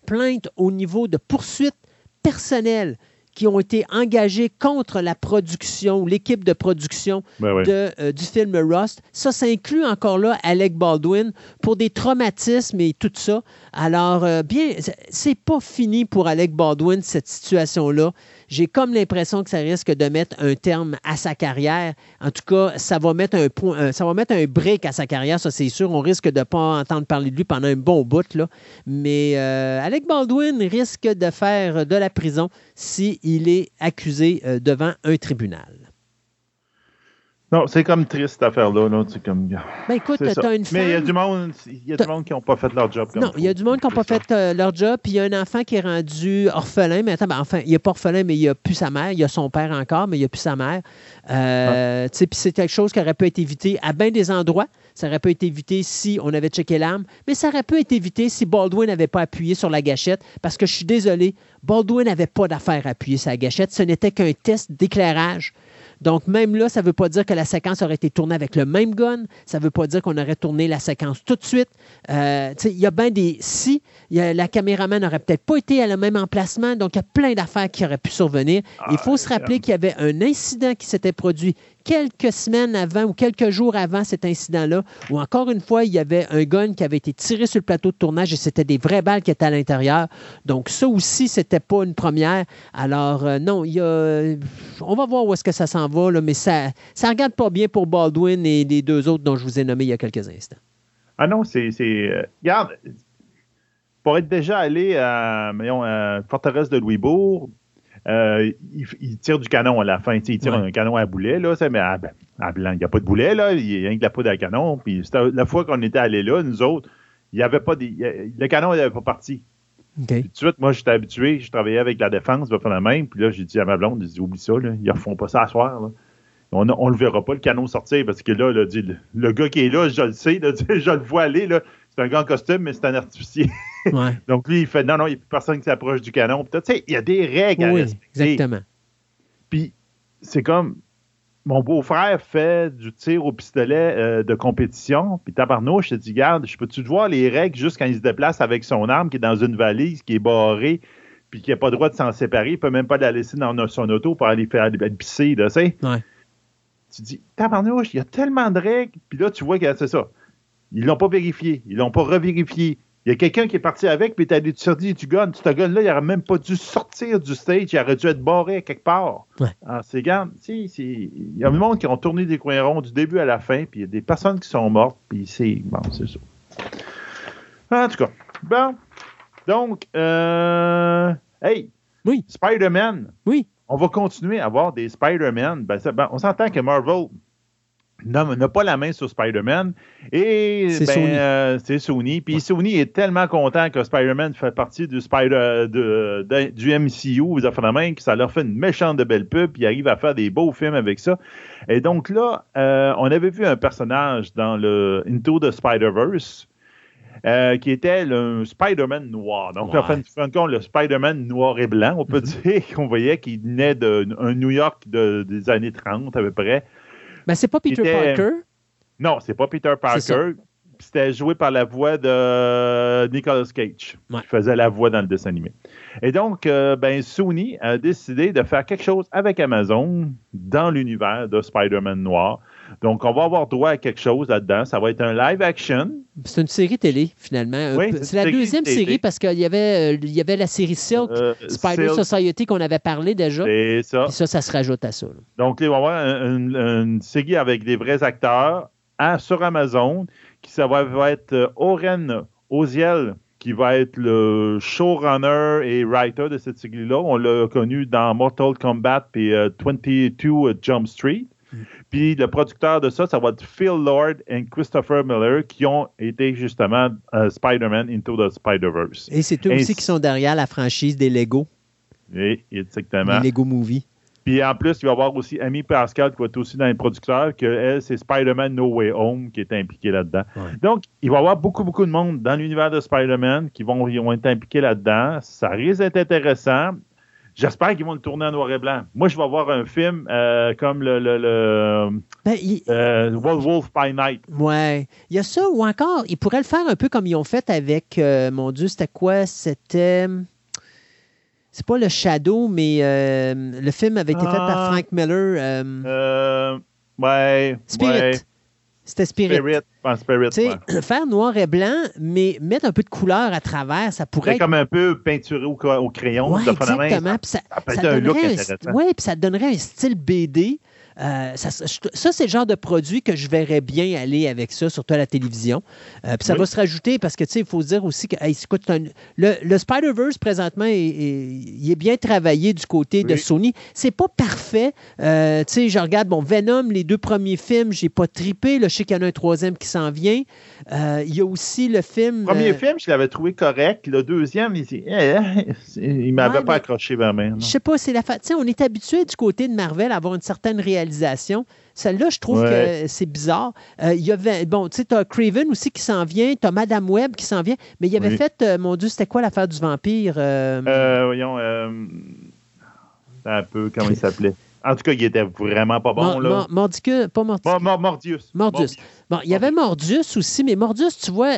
plaintes au niveau de poursuites personnelles qui ont été engagées contre la production, l'équipe de production ben de, euh, du film Rust. Ça, ça inclut encore là Alec Baldwin pour des traumatismes et tout ça. Alors, euh, bien, c'est pas fini pour Alec Baldwin, cette situation-là. J'ai comme l'impression que ça risque de mettre un terme à sa carrière. En tout cas, ça va mettre un point, euh, ça va mettre un break à sa carrière, ça c'est sûr. On risque de ne pas entendre parler de lui pendant un bon bout. Là. Mais euh, Alec Baldwin risque de faire de la prison s'il est accusé euh, devant un tribunal. Non, c'est comme triste cette affaire-là. Là. Comme... Ben écoute, tu as une femme... Mais il y a du monde, y a du monde qui n'ont pas fait leur job. non, il y a du monde qui n'ont pas fait euh, leur job. Puis il y a un enfant qui est rendu orphelin. Mais attends, ben, enfin, il n'est pas orphelin, mais il n'a plus sa mère. Il a son père encore, mais il n'a plus sa mère. Euh, Puis c'est quelque chose qui aurait pu être évité à bien des endroits. Ça aurait pu être évité si on avait checké l'arme, mais ça aurait pu être évité si Baldwin n'avait pas appuyé sur la gâchette, parce que je suis désolé, Baldwin n'avait pas d'affaire à appuyer sur la gâchette. Ce n'était qu'un test d'éclairage. Donc, même là, ça ne veut pas dire que la séquence aurait été tournée avec le même gun. Ça ne veut pas dire qu'on aurait tourné la séquence tout de suite. Euh, il y a bien des si. la caméraman n'aurait peut-être pas été à le même emplacement. Donc, il y a plein d'affaires qui auraient pu survenir. il faut se rappeler qu'il y avait un incident qui s'était produit quelques semaines avant ou quelques jours avant cet incident-là, où encore une fois, il y avait un gun qui avait été tiré sur le plateau de tournage et c'était des vraies balles qui étaient à l'intérieur. Donc, ça aussi, c'était pas une première. Alors, euh, non, on va voir où est-ce que ça s'en va, mais ça ne regarde pas bien pour Baldwin et les deux autres dont je vous ai nommés il y a quelques instants. Ah non, c'est. Euh, regarde, pour être déjà allé à, à Forteresse de Louisbourg, euh, il, tire du canon à la fin. Il tire un canon à boulet, là, mais à, blanc, il n'y a pas de boulet, là, il y a rien que la poudre à canon. Puis la fois qu'on était allé là, nous autres, il y avait pas le canon n'avait pas parti. Okay. tout de suite, moi, j'étais habitué, je travaillais avec la défense, je faire la même. Puis là, j'ai dit à ma blonde, dit, oublie ça, là, ils ne refont pas ça à soir. On ne le verra pas, le canon sortir, parce que là, le, le, gars qui est là, je le sais, <laughs> je le vois aller, là, c'est un grand costume, mais c'est un artificier. <laughs> <laughs> Donc lui, il fait non, non, il n'y a plus personne qui s'approche du canon. Tu sais, il y a des règles oui, Exactement. Puis c'est comme mon beau-frère fait du tir au pistolet euh, de compétition. Puis tabarnouche, je te dis, garde, je peux-tu voir les règles juste quand il se déplace avec son arme qui est dans une valise, qui est barrée, puis qui n'a pas le droit de s'en séparer, il ne peut même pas la laisser dans son auto pour aller faire pisser, tu sais. Ouais. Tu dis, tabarnouche, il y a tellement de règles. Puis là, tu vois que c'est ça. Ils l'ont pas vérifié. Ils l'ont pas revérifié. Il y a quelqu'un qui est parti avec, puis tu allé te dire tu gagnes. Ce gars-là, il n'aurait même pas dû sortir du stage. Il aurait dû être barré quelque part. Ouais. Alors, c'est Il y a du monde qui ont tourné des coins ronds du début à la fin, puis il y a des personnes qui sont mortes, puis c'est. Bon, c'est ça. En tout cas. Bon. Donc, euh, hey. Oui. Spider-Man. Oui. On va continuer à avoir des Spider-Man. Ben, ben, on s'entend que Marvel n'a pas la main sur Spider-Man. Et c'est ben, Sony. Euh, Sony. Puis Sony est tellement content que Spider-Man fait partie du, Spider, de, du MCU, vous avez la main, que ça leur fait une méchante de belle pub, puis ils arrivent à faire des beaux films avec ça. Et donc là, euh, on avait vu un personnage dans le Into the Spider-Verse. euh, qui était le Spider-Man noir. Donc, en fin de- fin de compte, le Spider-Man noir et blanc, on peut dire <laughs> qu'on voyait qu'il venait d'un New York de- des années 30 à peu près. Ben, c'est pas Peter était- Parker. Non, c'est pas Peter. Parker. C'était joué par la voix de Nicolas Cage, Ouais. qui faisait la voix dans le dessin animé. Et donc, euh, ben, Sony a décidé de faire quelque chose avec Amazon dans l'univers de Spider-Man noir. Donc, on va avoir droit à quelque chose là-dedans. Ça va être un live action. C'est une série télé, finalement. Oui, c'est la série deuxième télé. série parce qu'il y avait, euh, il y avait la série Silk, Euh, Spider Silk, Society qu'on avait parlé déjà. C'est ça. Puis ça, ça se rajoute à ça. là. Donc, il va y avoir un- une, une série avec des vrais acteurs à- sur Amazon, qui ça va, va être euh, Oren Oziel, qui va être le showrunner et writer de cette série-là. On l'a connu dans Mortal Kombat et euh, 22 Jump Street. Puis le producteur de ça, ça va être Phil Lord et Christopher Miller, qui ont été justement euh, Spider-Man Into the Spider-Verse. Et c'est eux Et aussi qui sont derrière la franchise des Lego, Et, exactement. les Lego Movie. Puis en plus, il va y avoir aussi Amy Pascal qui va être aussi dans les producteurs, que elle, c'est Spider-Man No Way Home qui est impliqué là-dedans. Ouais. Donc, il va y avoir beaucoup, beaucoup de monde dans l'univers de Spider-Man qui vont, vont être impliqués là-dedans. Ça risque d'être intéressant. J'espère qu'ils vont le tourner en noir et blanc. Moi, je vais voir un film euh, comme le, le, le Ben, il- euh, Wolf by Night. Ouais. Il y a ça, ou encore, ils pourraient le faire un peu comme ils ont fait avec, euh, mon Dieu, c'était quoi? C'était. C'est pas le Shadow, mais euh, le film avait été fait par Ah. Frank Miller. euh, Euh, ouais. Spirit. ouais. C'était Spirit. Spirit. Ouais, Spirit, ouais. <clears throat> faire noir et blanc, mais mettre un peu de couleur à travers, ça pourrait C'est être. comme un peu peinturé au, au crayon. Ouais, main. exactement. Ça, ça peut ça être un look donnerait intéressant. ouais, puis ça donnerait un style BD. Euh, ça, c'est le genre de produit que je verrais bien aller avec ça, surtout à la télévision. Euh, puis ça Oui. va se rajouter parce que, tu sais, il faut se dire aussi que, hey, écoute, c'est un- le, le Spider-Verse, présentement, est- il est bien travaillé du côté de. Sony. C'est pas parfait. Euh, tu sais, je regarde, bon, Venom, les deux premiers films, j'ai pas trippé. Là, je sais qu'il y en a un troisième qui s'en vient. Il y a aussi le film... Le premier film, je l'avais trouvé correct. Le deuxième, il, eh, eh, il m'avait Ouais, pas accroché vraiment. Je sais pas, c'est la tu sais, on est habitué du côté de Marvel à avoir une certaine réalisation. Celle-là, je trouve Ouais. que c'est bizarre. Euh, Il y avait, bon, tu sais, t'as Craven aussi qui s'en vient, t'as Madame Web qui s'en vient, mais il avait Oui. fait, euh, mon Dieu, c'était quoi l'affaire du vampire? euh, Euh, voyons, un peu, comment il s'appelait? En tout cas, il était vraiment pas bon, Mor- là. Mor- Mordicus, pas Mordicus. Mor- Mor- Mordius. Mordius. Bon, il y avait Mordius aussi, mais Mordius, tu vois,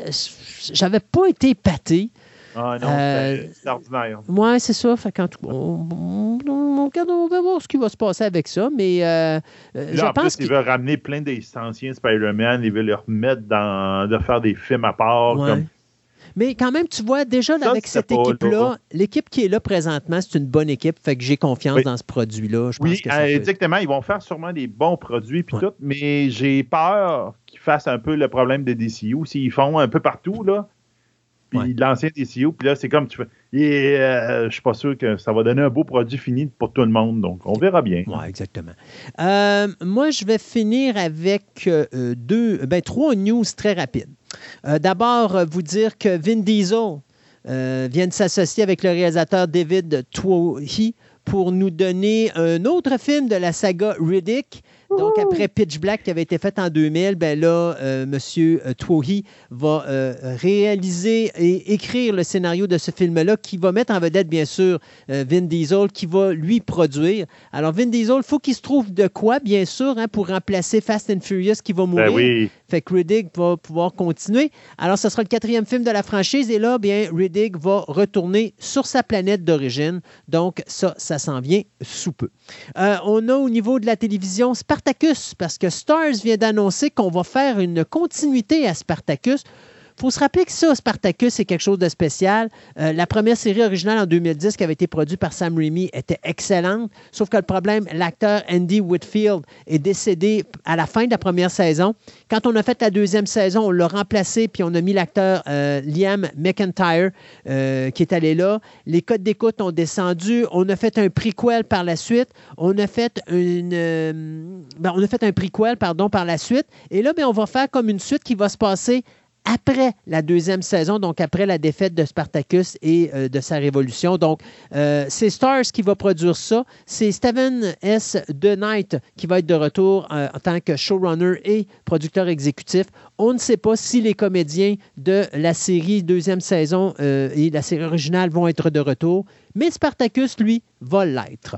j'avais pas été épaté. Ah non, Euh, c'était- c'était ordinaire. Ouais, c'est ça. Fait cas, on, on- on- regarde, on va voir ce qui va se passer avec ça, mais euh, euh, je Là, en pense plus, qu'il ils veulent ramener plein des anciens Spider-Man, ils veulent les remettre dans. de faire des films à part. Ouais. Comme... Mais quand même, tu vois, déjà avec c'est cette équipe-là, l'équipe qui est là présentement, c'est une bonne équipe. Fait que j'ai confiance Oui. dans ce produit-là. Je Oui, que ça euh, exactement. Ils vont faire sûrement des bons produits puis Ouais. tout, mais j'ai peur qu'ils fassent un peu le problème de DCU. S'ils font un peu partout, là, puis Ouais. l'ancien DCU, puis là, c'est comme tu fais. Et euh, je suis pas sûr que ça va donner un beau produit fini pour tout le monde. Donc, on verra bien. Oui, exactement. Euh, moi, je vais finir avec euh, deux, ben, trois news très rapides. Euh, D'abord, euh, vous dire que Vin Diesel euh, vient de s'associer avec le réalisateur David Twohy pour nous donner un autre film de la saga Riddick. Donc, après Pitch Black qui avait été fait en 2000, ben là, euh, M. Twohy va euh, réaliser et écrire le scénario de ce film-là qui va mettre en vedette, bien sûr, euh, Vin Diesel qui va lui produire. Alors, Vin Diesel, il faut qu'il se trouve de quoi, bien sûr, hein, pour remplacer Fast and Furious qui va mourir. Ben oui. Fait que Riddick va pouvoir continuer. Alors, ce sera le quatrième film de la franchise. Et là, bien, Riddick va retourner sur sa planète d'origine. Donc, ça, ça s'en vient sous peu. Euh, on a au niveau de la télévision Spartacus, parce que Stars vient d'annoncer qu'on va faire une continuité à Spartacus. Faut se rappeler que ça, Spartacus, c'est quelque chose de spécial. Euh, la première série originale en 2010 qui avait été produite par Sam Raimi était excellente, sauf que le problème, l'acteur Andy Whitfield est décédé à la fin de la première saison. Quand on a fait la deuxième saison, on l'a remplacé, puis on a mis l'acteur euh, Liam McIntyre euh, qui est allé là. Les codes d'écoute ont descendu. On a fait un prequel par la suite. On a fait une, euh, ben, on a fait un prequel, pardon, par la suite. Et là, ben, on va faire comme une suite qui va se passer après la deuxième saison, donc après la défaite de Spartacus et euh, de sa révolution. Donc, euh, c'est Stars qui va produire ça. C'est Steven S. De Knight qui va être de retour euh, en tant que showrunner et producteur exécutif. On ne sait pas si les comédiens de la série deuxième saison et la série originale vont être de retour, mais Spartacus, lui, va l'être.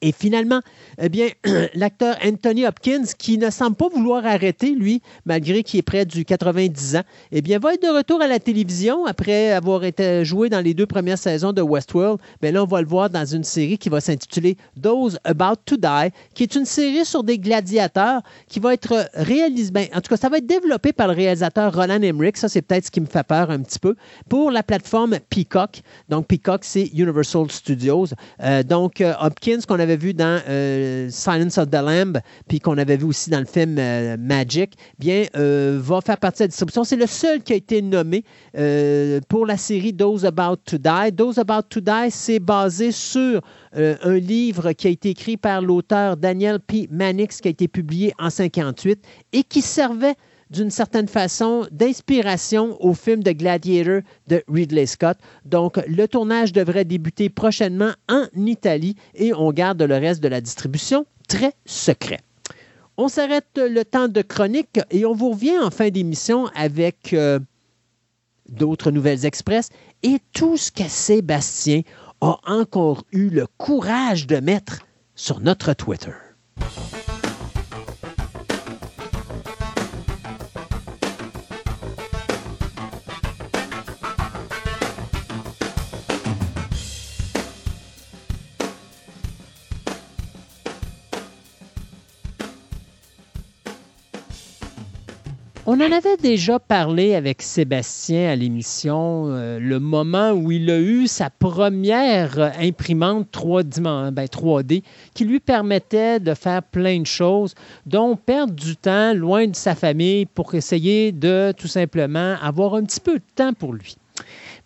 Et finalement, eh bien, <clears throat> l'acteur Anthony Hopkins, qui ne semble pas vouloir arrêter, lui, malgré qu'il est près du 90 ans, eh bien, va être de retour à la télévision après avoir été joué dans les deux premières saisons de Westworld. Mais là, on va le voir dans une série qui va s'intituler Those About to Die, qui est une série sur des gladiateurs qui va être réalisée, ben, en tout cas, ça va être développé par le réalisateur Roland Emmerich. Ça, c'est peut-être ce qui me fait peur un petit peu, pour la plateforme Peacock. Donc, Peacock, c'est Universal Studios. Euh, donc, euh, Hopkins, qu'on avait vu dans euh, Silence of the Lamb, puis qu'on avait vu aussi dans le film euh, Magic, bien, euh, va faire partie de la distribution. C'est le seul qui a été nommé pour la série Those About to Die. Those About to Die, c'est basé sur un livre qui a été écrit par l'auteur Daniel P. Mannix, qui a été publié en 1958 et qui servait d'une certaine façon d'inspiration au film de Gladiator de Ridley Scott. Donc, le tournage devrait débuter prochainement en Italie et on garde le reste de la distribution très secret. On s'arrête le temps de chronique et on vous revient en fin d'émission avec euh, d'autres nouvelles express et tout ce que Sébastien a encore eu le courage de mettre sur notre Twitter. On en avait déjà parlé avec Sébastien à l'émission, euh, le moment où il a eu sa première imprimante 3 3D ben, qui lui permettait de faire plein de choses, dont perdre du temps loin de sa famille pour essayer de tout simplement avoir un petit peu de temps pour lui.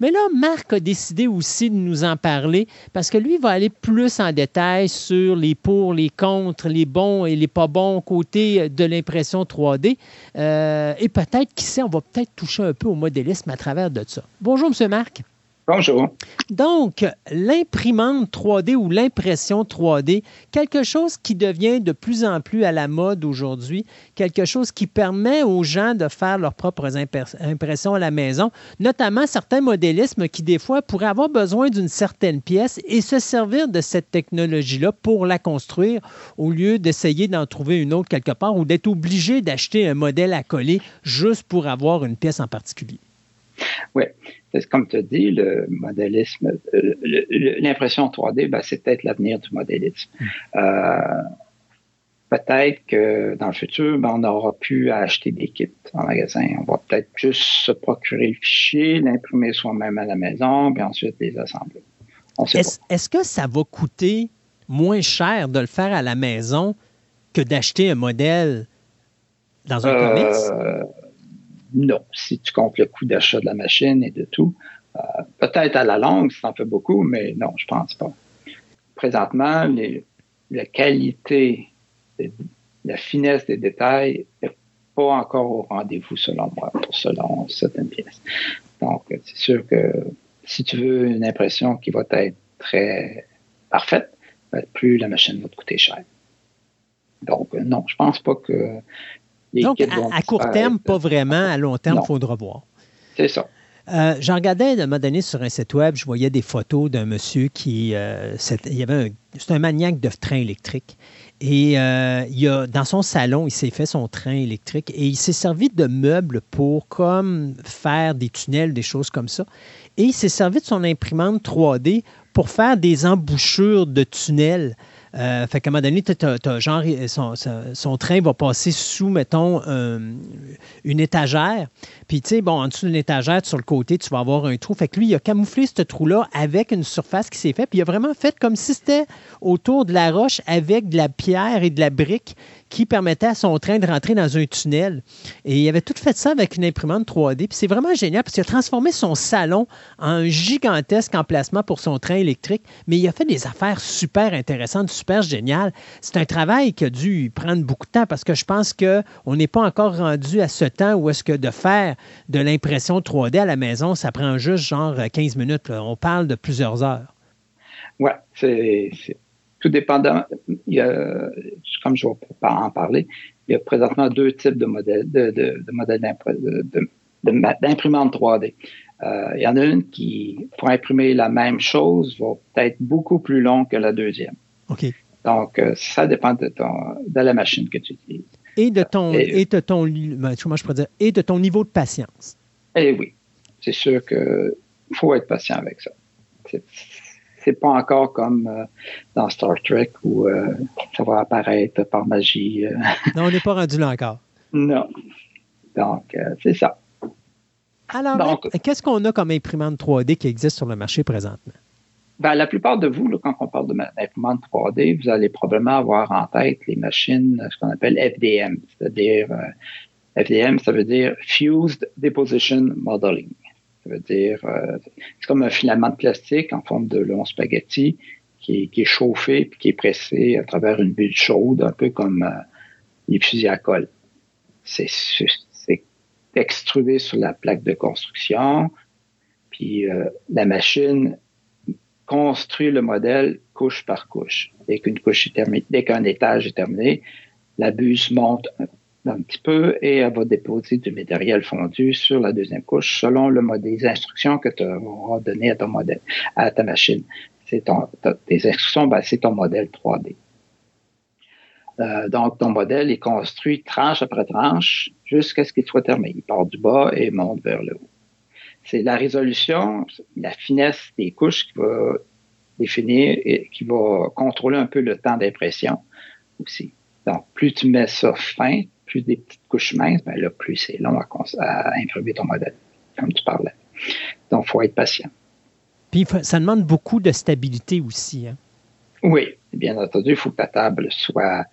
Mais là, Marc a décidé aussi de nous en parler parce que lui va aller plus en détail sur les pour, les contre, les bons et les pas bons côtés de l'impression 3D. Euh, et peut-être, qui sait, on va peut-être toucher un peu au modélisme à travers de ça. Bonjour, M. Marc. Bonjour. Donc, l'imprimante 3D ou l'impression 3D, quelque chose qui devient de plus en plus à la mode aujourd'hui, quelque chose qui permet aux gens de faire leurs propres impressions à la maison, notamment certains modélismes qui, des fois, pourraient avoir besoin d'une certaine pièce et se servir de cette technologie-là pour la construire au lieu d'essayer d'en trouver une autre quelque part ou d'être obligé d'acheter un modèle à coller juste pour avoir une pièce en particulier. Oui, comme tu dis, le modélisme, euh, l'impression 3D, ben, c'est peut-être l'avenir du modélisme. Hmm. Euh, peut-être que dans le futur, ben, on n'aura plus à acheter des kits en magasin. On va peut-être juste se procurer le fichier, l'imprimer soi-même à la maison, puis ensuite les assembler. Est-ce que ça va coûter moins cher de le faire à la maison que d'acheter un modèle dans un euh, non, si tu comptes le coût d'achat de la machine et de tout. Euh, peut-être à la longue, ça en fait beaucoup, mais non, je pense pas. Présentement, la qualité, la finesse des détails n'est pas encore au rendez-vous selon moi, selon certaines pièces. Donc, c'est sûr que si tu veux une impression qui va être très parfaite, ben, plus la machine va te coûter cher. Donc, non, je pense pas que donc, à, court terme, pas vraiment. À long terme, il faudra voir. C'est ça. Euh, J'en regardais à un moment donné sur un site web, je voyais des photos d'un monsieur qui. Euh, il y avait c'est un maniaque de train électrique. Et euh, il a, dans son salon, il s'est fait son train électrique et il s'est servi de meubles pour comme faire des tunnels, des choses comme ça. Et il s'est servi de son imprimante 3D pour faire des embouchures de tunnels. Euh, fait qu'à un moment donné, genre, son, train va passer sous, mettons, une étagère. Puis, tu sais, bon, en dessous d'une étagère, sur le côté, tu vas avoir un trou. Fait que lui, il a camouflé ce trou-là avec une surface qui s'est faite. Puis, il a vraiment fait comme si c'était autour de la roche avec de la pierre et de la brique qui permettait à son train de rentrer dans un tunnel. Et il avait tout fait ça avec une imprimante 3D. Puis c'est vraiment génial parce qu'il a transformé son salon en un gigantesque emplacement pour son train électrique. Mais il a fait des affaires super intéressantes, super géniales. C'est un travail qui a dû prendre beaucoup de temps parce que je pense qu'on n'est pas encore rendu à ce temps où est-ce que de faire de l'impression 3D à la maison, ça prend juste genre 15 minutes. On parle de plusieurs heures. Oui, c'est tout dépendant. Il y a, comme je vais pas en parler, il y a présentement deux types de modèles de, de, de modèles d'imprimantes 3D. Euh, il y en a une qui, pour imprimer la même chose, va peut-être beaucoup plus long que la deuxième. OK. Donc, euh, ça dépend de, ton, de la machine que tu utilises. Et de ton, et, de ton, ben, comment je pourrais dire, et de ton niveau de patience. Eh oui, c'est sûr qu'il faut être patient avec ça. C'est pas encore comme euh, dans Star Trek où ça va apparaître par magie. <laughs> non, on n'est pas rendu là encore. Non. Donc, c'est ça. Alors, qu'est-ce qu'on a comme imprimante 3D qui existe sur le marché présentement? Ben, la plupart de vous, quand on parle d'imprimante 3D, vous allez probablement avoir en tête les machines, ce qu'on appelle FDM, c'est-à-dire euh, FDM, ça veut dire Fused Deposition Modeling. Ça veut dire, euh, c'est comme un filament de plastique en forme de long spaghetti qui est, chauffé puis qui est pressé à travers une bulle chaude, un peu comme euh, les fusils à colle. C'est extrudé sur la plaque de construction, puis euh, la machine construit le modèle couche par couche. Dès qu'une couche est terminée, dès qu'un étage est terminé, la buse monte un, petit peu et elle va déposer du matériel fondu sur la deuxième couche selon le modèle, les instructions que tu auras données à ton modèle, à ta machine. C'est ton, tes instructions, ben, c'est ton modèle 3D. Euh, donc, ton modèle est construit tranche après tranche jusqu'à ce qu'il soit terminé. Il part du bas et monte vers le haut. C'est la résolution, la finesse des couches qui va définir et qui va contrôler un peu le temps d'impression aussi. Donc, plus tu mets ça fin, plus des petites couches minces, ben là, plus c'est long à, imprimer ton modèle, comme tu parlais. Donc, il faut être patient. Puis, ça demande beaucoup de stabilité aussi. Hein? Oui, bien entendu, il faut que ta table soit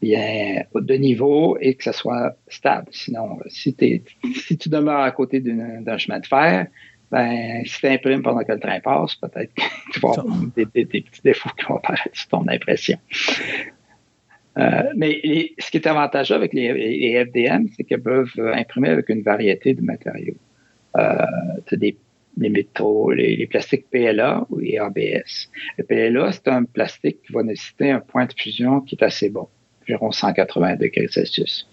bien de niveau et que ça soit stable. Sinon, si, si tu demeures à côté d'un chemin de fer, ben, si tu imprimes pendant que le train passe, peut-être que <laughs> tu vas avoir des, petits défauts qui vont apparaître sur ton impression. Euh, mais ce qui est avantageux avec les, FDM, c'est qu'elles peuvent imprimer avec une variété de matériaux. Euh, des les métaux, les, plastiques PLA et ABS. Le PLA, c'est un plastique qui va nécessiter un point de fusion qui est assez bon environ 180 degrés Celsius.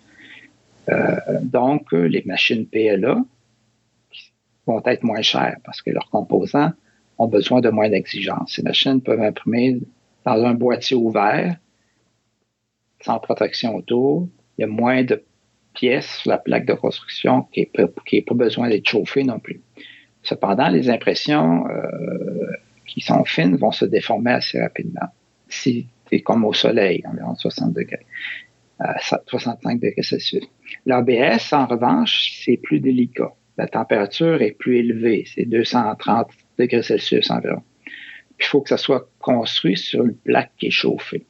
Euh, donc, les machines PLA vont être moins chères parce que leurs composants ont besoin de moins d'exigence. Ces machines peuvent imprimer dans un boîtier ouvert, sans protection autour. Il y a moins de pièces sur la plaque de construction qui n'a pas besoin d'être chauffée non plus. Cependant, les impressions euh, qui sont fines vont se déformer assez rapidement. Si c'est comme au soleil, environ 60 degrés, 65 degrés Celsius. L'ABS, en revanche, c'est plus délicat. La température est plus élevée, c'est 230 degrés Celsius environ. il faut que ça soit construit sur une plaque qui est chauffée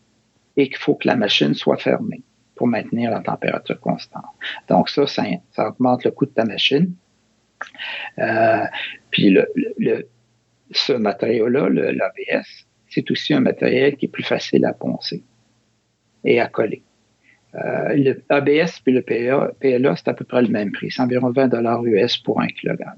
et qu'il faut que la machine soit fermée pour maintenir la température constante. Donc ça, ça, augmente le coût de ta machine. Euh, puis le, ce matériau-là, l'ABS, c'est aussi un matériel qui est plus facile à poncer et à coller. Euh, le ABS puis le PLA, c'est à peu près le même prix. C'est environ 20 dollars US pour un kilogramme.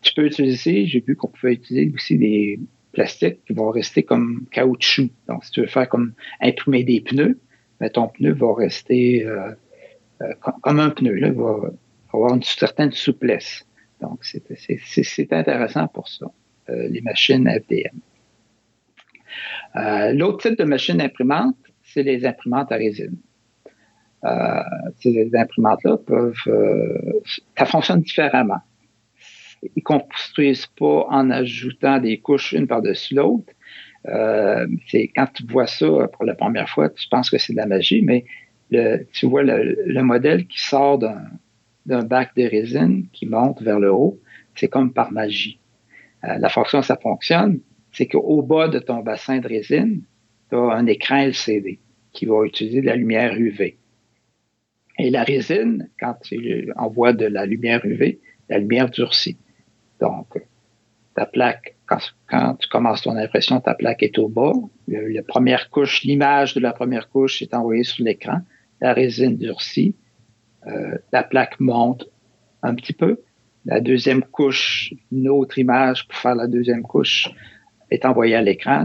Tu peux utiliser, j'ai vu qu'on pouvait utiliser aussi des plastiques qui vont rester comme caoutchouc. Donc, si tu veux faire comme imprimer des pneus, mais ben, ton pneu va rester euh, euh, comme un pneu. Là, va avoir une certaine souplesse. Donc, c'est intéressant pour ça, les machines FDM. Euh, l'autre type de machine imprimante, c'est les imprimantes à résine. Euh, ces imprimantes-là peuvent, euh, ça fonctionne différemment. Ils construisent pas en ajoutant des couches une par-dessus l'autre. c'est quand tu vois ça pour la première fois, tu penses que c'est de la magie, mais tu vois le, modèle qui sort d'un bac de résine qui monte vers le haut, c'est comme par magie. la fonction, ça fonctionne, c'est qu'au bas de ton bassin de résine, tu as un écran LCD qui va utiliser de la lumière UV. Et la résine, quand tu envoies de la lumière UV, la lumière durcit. Donc, ta plaque, quand, tu commences ton impression, ta plaque est au bas. la première couche, l'image de la première couche est envoyée sur l'écran. La résine durcit. Euh, la plaque monte un petit peu. La deuxième couche, une autre image pour faire la deuxième couche est envoyée à l'écran.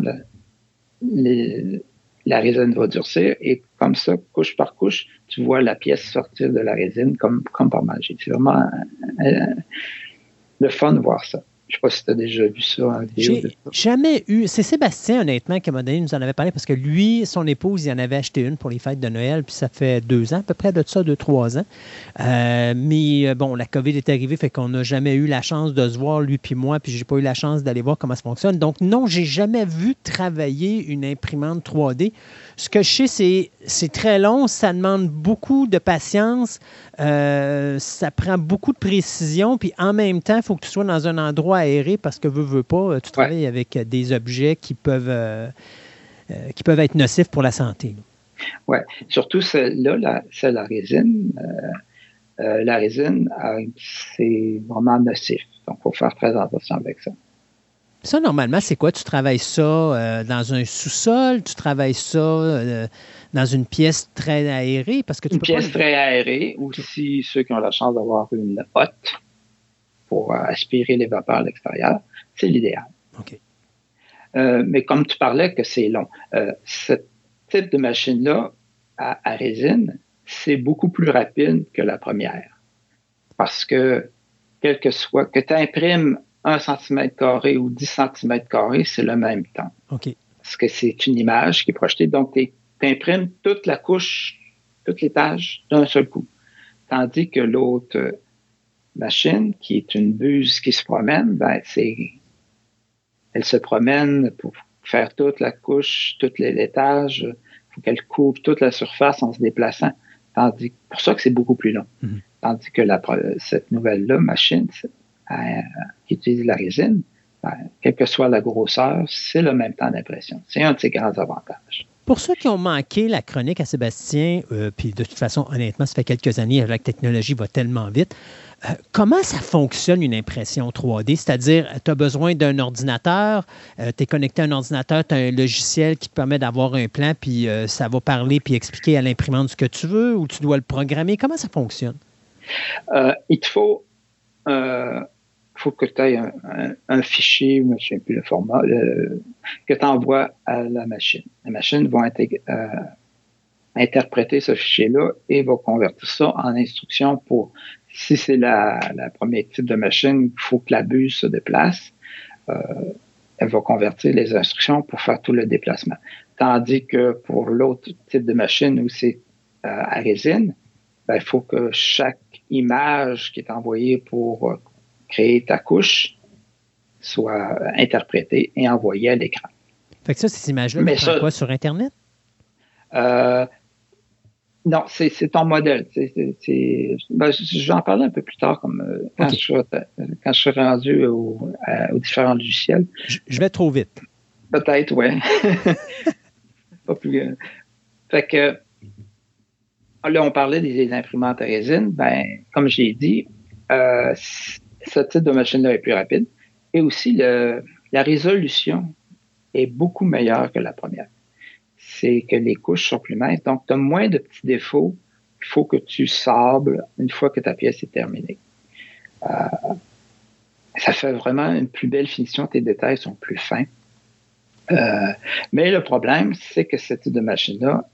La résine va durcir et comme ça, couche par couche, tu vois la pièce sortir de la résine comme, comme par magie. C'est vraiment le fun de voir ça. Je ne sais pas si tu as déjà vu ça en vidéo. J'ai jamais eu. C'est Sébastien, honnêtement, qui m'a donné, nous en avait parlé parce que lui, son épouse, il en avait acheté une pour les fêtes de Noël, puis ça fait deux ans, à peu près de ça, deux, trois ans. Euh, mais euh, bon, la COVID est arrivée, fait qu'on n'a jamais eu la chance de se voir, lui puis moi, puis j'ai pas eu la chance d'aller voir comment ça fonctionne. Donc, non, j'ai jamais vu travailler une imprimante 3D. Ce que je sais, c'est c'est très long, ça demande beaucoup de patience, euh, ça prend beaucoup de précision, puis en même temps, il faut que tu sois dans un endroit aéré parce que veux, veux pas, tu travailles avec des objets qui peuvent, euh, euh, qui peuvent être nocifs pour la santé. Oui, surtout là c'est la résine. la résine, c'est vraiment nocif. Donc, il faut faire très attention avec ça. Ça, normalement, c'est quoi? Tu travailles ça euh, dans un sous-sol? Tu travailles ça euh, dans une pièce très aérée? Parce que une pièce très aérée, ou si ceux qui ont la chance d'avoir une hotte pour aspirer les vapeurs à l'extérieur, c'est l'idéal. OK. Euh, mais comme tu parlais que c'est long, ce type de machine-là à, à résine, c'est beaucoup plus rapide que la première. Parce que, quel que soit, que tu imprimes 1 cm ou 10 cm, c'est le même temps. Parce que c'est une image qui est projetée. Donc, tu imprimes toute la couche, toute l'étage d'un seul coup. Tandis que l'autre machine, qui est une buse qui se promène, ben, c'est, elle se promène pour faire toute la couche, tout l'étage. Il faut qu'elle couvre toute la surface en se déplaçant. Tandis, pour ça que c'est beaucoup plus long. Mm-hmm. Tandis que la, cette nouvelle-là, machine, qui utilise la résine, ben, quelle que soit la grosseur, c'est le même temps d'impression. C'est un de ses grands avantages. Pour ceux qui ont manqué la chronique à Sébastien, euh, puis de toute façon, honnêtement, ça fait quelques années, la technologie va tellement vite. Euh, comment ça fonctionne une impression 3D? C'est-à-dire, tu as besoin d'un ordinateur, euh, tu es connecté à un ordinateur, tu as un logiciel qui te permet d'avoir un plan, puis ça va parler puis expliquer à l'imprimante ce que tu veux, ou tu dois le programmer. Comment ça fonctionne? il faut que tu aies un, fichier, je ne sais plus le format, que tu envoies à la machine. La machine va euh, interpréter ce fichier-là et va convertir ça en instruction pour, si c'est la, la premier type de machine, il faut que la buse se déplace. Euh, elle va convertir les instructions pour faire tout le déplacement. Tandis que pour l'autre type de machine où c'est euh, à résine, ben, il faut que chaque image qui est envoyée pour créer ta couche soit interprétée et envoyée à l'écran. Fait que ça, ces images-là, tu quoi sur Internet? Euh, non, c'est ton modèle. Ben, je vais en parler un peu plus tard, comme euh, quand, je, suis rendu aux différents logiciels. Je, vais trop vite. Peut-être, oui. <laughs> Pas plus. Euh, fait que là, on parlait des imprimantes à résine. Ben, comme j'ai dit, euh, ce type de machine-là est plus rapide. Et aussi, le, la résolution est beaucoup meilleure que la première. C'est que les couches sont plus minces, donc tu as moins de petits défauts qu'il faut que tu sables une fois que ta pièce est terminée. Euh, ça fait vraiment une plus belle finition, tes détails sont plus fins. Euh, mais le problème, c'est que ce type de machine-là,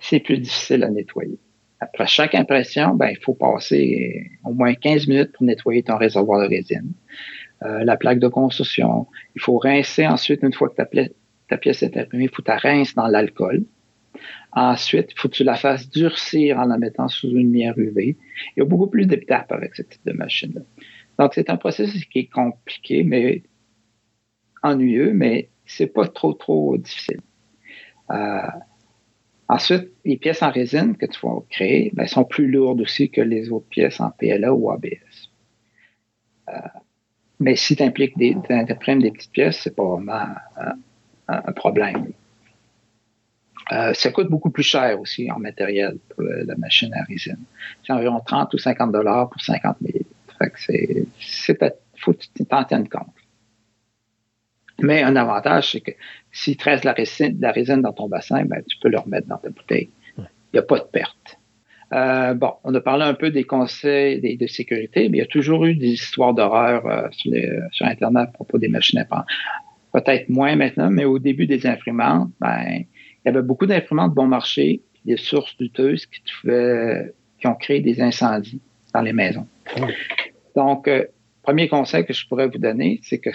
c'est plus difficile à nettoyer. Après chaque impression, ben, il faut passer au moins 15 minutes pour nettoyer ton réservoir de résine. Euh, la plaque de construction. Il faut rincer ensuite, une fois que ta, pièce est imprimée, il faut que tu rinces dans l'alcool. Ensuite, il faut que tu la fasses durcir en la mettant sous une lumière UV. Il y a beaucoup plus d'étapes avec ce type de machine-là. Donc, c'est un processus qui est compliqué, mais ennuyeux, mais c'est pas trop, trop difficile. Euh, Ensuite, les pièces en résine que tu vas créer ben, sont plus lourdes aussi que les autres pièces en PLA ou ABS. Euh, mais si tu impliques des, des petites pièces, c'est pas vraiment un, problème. Euh, ça coûte beaucoup plus cher aussi en matériel pour la machine à résine. C'est environ 30 ou 50 dollars pour 50 000. Fait que c'est, c'est, faut que tu t'en tiennes compte. Mais un avantage, c'est que s'il te la résine, la résine dans ton bassin, ben, tu peux le remettre dans ta bouteille. Il n'y a pas de perte. Euh, bon, on a parlé un peu des conseils de sécurité, mais il y a toujours eu des histoires d'horreur euh, sur, Internet à propos des machines imprimantes. Peut-être moins maintenant, mais au début des imprimantes, ben, il y avait beaucoup d'imprimantes bon marché, des sources douteuses qui, qui ont créé des incendies dans les maisons. Donc, euh, premier conseil que je pourrais vous donner, c'est que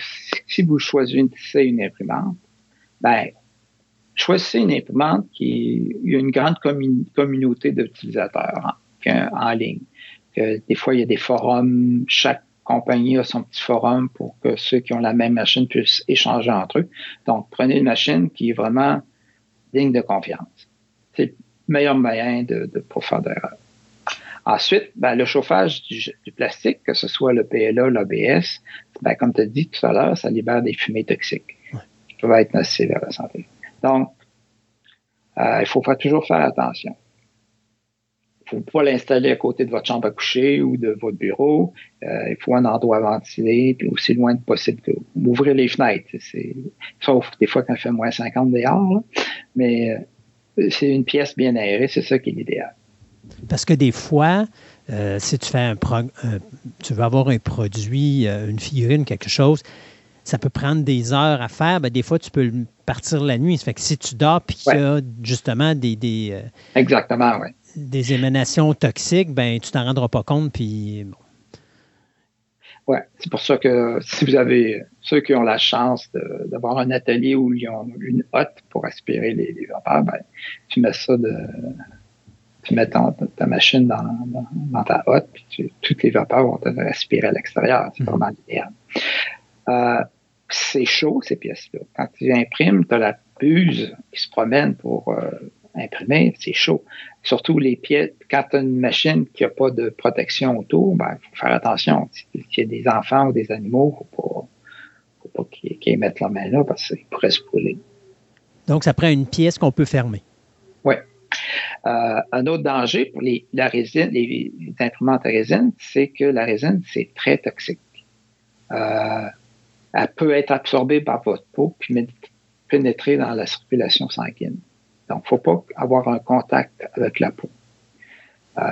si vous choisissez une imprimante, ben, choisissez une imprimante qui a une grande communauté d'utilisateurs en, ligne. des fois, il y a des forums, chaque compagnie a son petit forum pour que ceux qui ont la même machine puissent échanger entre eux. Donc, prenez une machine qui est vraiment digne de confiance. C'est le meilleur moyen de, de pour faire d'erreur. Ensuite, ben, le chauffage du, plastique, que ce soit le PLA, l'ABS, ben, comme tu as dit tout à l'heure, ça libère des fumées toxiques qui peuvent être nocives à la santé. Donc, euh, il faut toujours faire attention. Il ne faut pas l'installer à côté de votre chambre à coucher ou de votre bureau. Euh, il faut un endroit ventilé, puis aussi loin que possible. Ouvrir les fenêtres. Sauf des fois quand il fait moins 50 dehors. Mais euh, c'est une pièce bien aérée, c'est ça qui est l'idéal. Parce que des fois, si tu fais un, tu veux avoir un produit, une figurine, quelque chose, ça peut prendre des heures à faire. Ben, des fois, tu peux partir la nuit. Ça fait que si tu dors et qu'il y a justement des, des, euh, Exactement, des émanations toxiques, ben, tu t'en rendras pas compte. Puis, bon. Oui, c'est pour ça que si vous avez ceux qui ont la chance d'avoir un atelier où ils ont une hotte pour aspirer les, vapeurs, ben, tu mets ça de. Tu mets ta, machine dans, ta hotte, puis toutes les vapeurs vont être aspirées à l'extérieur. C'est mm-hmm. vraiment idéal. Euh, c'est chaud, ces pièces-là. Quand tu imprimes, tu as la buse qui se promène pour euh, imprimer, c'est chaud. Surtout les pièces, quand tu as une machine qui n'a pas de protection autour, il ben, faut faire attention. S'il y a des enfants ou des animaux, il ne faut pas, qu'ils mettent la main là parce qu'ils pourraient se brûler. Donc, ça prend une pièce qu'on peut fermer. Oui. Euh, un autre danger pour les, la résine, les, imprimantes à résine, c'est que la résine, c'est très toxique. Euh, elle peut être absorbée par votre peau puis pénétrer dans la circulation sanguine. Donc, faut pas avoir un contact avec la peau. Euh,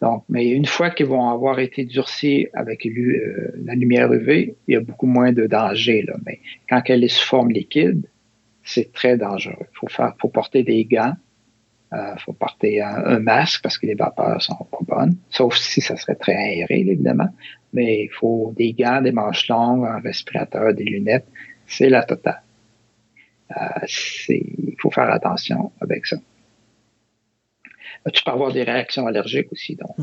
donc, mais une fois qu'ils vont avoir été durcis avec euh, la lumière UV, il y a beaucoup moins de danger. Là. Mais quand elle est sous forme liquide, c'est très dangereux. Il faut, faire, faut porter des gants, il euh, faut porter un, masque parce que les vapeurs sont pas bonnes, sauf si ça serait très aéré, évidemment mais il faut des gants, des manches longues, un respirateur, des lunettes. C'est la totale. Euh, il faut faire attention avec ça. Euh, tu peux avoir des réactions allergiques aussi, donc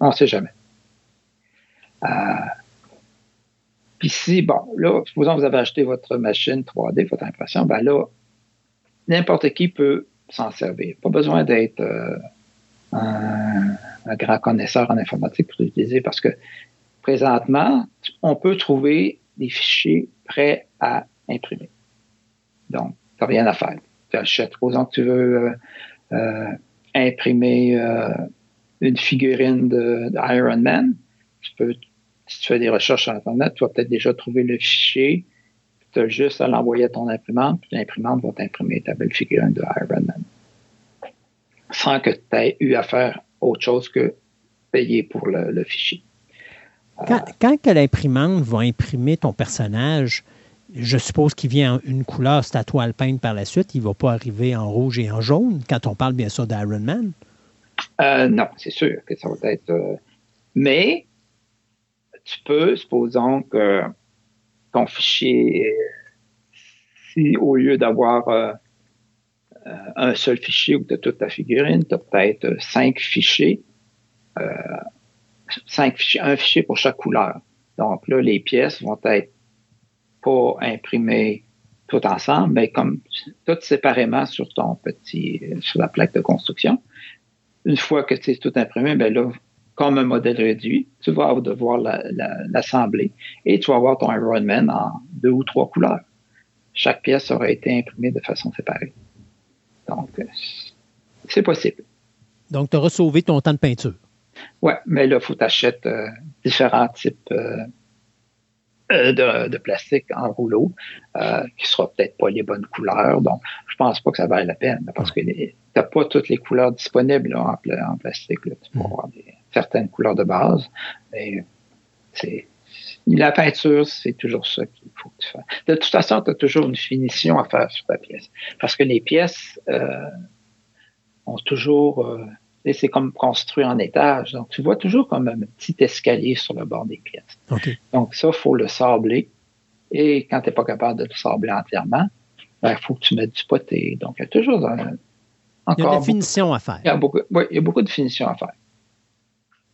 on ne sait jamais. Euh, puis si, bon, là, supposons que vous avez acheté votre machine 3D, votre impression, ben là, n'importe qui peut s'en servir. Pas besoin d'être un un grand connaisseur en informatique pour l'utiliser parce que présentement, on peut trouver des fichiers prêts à imprimer. Donc, tu n'as rien à faire. Tu achètes, supposons que tu veux euh, euh, imprimer euh, une figurine d'Iron Man. Tu peux, si tu fais des recherches sur Internet, tu vas peut-être déjà trouver le fichier. Tu as juste à l'envoyer à ton imprimante, puis l'imprimante va t'imprimer ta belle figurine de Iron Man. Sans que tu aies eu à faire autre chose que payer pour le, fichier. Quand, quand l'imprimante va imprimer ton personnage, je suppose qu'il vient en une couleur, c'est à par la suite. Il ne va pas arriver en rouge et en jaune quand on parle bien sûr d'Iron Man. Euh, non, c'est sûr que ça va être. Euh, mais tu peux, supposons que ton fichier, si au lieu d'avoir euh, un seul fichier où tu toute ta figurine, tu as peut-être cinq fichiers, cinq fichiers, un fichier pour chaque couleur. Donc là, les pièces vont être pas imprimées toutes ensemble, mais comme toutes séparément sur ton petit, sur la plaque de construction. Une fois que c'est tout imprimé, ben là, comme un modèle réduit, tu vas devoir l'assembler et tu vas avoir ton Iron Man en deux ou trois couleurs. Chaque pièce aura été imprimée de façon séparée. Donc, euh, c'est possible. Donc, tu auras sauvé ton temps de peinture. Oui, mais là, il faut t'acheter euh, différents types de, plastique en rouleau, euh, qui sera peut-être pas les bonnes couleurs. Donc, je pense pas que ça vaille la peine parce que tu n'as pas toutes les couleurs disponibles en, plastique. Tu peux mm. avoir certaines couleurs de base, mais c'est la peinture, c'est toujours ça qu'il faut que tu fasses. De toute façon, tu as toujours une finition à faire sur ta pièce. Parce que les pièces euh, ont toujours euh, c'est comme construit en étage. Donc, tu vois toujours comme un petit escalier sur le bord des pièces. Donc, ça, il faut le sabler. Et quand tu n'es pas capable de le sabler entièrement, il ben, faut que tu mettes du poté. Donc, il y a toujours un, encore. Il y a des finitions à faire. Il y a beaucoup, oui, il y a beaucoup de finitions à faire.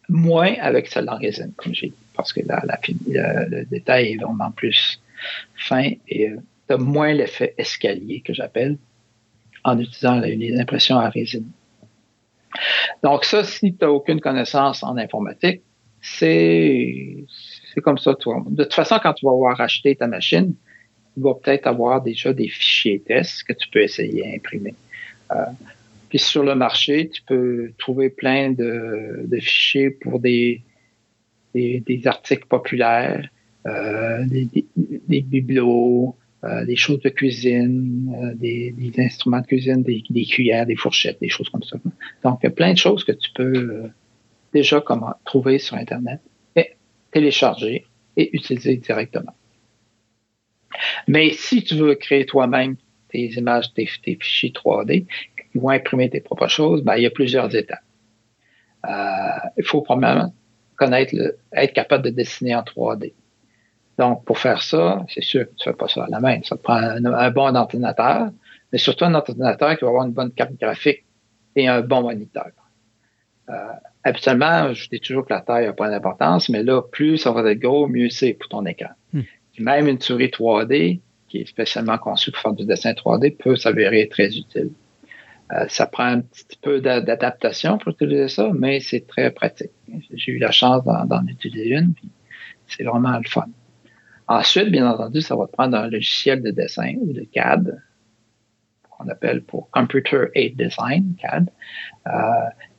Moins avec celle en résine, comme j'ai dit, parce que là, la, le, détail est vraiment plus fin et euh, tu as moins l'effet escalier que j'appelle en utilisant les impressions à résine. Donc ça, si tu n'as aucune connaissance en informatique, c'est comme ça. Toi. De toute façon, quand tu vas avoir acheté ta machine, tu vas peut-être avoir déjà des fichiers tests que tu peux essayer d'imprimer. Euh, puis sur le marché, tu peux trouver plein de, fichiers pour des, des, articles populaires, euh, des, des, bibelots, euh, des choses de cuisine, euh, des, instruments de cuisine, des, cuillères, des fourchettes, des choses comme ça. Donc, il y a plein de choses que tu peux euh, déjà comment, trouver sur Internet et télécharger et utiliser directement. Mais si tu veux créer toi-même tes images, tes, fichiers 3D, qui vont imprimer tes propres choses, ben, il y a plusieurs étapes. il faut premièrement connaître, le, être capable de dessiner en 3D. Donc, pour faire ça, c'est sûr que tu ne fais pas ça à la main. Ça te prend un, bon ordinateur, mais surtout un ordinateur qui va avoir une bonne carte graphique et un bon moniteur. Euh, habituellement, je dis toujours que la taille n'a pas d'importance, mais là, plus ça va être gros, mieux c'est pour ton écran. Hmm. Même une souris 3D, qui est spécialement conçue pour faire du dessin 3D, peut s'avérer très utile. Euh, ça prend un petit peu d'adaptation pour utiliser ça, mais c'est très pratique. J'ai eu la chance d'en utiliser une, puis c'est vraiment le fun. Ensuite, bien entendu, ça va prendre un logiciel de dessin ou de CAD, qu'on appelle pour Computer Aid Design, CAD. Euh,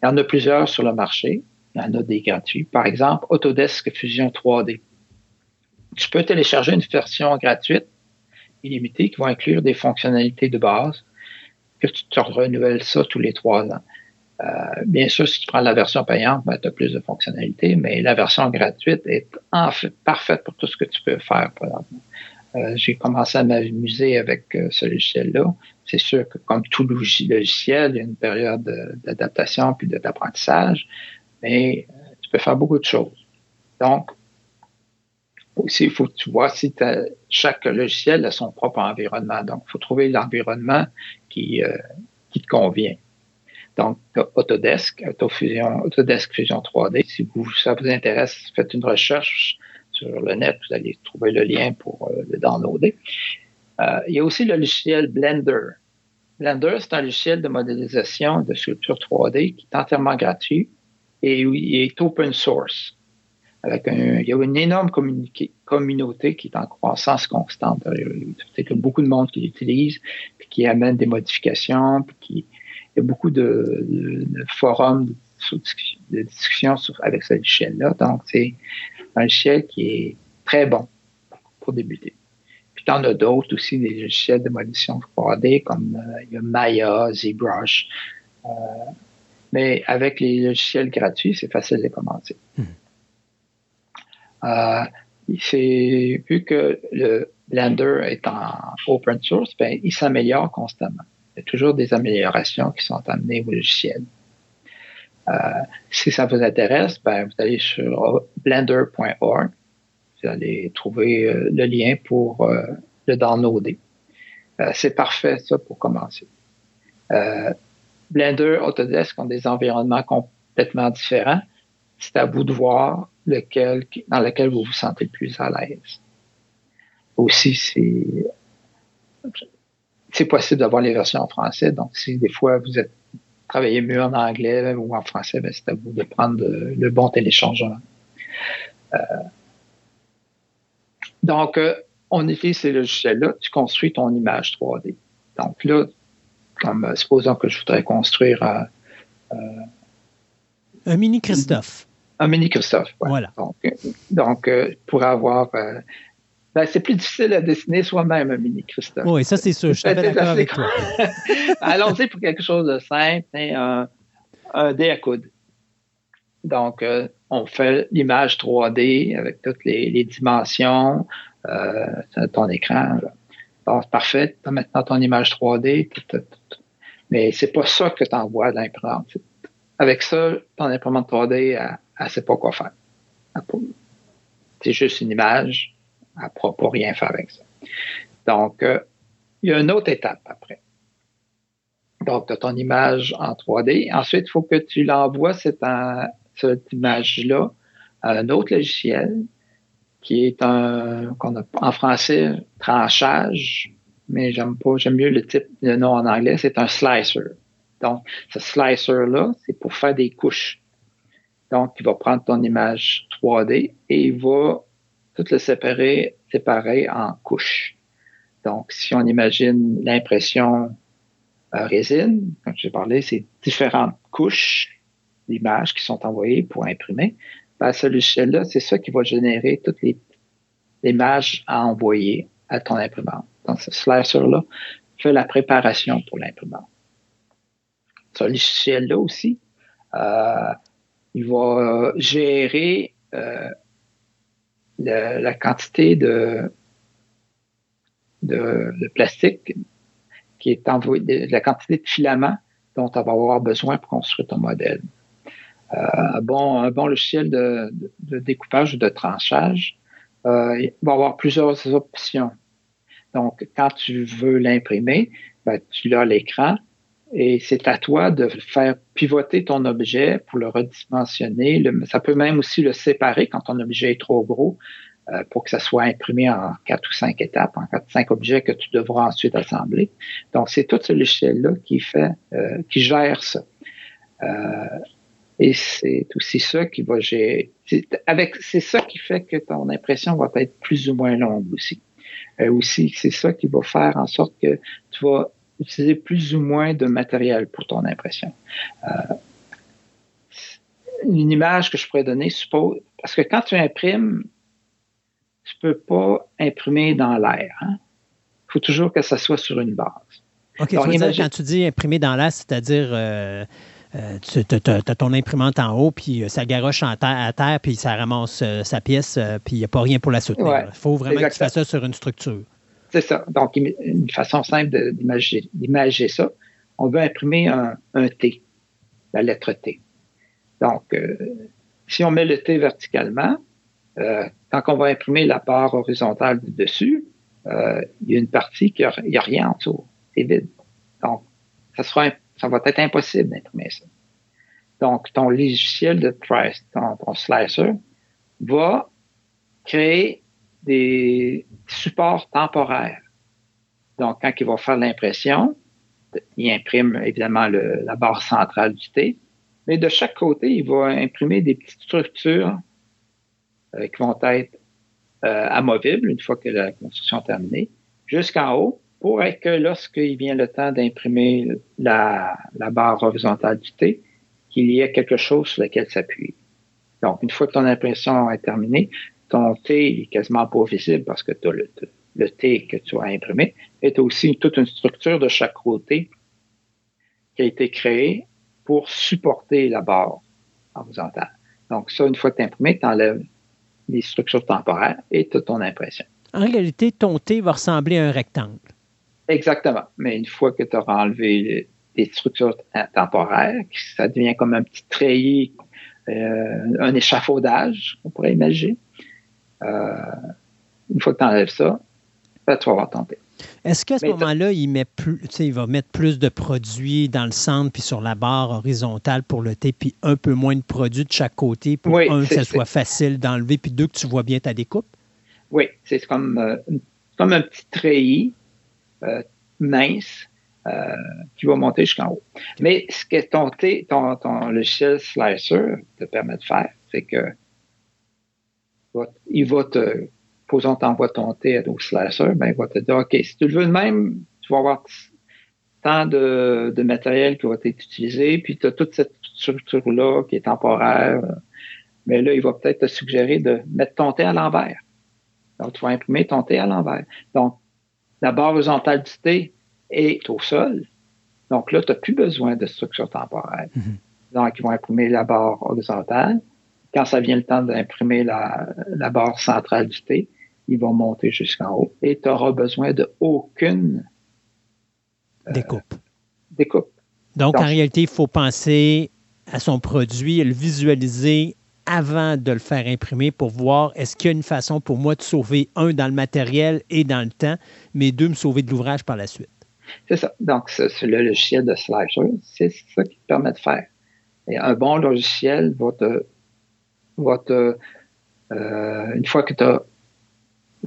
il y en a plusieurs sur le marché. Il y en a des gratuits. Par exemple, Autodesk Fusion 3D. Tu peux télécharger une version gratuite, illimitée, qui va inclure des fonctionnalités de base, que tu te renouvelles ça tous les trois ans. Euh, bien sûr, si tu prends la version payante, ben, tu as plus de fonctionnalités, mais la version gratuite est en fait parfaite pour tout ce que tu peux faire. Euh, j'ai commencé à m'amuser avec euh, ce logiciel-là. C'est sûr que comme tout logiciel, il y a une période d'adaptation puis d'apprentissage, mais tu peux faire beaucoup de choses. Donc, aussi, il faut que tu vois si chaque logiciel a son propre environnement. Donc, il faut trouver l'environnement qui, qui te convient. Donc, Autodesk, Autodesk Fusion 3D. Si ça vous intéresse, faites une recherche sur le net, vous allez trouver le lien pour euh, le downloader. Euh, il y a aussi le logiciel Blender. Blender, c'est un logiciel de modélisation de sculpture 3D qui est entièrement gratuit et il est open source. Il y a une énorme communauté qui est en croissance constante. Il y a beaucoup de monde qui l'utilise, qui amène des modifications, qui, y a beaucoup de, forums de, discussion avec ce logiciel-là. Donc, c'est un logiciel qui est très bon pour débuter. Puis, tu en as d'autres aussi, des logiciels de modélisation 3D, comme euh, il y a Maya, ZBrush. Euh, mais avec les logiciels gratuits, c'est facile de commencer. Hmm. Euh, c'est vu que le Blender est en open source, ben, il s'améliore constamment. Il y a toujours des améliorations qui sont amenées au logiciel. Euh, si ça vous intéresse, ben, vous allez sur blender.org. Vous allez trouver euh, le lien pour euh, le downloader. c'est parfait, ça, pour commencer. Blender, Autodesk ont des environnements complètement différents. C'est à vous de voir lequel, dans lequel vous vous sentez plus à l'aise. Aussi, c'est c'est possible d'avoir les versions en français. Donc, si des fois vous êtes travaillez mieux en anglais ou en français, ben, c'est à vous de prendre le, bon téléchargement. Euh, donc, euh, on utilise ces logiciels-là, tu construis ton image 3D. Donc là, comme euh, supposons que je voudrais construire un, un mini Christophe. Un mini Christophe, Voilà. Donc, donc pour avoir Ben, c'est plus difficile à dessiner soi-même, un mini, Christophe. Oui, ça c'est sûr. Je suis d'accord avec toi. <laughs> Allons-y pour quelque chose de simple, hein, un, dé à coude. Donc, euh, on fait l'image 3D avec toutes les, dimensions, euh, ton écran. parfait, tu as maintenant ton image 3D, mais c'est pas ça que tu envoies à l'imprimante. Avec ça, ton imprimante 3D, elle ne sait pas quoi faire. C'est juste une image, elle ne pas rien faire avec ça. Donc, euh, il y a une autre étape après. Donc, tu as ton image en 3D. Ensuite, il faut que tu l'envoies, cette, cette image-là, à un autre logiciel qui est un, qu'on a en français, tranchage, mais j'aime pas, j'aime mieux le type, le nom en anglais, c'est un slicer. Donc, ce slicer-là, c'est pour faire des couches. Donc, il va prendre ton image 3D et il va tout le séparer, séparer en couches. Donc, si on imagine l'impression euh, résine, comme j'ai parlé, c'est différentes couches d'images qui sont envoyées pour imprimer. Ben, ce logiciel-là, c'est ça qui va générer toutes les images à envoyer à ton imprimante. Donc, ce slicer-là fait la préparation pour l'imprimante. Ce logiciel-là aussi, euh, il va gérer euh, la quantité de, de, plastique qui est envoyé, la quantité de filaments dont on va avoir besoin pour construire ton modèle. Euh, un, bon, un bon logiciel de, découpage ou de tranchage euh, va avoir plusieurs options. Donc, quand tu veux l'imprimer, ben, tu l'as à l'écran et c'est à toi de faire pivoter ton objet pour le redimensionner. ça peut même aussi le séparer quand ton objet est trop gros euh, pour que ça soit imprimé en quatre ou cinq étapes, en quatre ou cinq objets que tu devras ensuite assembler. Donc, c'est tout ce logiciel-là qui fait, euh, qui gère ça. Euh, et c'est aussi ça qui va gérer. Avec, c'est ça qui fait que ton impression va être plus ou moins longue aussi. Euh, aussi, c'est ça qui va faire en sorte que tu vas utiliser plus ou moins de matériel pour ton impression. Euh, une image que je pourrais donner suppose, parce que quand tu imprimes, tu peux pas imprimer dans l'air. Il hein. faut toujours que ça soit sur une base. OK, quand tu dis imprimer dans l'air, c'est-à-dire euh, euh, tu as, ton imprimante en haut, puis ça garoche en terre, à terre, puis ça ramasse sa pièce, puis il n'y a pas rien pour la soutenir. Il faut vraiment que tu fasses ça sur une structure. C'est ça. Donc, une façon simple d'imager ça, on veut imprimer un, T, la lettre T. Donc, euh, si on met le T verticalement, euh, quand on va imprimer la barre horizontale du dessus, euh, il y a une partie qui n'y a rien en dessous. C'est vide. Donc, ça, sera, ça va être impossible d'imprimer ça. Donc, ton logiciel de price, ton slicer, va créer des supports temporaires. Donc, quand il va faire l'impression, il imprime évidemment la barre centrale du T, mais de chaque côté, il va imprimer des petites structures euh, qui vont être euh, amovibles une fois que la construction est terminée, jusqu'en haut, pour que lorsqu'il vient le temps d'imprimer la, la barre horizontale du T, qu'il y ait quelque chose sur lequel s'appuyer. Donc, une fois que ton impression est terminée, ton T est quasiment pas visible parce que tu as le, le, T que tu as imprimé, et tu as aussi toute une structure de chaque côté qui a été créée pour supporter la barre horizontale. Donc, ça, une fois que tu imprimé, tu enlèves les structures temporaires et tu as ton impression. En réalité, ton T va ressembler à un rectangle. Exactement. Mais une fois que tu auras enlevé les structures temporaires, ça devient comme un petit treillis, euh, un échafaudage, on pourrait imaginer. Euh, une fois que tu enlèves ça, ben, tu vas avoir tenté. Est-ce qu'à ce, moment-là, il, met plus, il va mettre plus de produits dans le centre puis sur la barre horizontale pour le thé, puis un peu moins de produits de chaque côté pour un, que ça soit facile d'enlever, puis deux, que tu vois bien ta découpe? Oui, c'est comme, euh, comme un petit treillis euh, mince qui va monter jusqu'en haut. Mais ce que ton, ton, ton logiciel Slicer te permet de faire, c'est que il va te, posons t'envoies ton thé au slicer, ben, il va te dire, OK, si tu le veux de même, tu vas avoir tant de, de matériel qui va être utilisé, puis tu as toute cette structure-là qui est temporaire. Mais là, il va peut-être te suggérer de mettre ton thé à l'envers. Donc, tu vas imprimer ton T à l'envers. Donc, la barre horizontale du T est au sol. Donc là, tu n'as plus besoin de structure temporelle. Mhm. Donc, ils vont imprimer la barre horizontale. Quand ça vient le temps d'imprimer la, barre centrale du T, ils vont monter jusqu'en haut. Et tu n'auras besoin de aucune euh, découpe. découpe. Donc, en réalité, il faut penser à son produit, le visualiser avant de le faire imprimer pour voir est-ce qu'il y a une façon pour moi de sauver un dans le matériel et dans le temps, mais deux me sauver de l'ouvrage par la suite. C'est ça. Donc, c'est le logiciel de Slicer, c'est ça qui te permet de faire. Et un bon logiciel va te, te euh, une fois que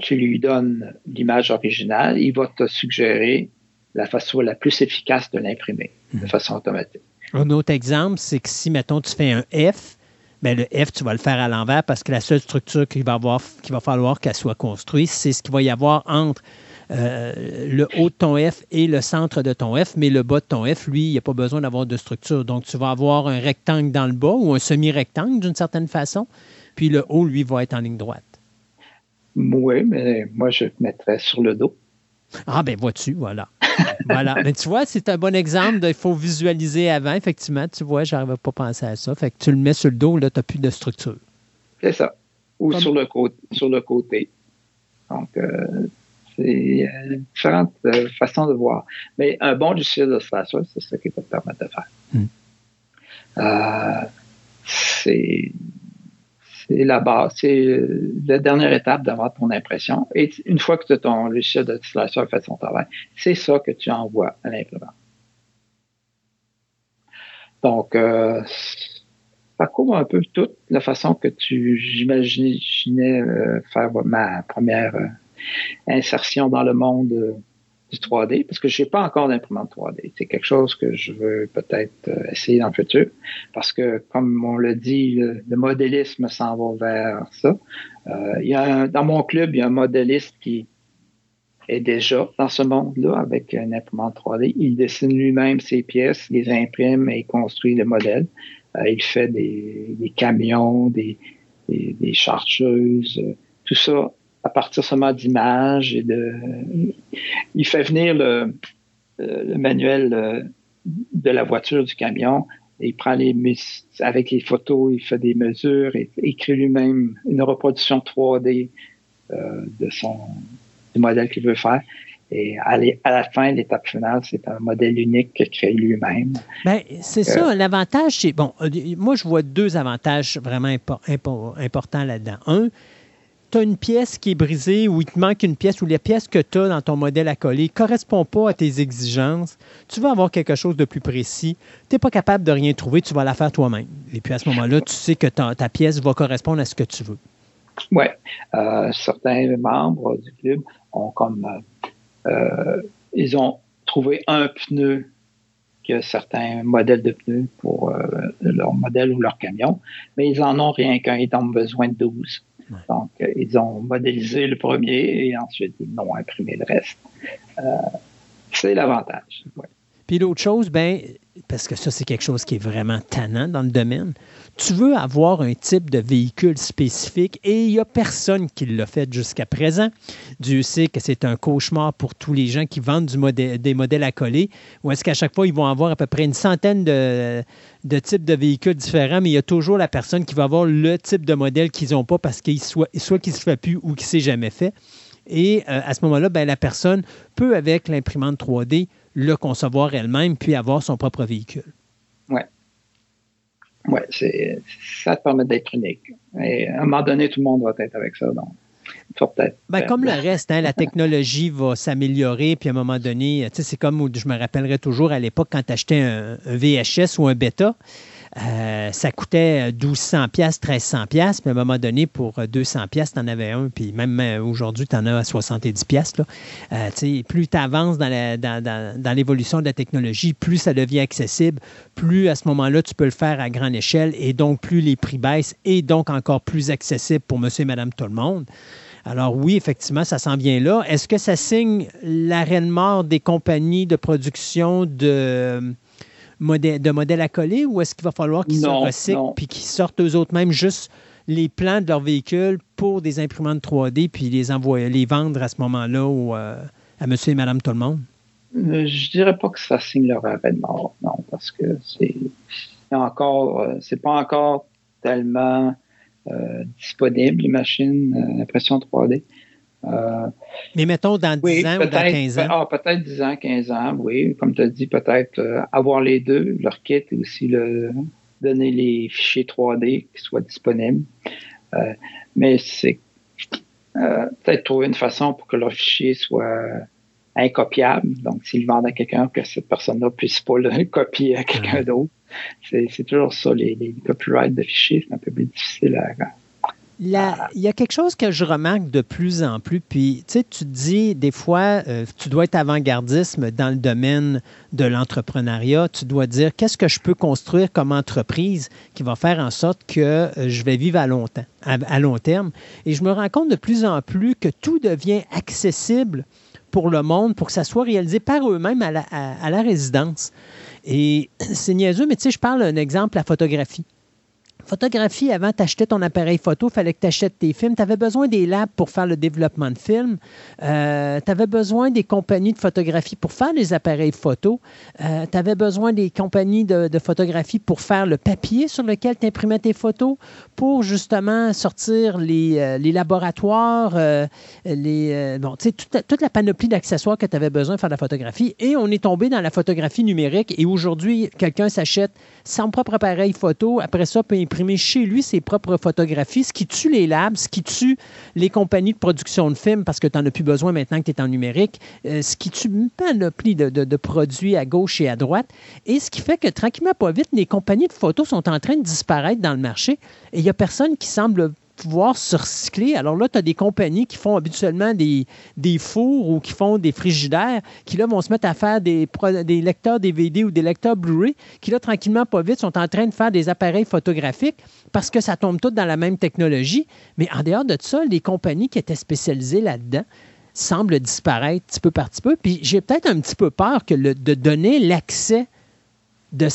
tu lui donnes l'image originale, il va te suggérer la façon la plus efficace de l'imprimer de mhm. façon automatique. Un autre exemple, c'est que si, mettons, tu fais un F, bien, le F, tu vas le faire à l'envers parce que la seule structure qu'il va, avoir, qu'il va falloir qu'elle soit construite, c'est ce qu'il va y avoir entre euh, le haut de ton F et le centre de ton F, mais le bas de ton F, lui, il n'y a pas besoin d'avoir de structure. Donc, tu vas avoir un rectangle dans le bas ou un semi-rectangle d'une certaine façon, puis le haut, lui, va être en ligne droite. Oui, mais moi, je le mettrais sur le dos. Ah, ben vois-tu, voilà. <laughs> voilà. Mais tu vois, c'est un bon exemple. Il faut visualiser avant. Effectivement, tu vois, je n'arrivais pas à penser à ça. Fait que tu le mets sur le dos, là, tu n'as plus de structure. C'est ça. Ou sur, le côté, sur le côté. Donc, euh, c'est euh, différentes euh, façons de voir. Mais un bon logiciel de Slasher, c'est ce qui va te permettre de faire. Hmm. Euh, c'est la base, c'est la dernière étape d'avoir ton impression. Et une fois que ton logiciel de Slasher fait son travail, c'est ça que tu envoies à l'imprimante. Donc, ça couvre un peu toute la façon que tu j'imaginais faire ma première insertion dans le monde euh, du 3D, parce que je n'ai pas encore d'imprimante 3D. C'est quelque chose que je veux peut-être euh, essayer dans le futur, parce que, comme on le dit, le, modélisme s'en va vers ça. Euh, il y a dans mon club, il y a un modéliste qui est déjà dans ce monde-là avec une imprimante 3D. Il dessine lui-même ses pièces, les imprime et construit le modèle. il fait des, camions, des, des, des chargeuses, tout ça à partir seulement d'images et de. Il fait venir le, le manuel euh, de la voiture du camion et il prend les avec les photos, il fait des mesures et écrit lui-même une reproduction 3D euh, de son du modèle qu'il veut faire. Et à, la fin, l'étape finale, c'est un modèle unique qu'il crée lui-même. Bien, c'est ça. Euh, l'avantage, c'est. Bon, moi, je vois deux avantages vraiment importants là-dedans. Un, tu as une pièce qui est brisée ou il te manque une pièce ou les pièces que tu as dans ton modèle à coller ne correspondent pas à tes exigences, tu vas avoir quelque chose de plus précis. Tu n'es pas capable de rien trouver, tu vas la faire toi-même. Et puis à ce moment-là, tu sais que ta, pièce va correspondre à ce que tu veux. Oui. Euh, certains membres du club ont comme. Euh, euh, ils ont trouvé un pneu que certains modèles de pneus pour leur modèle ou leur camion, mais ils en ont rien qu'un, ils ont besoin de 12. Donc, euh, ils ont modélisé le premier et ensuite ils ont imprimé le reste. Euh, c'est l'avantage. Puis l'autre chose, ben, parce que ça, c'est quelque chose qui est vraiment tannant dans le domaine, tu veux avoir un type de véhicule spécifique et il n'y a personne qui l'a fait jusqu'à présent. Dieu sait que c'est un cauchemar pour tous les gens qui vendent des modèles à coller, ou est-ce qu'à chaque fois, ils vont avoir à peu près une centaine de, types de véhicules différents, mais il y a toujours la personne qui va avoir le type de modèle qu'ils n'ont pas parce qu'il soit, soit qu'il ne se fait plus ou qu'il ne s'est jamais fait. Et euh, à ce moment-là, ben, la personne peut, avec l'imprimante 3D, le concevoir elle-même puis avoir son propre véhicule. Oui. Oui, ça te permet d'être unique. Et à un moment donné, tout le monde va être avec ça. Donc. Ben, comme le reste, hein, la technologie va s'améliorer, puis à un moment donné, c'est comme je me rappellerai toujours à l'époque quand tu achetais un, VHS ou un bêta. Euh, ça coûtait 1200 pièces, 1300 pièces, puis à un moment donné pour 200 pièces, tu en avais un, puis même euh, aujourd'hui tu en as à 70 pièces. Euh, plus tu avances dans, l'évolution de la technologie, plus ça devient accessible, plus à ce moment-là tu peux le faire à grande échelle et donc plus les prix baissent et donc encore plus accessible pour monsieur et madame tout le monde. Alors oui, effectivement, ça s'en vient là. Est-ce que ça signe l'arène mort des compagnies de production de de modèles à coller ou est-ce qu'il va falloir qu'ils se recyclent puis qu'ils sortent eux autres mêmes juste les plans de leur véhicule pour des imprimantes 3D puis les envoyer, les vendre à ce moment-là euh, à monsieur et madame tout le monde? Euh, je dirais pas que ça signe leur arrêt de mort, non, parce que c'est encore, c'est pas encore tellement disponible, les machines d'impression 3D. Mais mettons dans 10 ans ou dans 15 ans. Ah, peut-être 10 ans, 15 ans, oui. Comme tu as dit, peut-être avoir les deux, leur kit et aussi le, donner les fichiers 3D qui soient disponibles. Euh, mais c'est euh, peut-être trouver une façon pour que leur fichier soit incopiable. Donc, s'ils vendent à quelqu'un, que cette personne-là puisse pas le <laughs> copier à quelqu'un d'autre. C'est toujours ça, les, copyrights de fichiers, c'est un peu plus difficile à, il y a quelque chose que je remarque de plus en plus, puis tu sais, dis des fois, euh, tu dois être avant-gardisme dans le domaine de l'entrepreneuriat, tu dois dire qu'est-ce que je peux construire comme entreprise qui va faire en sorte que euh, je vais vivre à long, terme? Et je me rends compte de plus en plus que tout devient accessible pour le monde, pour que ça soit réalisé par eux-mêmes à la résidence. Et <clears throat> c'est niaiseux, mais tu sais, je parle d'un exemple, la photographie. Photographie, avant, tu achetais ton appareil photo, il fallait que tu achètes tes films. Tu avais besoin des labs pour faire le développement de films. Euh, tu avais besoin des compagnies de photographie pour faire les appareils photo. Euh, tu avais besoin des compagnies de, photographie pour faire le papier sur lequel tu imprimais tes photos, pour justement sortir les, euh, laboratoires, les, bon, toute, toute la panoplie d'accessoires que tu avais besoin de faire la photographie. Et on est tombé dans la photographie numérique. Et aujourd'hui, quelqu'un s'achète son propre appareil photo. Après ça, chez lui ses propres photographies, ce qui tue les labs, ce qui tue les compagnies de production de films parce que tu n'en as plus besoin maintenant que tu es en numérique, euh, ce qui tue une panoplie de, de, produits à gauche et à droite. Et ce qui fait que tranquillement, pas vite, les compagnies de photos sont en train de disparaître dans le marché et il n'y a personne qui semble pouvoir se recycler. Alors là, tu as des compagnies qui font habituellement des, fours ou qui font des frigidaires, qui là vont se mettre à faire des, des lecteurs DVD ou des lecteurs Blu-ray, qui là, tranquillement, pas vite, sont en train de faire des appareils photographiques parce que ça tombe tout dans la même technologie. Mais en dehors de ça, les compagnies qui étaient spécialisées là-dedans, semblent disparaître petit peu par petit peu. Puis j'ai peut-être un petit peu peur que de donner l'accès de,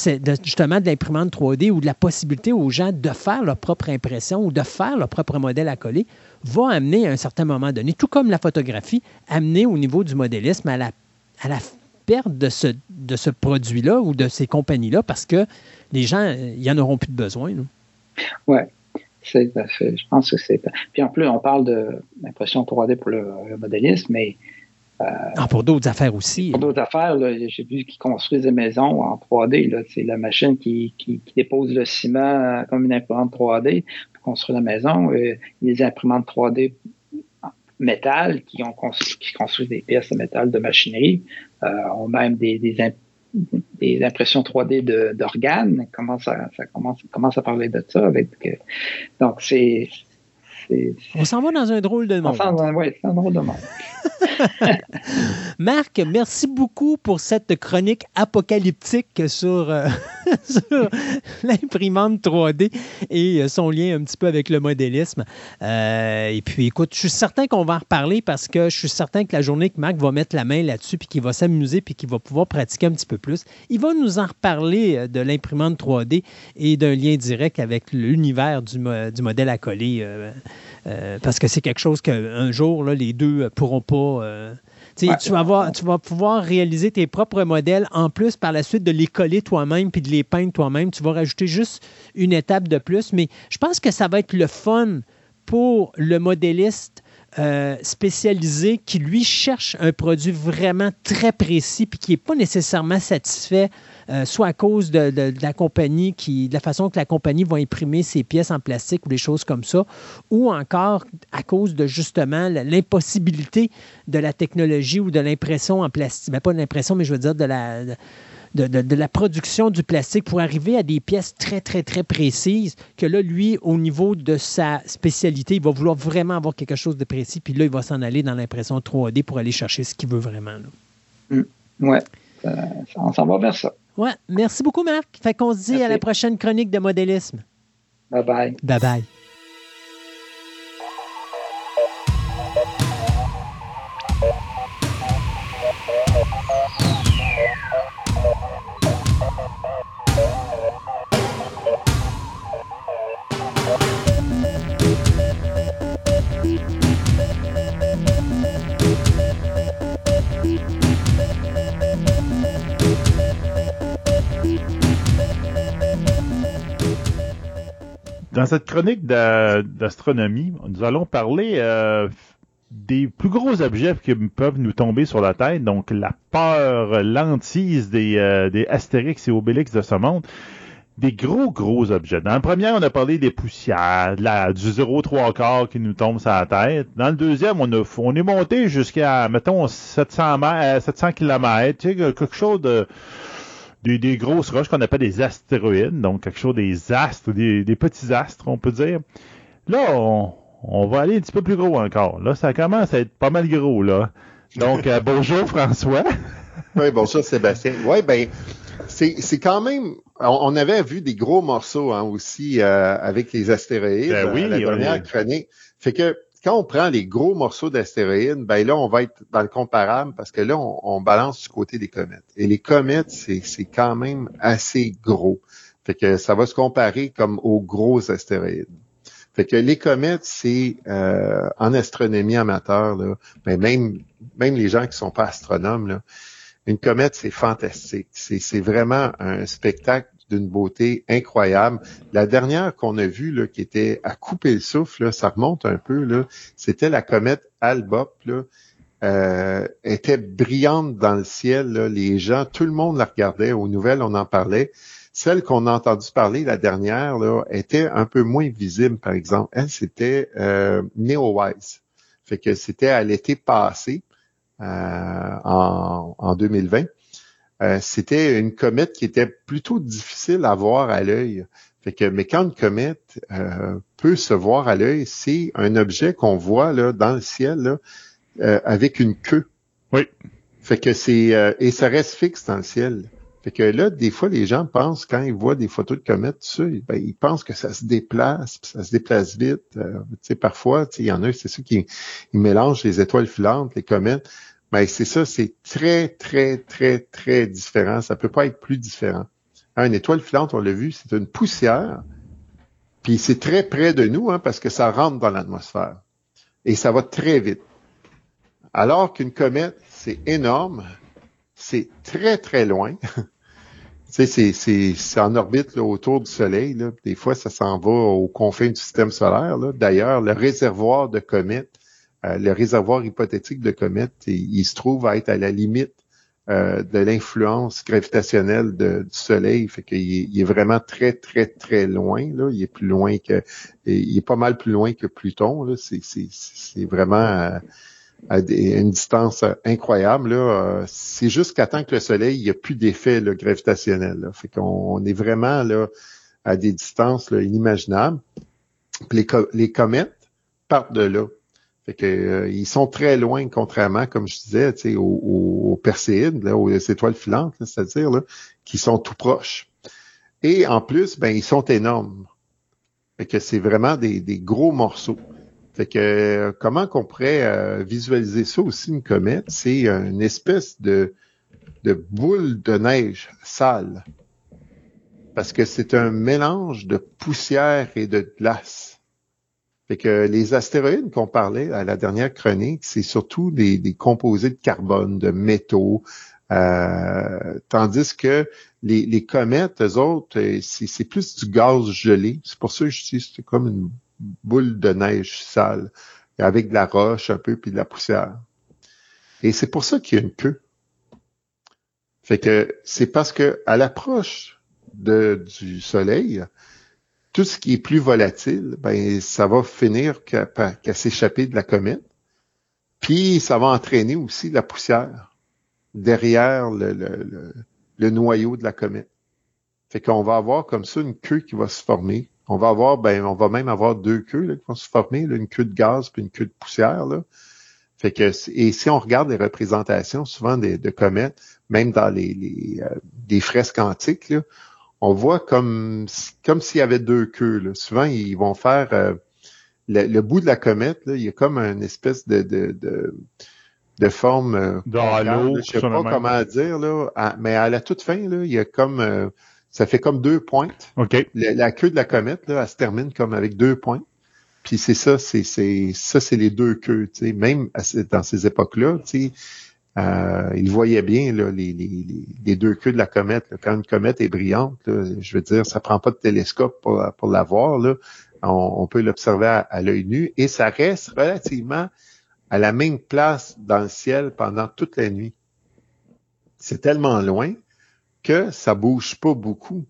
justement de l'imprimante 3D ou de la possibilité aux gens de faire leur propre impression ou de faire leur propre modèle à coller va amener à un certain moment donné, tout comme la photographie, amener au niveau du modélisme à la, à la perte de ce, de produit-là ou de ces compagnies-là parce que les gens, ils en auront plus de besoin. Oui, c'est Je pense que c'est. Puis en plus, on parle de l'impression 3D pour le, modélisme, mais euh, ah, pour d'autres affaires aussi. Pour d'autres affaires, j'ai vu qu'ils construisent des maisons en 3D. C'est la machine qui, dépose le ciment comme une imprimante 3D pour construire la maison. les imprimantes 3D métal qui, ont construisent des pièces de métal de machinerie euh, ont même des, des, impressions 3D d'organes. Comment ça, ça commence, commence à parler de ça avec donc c'est on s'en va dans un drôle de monde. Oui, c'est un drôle de monde. <laughs> Marc, merci beaucoup pour cette chronique apocalyptique sur, euh, <laughs> l'imprimante 3D et euh, son lien un petit peu avec le modélisme. Euh, et puis, écoute, je suis certain qu'on va en reparler parce que je suis certain que la journée que Marc va mettre la main là-dessus puis qu'il va s'amuser puis qu'il va pouvoir pratiquer un petit peu plus, il va nous en reparler de l'imprimante 3D et d'un lien direct avec l'univers du, du, modèle à coller. Parce que c'est quelque chose qu'un jour, là, les deux pourront pas euh, tu, vas tu vas pouvoir réaliser tes propres modèles en plus par la suite de les coller toi-même puis de les peindre toi-même. Tu vas rajouter juste une étape de plus, mais je pense que ça va être le fun pour le modéliste euh, spécialisé qui, lui, cherche un produit vraiment très précis puis qui n'est pas nécessairement satisfait euh, soit à cause de, la compagnie, qui, de la façon que la compagnie va imprimer ses pièces en plastique ou des choses comme ça, ou encore à cause de justement l'impossibilité de la technologie ou de l'impression en plastique. Ben, pas l'impression, mais je veux dire de la. La production du plastique pour arriver à des pièces très, très, très précises, que là, lui, au niveau de sa spécialité, il va vouloir vraiment avoir quelque chose de précis, puis là, il va s'en aller dans l'impression 3D pour aller chercher ce qu'il veut vraiment. Mmh. Ouais, on s'en va vers ça. Ouais, merci beaucoup, Marc. Fait qu'on se dit à la prochaine chronique de modélisme. Bye bye. Bye bye. Dans cette chronique d'astronomie, nous allons parler euh, des plus gros objets qui peuvent nous tomber sur la tête, donc la peur, l'antise des, euh, des Astérix et Obélix de ce monde des gros, gros objets. Dans le premier, on a parlé des poussières, du 0,3 quart qui nous tombe sur la tête. Dans le deuxième, on, a, on est monté jusqu'à, mettons, 700, 700 km, tu sais, quelque chose de... Des, des grosses roches qu'on appelle des astéroïdes, donc quelque chose des astres, des, des petits astres, on peut dire. Là, on, on va aller un petit peu plus gros encore. Là, ça commence à être pas mal gros, là. Donc, euh, <laughs> bonjour François. oui, bonjour Sébastien. Oui, ben, c'est quand même. On, avait vu des gros morceaux hein, aussi euh, avec les astéroïdes ben oui, euh, la dernière chronique. Fait que quand on prend les gros morceaux d'astéroïdes, ben là, on va être dans le comparable parce que là, on, balance du côté des comètes. Et les comètes, c'est quand même assez gros. Fait que ça va se comparer comme aux gros astéroïdes. Fait que les comètes, c'est euh, en astronomie amateur, là, ben même, même les gens qui sont pas astronomes, là, une comète, c'est fantastique. C'est vraiment un spectacle d'une beauté incroyable. La dernière qu'on a vue, là, qui était à couper le souffle, ça remonte un peu, là, c'était la comète Albop. Là, euh, était brillante dans le ciel. Les gens, tout le monde la regardait. Aux nouvelles, on en parlait. Celle qu'on a entendu parler, la dernière, là, était un peu moins visible, par exemple. Elle, c'était euh, Neowise. Fait que c'était à l'été passé. Euh, en, 2020. Euh, c'était une comète qui était plutôt difficile à voir à l'œil. Fait que, mais quand une comète euh, peut se voir à l'œil, c'est un objet qu'on voit là, dans le ciel avec une queue. Oui. Fait que c'est et ça reste fixe dans le ciel. Fait que là, des fois, les gens pensent, quand ils voient des photos de comètes, tu ben, ils pensent que ça se déplace, ça se déplace vite. tu sais, parfois, il y en a, c'est ceux qui ils mélangent les étoiles filantes, les comètes. Mais ben, c'est ça, c'est très, très, très, très différent. Ça peut pas être plus différent. Une étoile filante, on l'a vu, c'est une poussière, puis c'est très près de nous hein, parce que ça rentre dans l'atmosphère. Et ça va très vite. Alors qu'une comète, c'est énorme, c'est très, très loin. <laughs> tu sais, c'est en orbite autour du Soleil. Là. Des fois, ça s'en va aux confins du système solaire. D'ailleurs, le réservoir de comètes euh, le réservoir hypothétique de comète, il, se trouve à être à la limite euh, de l'influence gravitationnelle du Soleil, fait qu'il il est vraiment très très très loin. Là. Il est plus loin que, il est pas mal plus loin que Pluton. C'est vraiment à, une distance incroyable. Là. C'est juste qu'à temps que le Soleil, il n'y a plus d'effet gravitationnel. Là. Fait qu'on est vraiment là à des distances inimaginables. les, les comètes partent de là. Fait que, euh, ils sont très loin, contrairement, comme je disais, aux, aux, Perséides, là, aux étoiles filantes, c'est-à-dire qui sont tout proches. Et en plus, ben, ils sont énormes. Fait que c'est vraiment des, gros morceaux. Fait que comment qu'on pourrait euh, visualiser ça aussi, une comète? C'est une espèce de boule de neige sale. Parce que c'est un mélange de poussière et de glace. Fait que les astéroïdes qu'on parlait à la dernière chronique, c'est surtout des, composés de carbone, de métaux, euh, tandis que les, comètes, eux autres, euh, c'est plus du gaz gelé. C'est pour ça que je dis c'est comme une boule de neige sale, avec de la roche un peu puis de la poussière. Et c'est pour ça qu'il y a une queue. Fait que c'est parce que à l'approche du Soleil, tout ce qui est plus volatile, ben, ça va finir qu'à s'échapper de la comète. Puis, ça va entraîner aussi la poussière derrière le, noyau de la comète. Fait qu'on va avoir comme ça une queue qui va se former. On va avoir, ben, on va même avoir deux queues qui vont se former, une queue de gaz puis une queue de poussière. Là. Fait que, et si on regarde les représentations souvent de comètes, même dans les, les des fresques antiques, là, on voit comme comme s'il y avait deux queues. Souvent, ils vont faire euh, le, bout de la comète, là, il y a comme une espèce de, de, de, forme euh, Je sais pas comment dire, là, mais à la toute fin, là, il y a comme euh, ça fait comme deux pointes. OK. La, queue de la comète, là, elle se termine comme avec deux points. Puis c'est ça, c'est ça, c'est les deux queues. sais Même dans ces époques-là, tu sais euh, il voyait bien là, les, les, deux queues de la comète. Quand une comète est brillante, je veux dire, ça prend pas de télescope pour, pour la voir. Là. On, peut l'observer à, l'œil nu et ça reste relativement à la même place dans le ciel pendant toute la nuit. C'est tellement loin que ça bouge pas beaucoup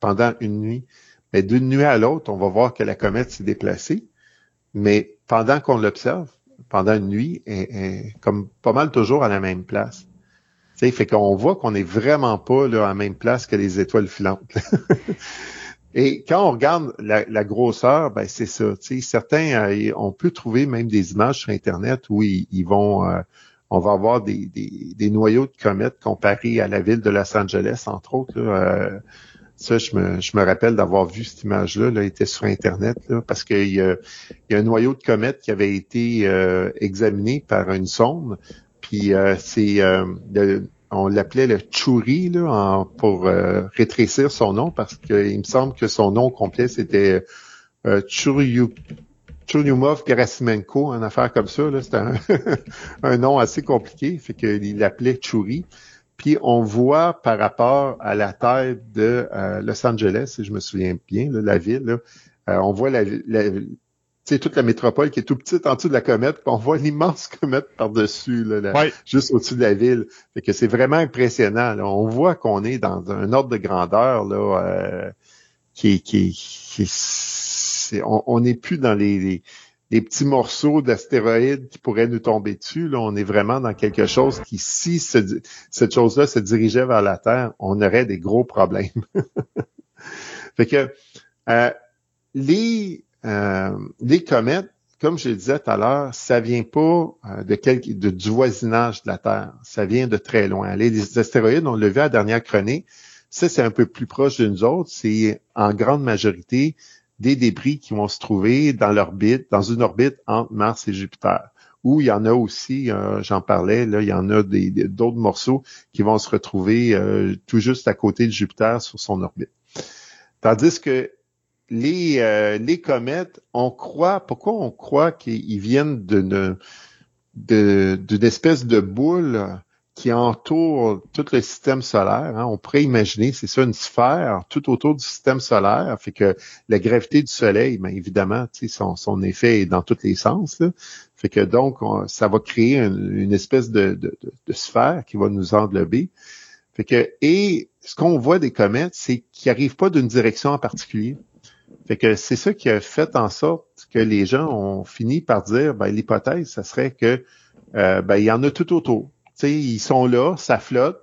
pendant une nuit. Mais d'une nuit à l'autre, on va voir que la comète s'est déplacée. Mais pendant qu'on l'observe, pendant une nuit, comme pas mal toujours à la même place. T'sais, fait qu'on voit qu'on n'est vraiment pas là, à la même place que les étoiles filantes. <laughs> Et quand on regarde la, grosseur, ben c'est ça. Certains, euh, on peut trouver même des images sur Internet où ils, vont, euh, on va avoir des, des, noyaux de comètes comparés à la ville de Los Angeles, entre autres. Euh, ça, je me, je me rappelle d'avoir vu cette image-là, là, était sur Internet, là, parce qu'il y, a, y a un noyau de comète qui avait été examiné par une sonde. Puis c'est on l'appelait le Churi là, pour euh, rétrécir son nom parce qu'il me semble que son nom complet c'était euh, Churyumov Gerasimenko, une affaire comme ça. C'était <laughs> un, nom assez compliqué, fait qu'il l'appelait Churi. Puis on voit par rapport à la taille de euh, Los Angeles, si je me souviens bien, la ville, euh, on voit la, la, toute la métropole qui est tout petite en dessous de la comète, puis on voit l'immense <laughs> comète par-dessus, juste au-dessus de la ville. Fait que c'est vraiment impressionnant. On voit qu'on est dans un ordre de grandeur là, euh, qui, qui, qui on n'est plus dans les, les, petits morceaux d'astéroïdes qui pourraient nous tomber dessus. Là. On est vraiment dans quelque chose qui, si cette chose-là se dirigeait vers la Terre, on aurait des gros problèmes. <laughs> fait que euh, les euh, les comètes, comme je le disais tout à l'heure, ça vient pas euh, de du voisinage de la Terre. Ça vient de très loin. Les, astéroïdes, on l'a vu à la dernière chronique, ça, c'est un peu plus proche de nous autres. C'est en grande majorité des débris qui vont se trouver dans l'orbite, dans une orbite entre Mars et Jupiter. Où il y en a aussi, euh, j'en parlais, là, il y en a d'autres morceaux qui vont se retrouver tout juste à côté de Jupiter sur son orbite. Tandis que les, euh, comètes, on croit, pourquoi on croit qu'ils viennent d'une espèce de boule qui entoure tout le système solaire. Hein? On pourrait imaginer, c'est ça, une sphère tout autour du système solaire. Fait que la gravité du Soleil, bien évidemment, son, son effet est dans tous les sens. Là. Fait que donc, ça va créer une, espèce de, de, de, sphère qui va nous englober. Fait que, et ce qu'on voit des comètes, c'est qu'ils n'arrivent pas d'une direction en particulier. Fait que c'est ça qui a fait en sorte que les gens ont fini par dire, ben, l'hypothèse, ça serait que euh, ben, il y en a tout autour. Sais, ils sont là, ça flotte,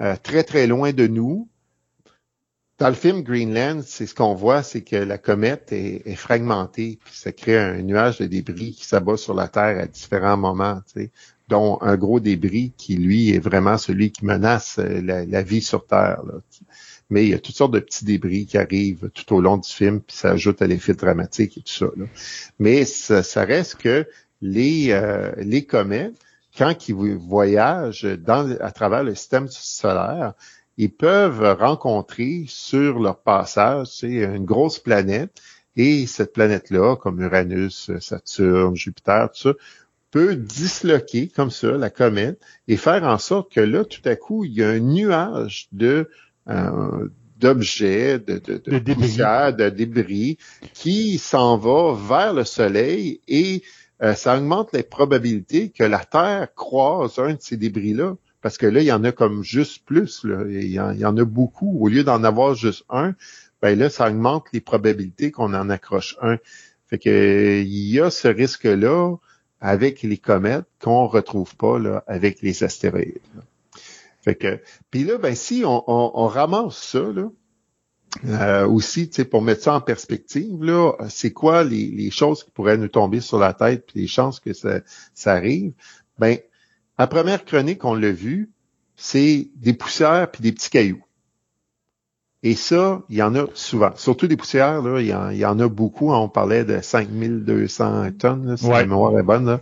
euh, très, très loin de nous. Dans le film Greenland, c'est ce qu'on voit, c'est que la comète est, fragmentée, puis ça crée un nuage de débris qui s'abat sur la Terre à différents moments, dont un gros débris qui, lui, est vraiment celui qui menace euh, la, vie sur Terre. Là mais il y a toutes sortes de petits débris qui arrivent tout au long du film, puis ça ajoute à l'effet dramatique et tout ça. Mais ça, reste que les, euh, les comètes, quand ils voyagent dans, à travers le système solaire, ils peuvent rencontrer sur leur passage c'est une grosse planète, et cette planète-là, comme Uranus, Saturne, Jupiter, tout ça, peut disloquer comme ça la comète et faire en sorte que là, tout à coup, il y a un nuage de euh, d'objets, de, de, de, de débris qui s'en va vers le Soleil et euh, ça augmente les probabilités que la Terre croise un de ces débris-là. Parce que là, il y en a comme juste plus. Là. Il, y en, a beaucoup. Au lieu d'en avoir juste un, ben là, ça augmente les probabilités qu'on en accroche un. Fait que il y a ce risque-là avec les comètes qu'on retrouve pas avec les astéroïdes. Fait que, puis là, ben si on, on, ramasse ça là, euh, aussi, pour mettre ça en perspective, là, c'est quoi les, les, choses qui pourraient nous tomber sur la tête, puis les chances que ça, ça arrive? Ben, la première chronique, on l'a vu, c'est des poussières puis des petits cailloux. Et ça, il y en a souvent. Surtout des poussières, là, il y en, a beaucoup. On parlait de 5200 tonnes, là, si la mémoire est bonne. Là.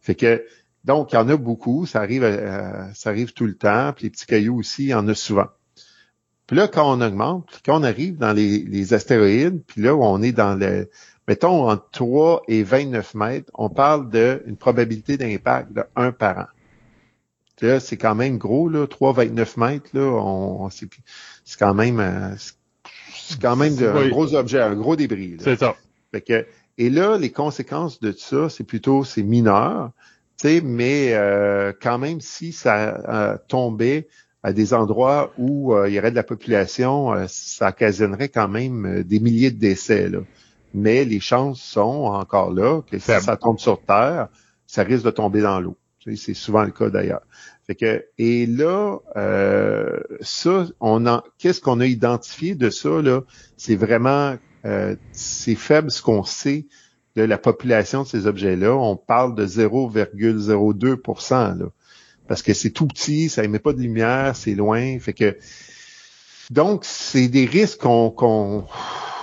Fait que donc, il y en a beaucoup, ça arrive, euh, ça arrive tout le temps, puis les petits cailloux aussi, il y en a souvent. Puis là, quand on augmente, quand on arrive dans les, astéroïdes, puis là où on est dans le, mettons, entre 3 et 29 mètres, on parle d'une probabilité d'impact de 1 par an. Là, c'est quand même gros, là, 3, 29 mètres, là, on, c'est quand même, euh, c'est quand même de- un gros objet, un gros débris. là. C'est ça. Fait que, et là, les conséquences de ça, c'est plutôt, c'est mineur, tu sais, mais euh, quand même, si ça euh, tombait à des endroits où euh, il y aurait de la population, euh, ça occasionnerait quand même euh, des milliers de décès. Là. Mais les chances sont encore là que si ça tombe sur Terre, ça risque de tomber dans l'eau. C'est souvent le cas d'ailleurs. Fait que, et là, euh, ça, on en, qu'est-ce qu'on a identifié de ça là? C'est vraiment, euh, c'est faible ce qu'on sait de la population de ces objets-là. On parle de 0,02 là, parce que c'est tout petit, ça émet pas de lumière, c'est loin. Fait que, donc, c'est des risques qu'on qu'on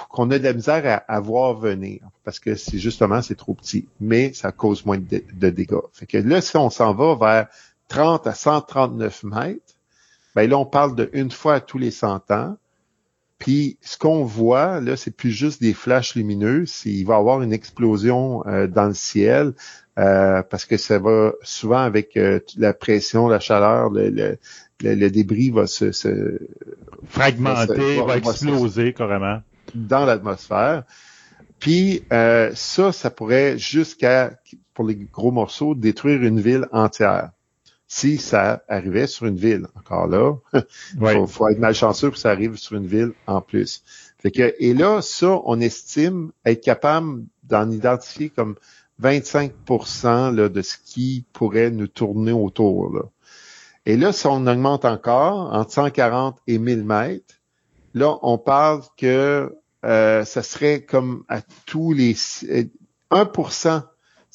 qu'on a de la misère à, à voir venir parce que c'est justement c'est trop petit, mais ça cause moins de, de dégâts. Fait que là, si on s'en va vers 30 à 139 mètres, ben là, on parle de une fois tous les 100 ans. Puis ce qu'on voit, là, c'est plus juste des flashs lumineux, il va avoir une explosion euh, dans le ciel euh, parce que ça va souvent avec euh, la pression, la chaleur, le, le, le- le débris va se, se- Fragmenté, va- va va- va- exploser carrément. dans l'atmosphère. Puis euh, ça, ça pourrait jusqu'à, pour les gros morceaux, détruire une ville entière. Si ça arrivait sur une ville, encore là, <laughs> Ouais. faut, faut être malchanceux pour que ça arrive sur une ville en plus. Fait que, et là, ça, on estime être capable d'en identifier comme 25 là, de ce qui pourrait nous tourner autour. Là. Et là, si on augmente encore entre 140 et 1000 mètres, là, on parle que euh, ça serait comme à tous les euh, 1%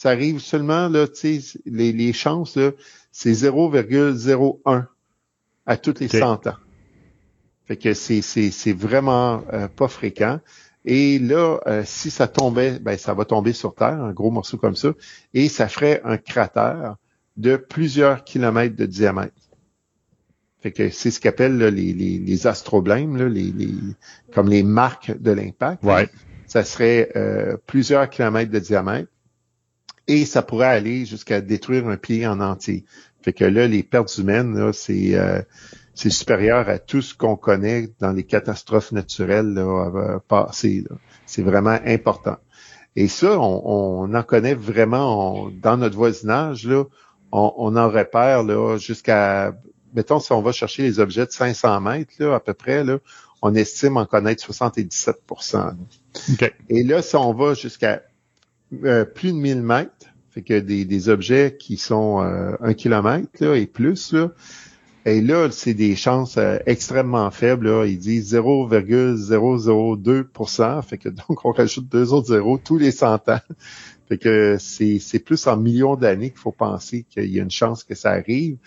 ça arrive seulement, là, tu sais, les, les chances, là, c'est 0,01 à toutes les Ok. 100 ans. Fait que c'est, c'est, c'est vraiment euh, pas fréquent. Et là, euh, si ça tombait, ben ça va tomber sur Terre, un gros morceau comme ça, et ça ferait un cratère de plusieurs kilomètres de diamètre. Fait que c'est ce qu'appellent les, les, les astroblèmes, là, les, les, comme les marques de l'impact. Ouais. Ça serait euh, plusieurs kilomètres de diamètre et ça pourrait aller jusqu'à détruire un pied en entier. Fait que là, les pertes humaines, là, c'est euh, c'est supérieur à tout ce qu'on connaît dans les catastrophes naturelles là, euh, passées. là. C'est vraiment important. Et ça, on, on en connaît vraiment on- dans notre voisinage. Là, on, on en repère là, jusqu'à, mettons, si on va chercher les objets de 500 mètres là, à peu près, là, on estime en connaître 77 là. OK. Et là, si on va jusqu'à euh, plus de 1000 mètres, fait que des, des objets qui sont euh, un kilomètre là, et plus, là, et là, c'est des chances euh, extrêmement faibles. Là. Ils disent 0,002% Fait que <laughs> donc, on rajoute deux autres zéros tous les 100 ans. Fait que c'est plus en millions d'années qu'il faut penser qu'il y a une chance que ça arrive.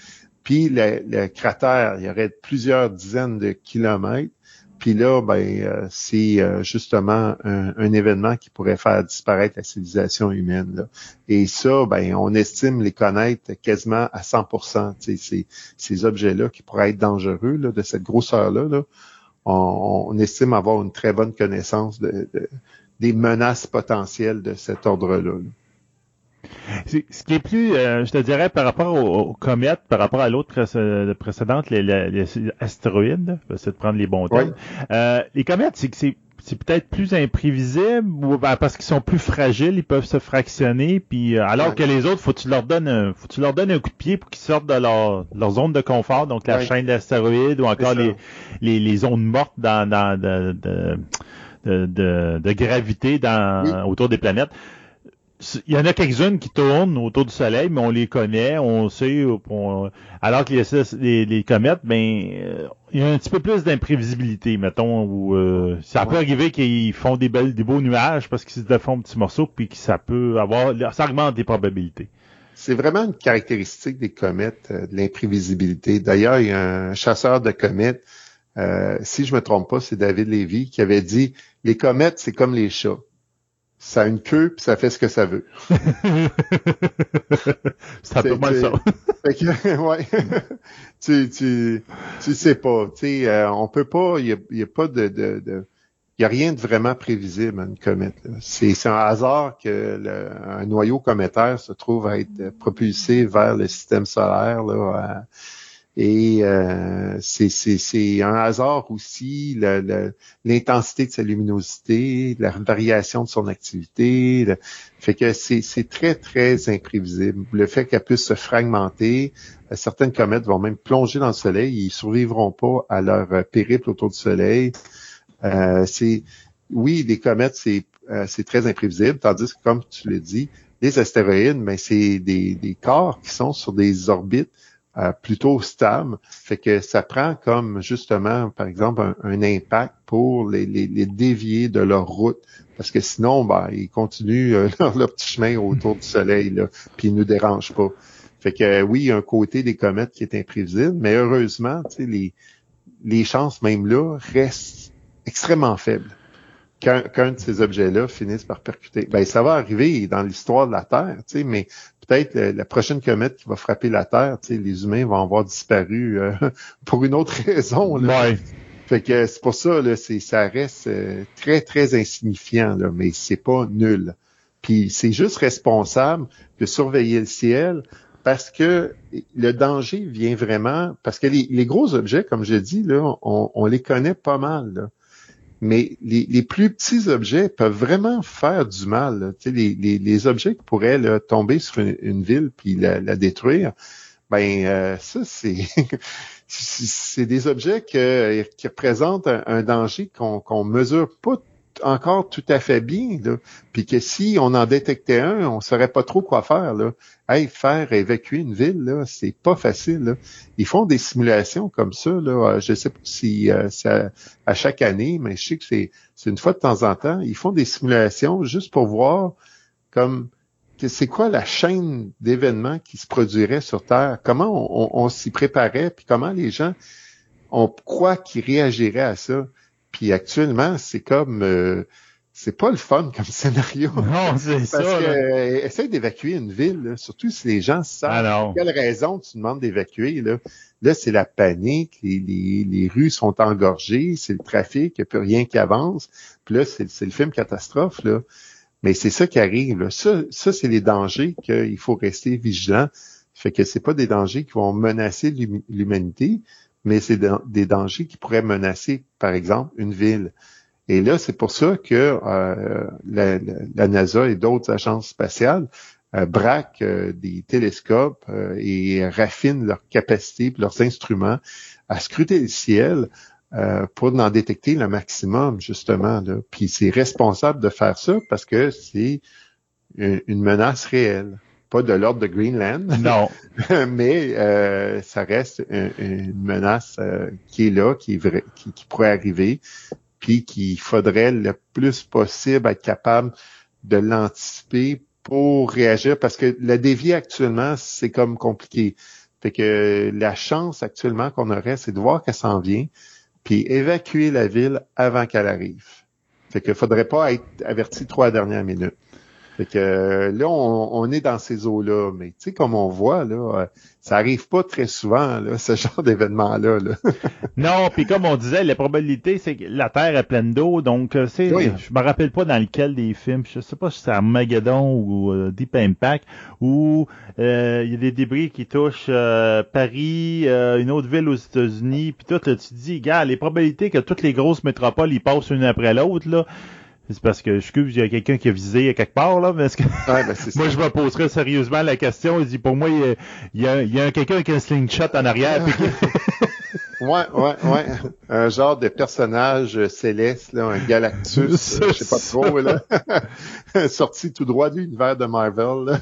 Puis le, le cratère, il y aurait plusieurs dizaines de kilomètres. Puis là, ben, euh, c'est euh, justement un, événement qui pourrait faire disparaître la civilisation humaine. Et ça, ben, on estime les connaître quasiment à 100 Tu sais, Ces, ces objets-là qui pourraient être dangereux là, de cette grosseur-là, là, on, estime avoir une très bonne connaissance de, de- des menaces potentielles de cet ordre-là. Ce qui est plus, euh, je te dirais, par rapport aux, aux comètes, par rapport à l'autre précé- précédente, les, les- les astéroïdes, essayer de prendre les bons termes. Euh, les comètes, c'est que c'est c'est peut-être plus imprévisible ou ben, parce qu'ils sont plus fragiles, ils peuvent se fractionner, puis euh, alors Ouais. que les autres, faut que tu leur donnes un, faut que tu leur donnes un coup de pied pour qu'ils sortent de leur, leur zone de confort, donc la Ouais. chaîne d'astéroïdes ou encore les, les, les zones mortes dans, dans de, de, de, de- de gravité dans, Oui. autour des planètes. Il y en a quelques-unes qui tournent autour du Soleil, mais on les connaît, on sait. on- alors que les, les, les comètes, ben, euh, il y a un petit peu plus d'imprévisibilité, mettons, où euh, ça peut Ouais. arriver qu'ils font des belles, des beaux nuages parce qu'ils se défont petits morceaux, puis que ça peut avoir, ça augmente les probabilités. C'est vraiment une caractéristique des comètes, euh, de l'imprévisibilité. D'ailleurs, il y a un chasseur de comètes, euh, si je me trompe pas, c'est David Lévy, qui avait dit les comètes, c'est comme les chats. Ça a une queue puis ça fait ce que ça veut. c'est un peu moins ça. Fait que, <laughs> ouais. <laughs> tu, tu, tu sais pas. Tu sais, euh, on peut pas, il y a, il y a pas de, de, de- il y a rien de vraiment prévisible à une comète. C'est, c'est un hasard que le- un noyau cométaire se trouve à être propulsé vers le système solaire. Là, Et euh, c'est un hasard aussi, l'intensité de sa luminosité, la variation de son activité. fait que c'est très, très imprévisible. Le fait qu'elle puisse se fragmenter, euh, certaines comètes vont même plonger dans le Soleil, ils survivront pas à leur euh, périple autour du Soleil. Euh, c'est oui, les comètes, c'est euh, très imprévisible, tandis que, comme tu l'as dit, les astéroïdes, mais c'est des, des corps qui sont sur des orbites euh, plutôt stable. Fait que ça prend comme justement, par exemple, un, impact pour les, les, les, dévier de leur route. Parce que sinon, ben, ils continuent euh, <laughs> leur, petit chemin autour du Soleil, là, puis ils nous dérangent pas. Fait que euh, oui, il y a un côté des comètes qui est imprévisible, mais heureusement, les, les chances même là restent extrêmement faibles qu'un de ces objets-là finisse par percuter. Ben, ça va arriver dans l'histoire de la Terre, mais peut-être la prochaine comète qui va frapper la Terre, les humains vont avoir disparu euh, <laughs> pour une autre raison. Là. Fait que c'est pour ça, là, ça reste euh, très, très insignifiant, là, mais c'est pas nul. Puis c'est juste responsable de surveiller le ciel parce que le danger vient vraiment parce que les, gros objets, comme je dis, là, on, on les connaît pas mal. Là mais les, plus petits objets peuvent vraiment faire du mal. Tu sais, les, objets qui pourraient tomber sur une, ville puis la, détruire, ben euh, ça c'est <laughs> c'est des objets qui représentent un, danger qu'on qu'on mesure pas encore tout à fait bien, là. Puis que si on en détectait un, on saurait pas trop quoi faire, là. Hey, faire évacuer une ville, là, c'est pas facile. Ils font des simulations comme ça, là. Je sais pas si euh, c'est à, chaque année, mais je sais que c'est, c'est une fois de temps en temps. Ils font des simulations juste pour voir comme c'est quoi la chaîne d'événements qui se produirait sur Terre, comment on, on s'y préparait, puis comment les gens, on croit qu'ils réagiraient à ça? Puis actuellement, c'est comme euh, c'est pas le fun comme <laughs> scénario. Non, c'est ça. Parce que euh, essaye d'évacuer une ville, surtout si les gens savent ah pour quelle raison tu demandes d'évacuer. Là, là c'est la panique, les, les, les, rues sont engorgées, c'est le trafic, il n'y a plus rien qui avance. Puis là, c'est le film catastrophe. Là. Mais c'est ça qui arrive. Là. Ça, ça c'est les dangers qu'il faut rester vigilant. Fait que c'est pas des dangers qui vont menacer l'humanité, mais c'est des dangers qui pourraient menacer, par exemple, une ville. Et là, c'est pour ça que euh, la, NASA et d'autres agences spatiales euh, braquent euh, des télescopes et raffinent leurs capacités, leurs instruments à scruter le ciel pour en détecter le maximum, justement. Là. Puis c'est responsable de faire ça parce que c'est une menace réelle pas de l'ordre de Greenland. Non. <laughs> mais euh, ça reste une, menace euh, qui est là, qui est vrai, qui, pourrait arriver, puis qu'il faudrait le plus possible être capable de l'anticiper pour réagir, parce que la dévier actuellement, c'est comme compliqué. Fait que la chance actuellement qu'on aurait, c'est de voir qu'elle s'en vient, puis évacuer la ville avant qu'elle arrive. Fait qu'il faudrait pas être averti trois dernières minutes. Fait que euh, là, on, est dans ces eaux-là. Mais tu sais, comme on voit, là, euh, ça arrive pas très souvent, là, <laughs> ce genre d'événement-là. Là. <laughs> non, puis comme on disait, la probabilité, c'est que la Terre est pleine d'eau. Donc, euh, c'est, je me rappelle pas dans lequel des films, je sais pas si c'est Armageddon ou Deep Impact, où il y a des débris qui touchent Paris, une autre ville aux États-Unis, puis tout, là, tu te dis, gars, les probabilités que toutes les grosses métropoles y passent une après l'autre, là, c'est parce que, je il y a quelqu'un qui a visé quelque part, là, mais que... Ben, <laughs> moi, je me poserais sérieusement la question. Il dit, pour moi, il y a, il y a, quelqu'un qui a un slingshot en arrière. <laughs> ouais, ouais, ouais. Un genre de personnage céleste, là, un Galactus, <laughs> je sais pas trop, là. Sorti tout droit de l'univers de Marvel, là.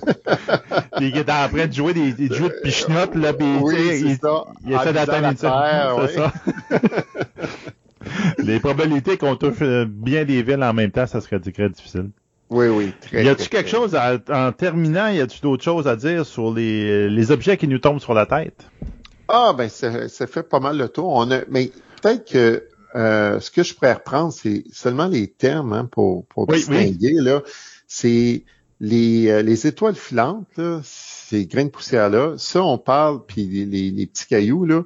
il est en train de jouer des, des jeux de pichenottes, là, oui, il, ça. il essaie d'atteindre une C'est ça. <laughs> les probabilités qu'on touche euh, bien des villes en même temps, ça serait très difficile. Oui, oui. Très, y a-tu quelque chose, en terminant, y a-tu d'autres choses à dire sur les, les, objets qui nous tombent sur la tête? Ah, ben, ça, ça fait pas mal le tour. On a, mais peut-être que euh, ce que je pourrais reprendre, c'est seulement les termes hein, pour, pour distinguer. Là, c'est les, euh, les étoiles filantes, là, ces grains de poussière-là. Ça, on parle, puis les, les, les petits cailloux, là,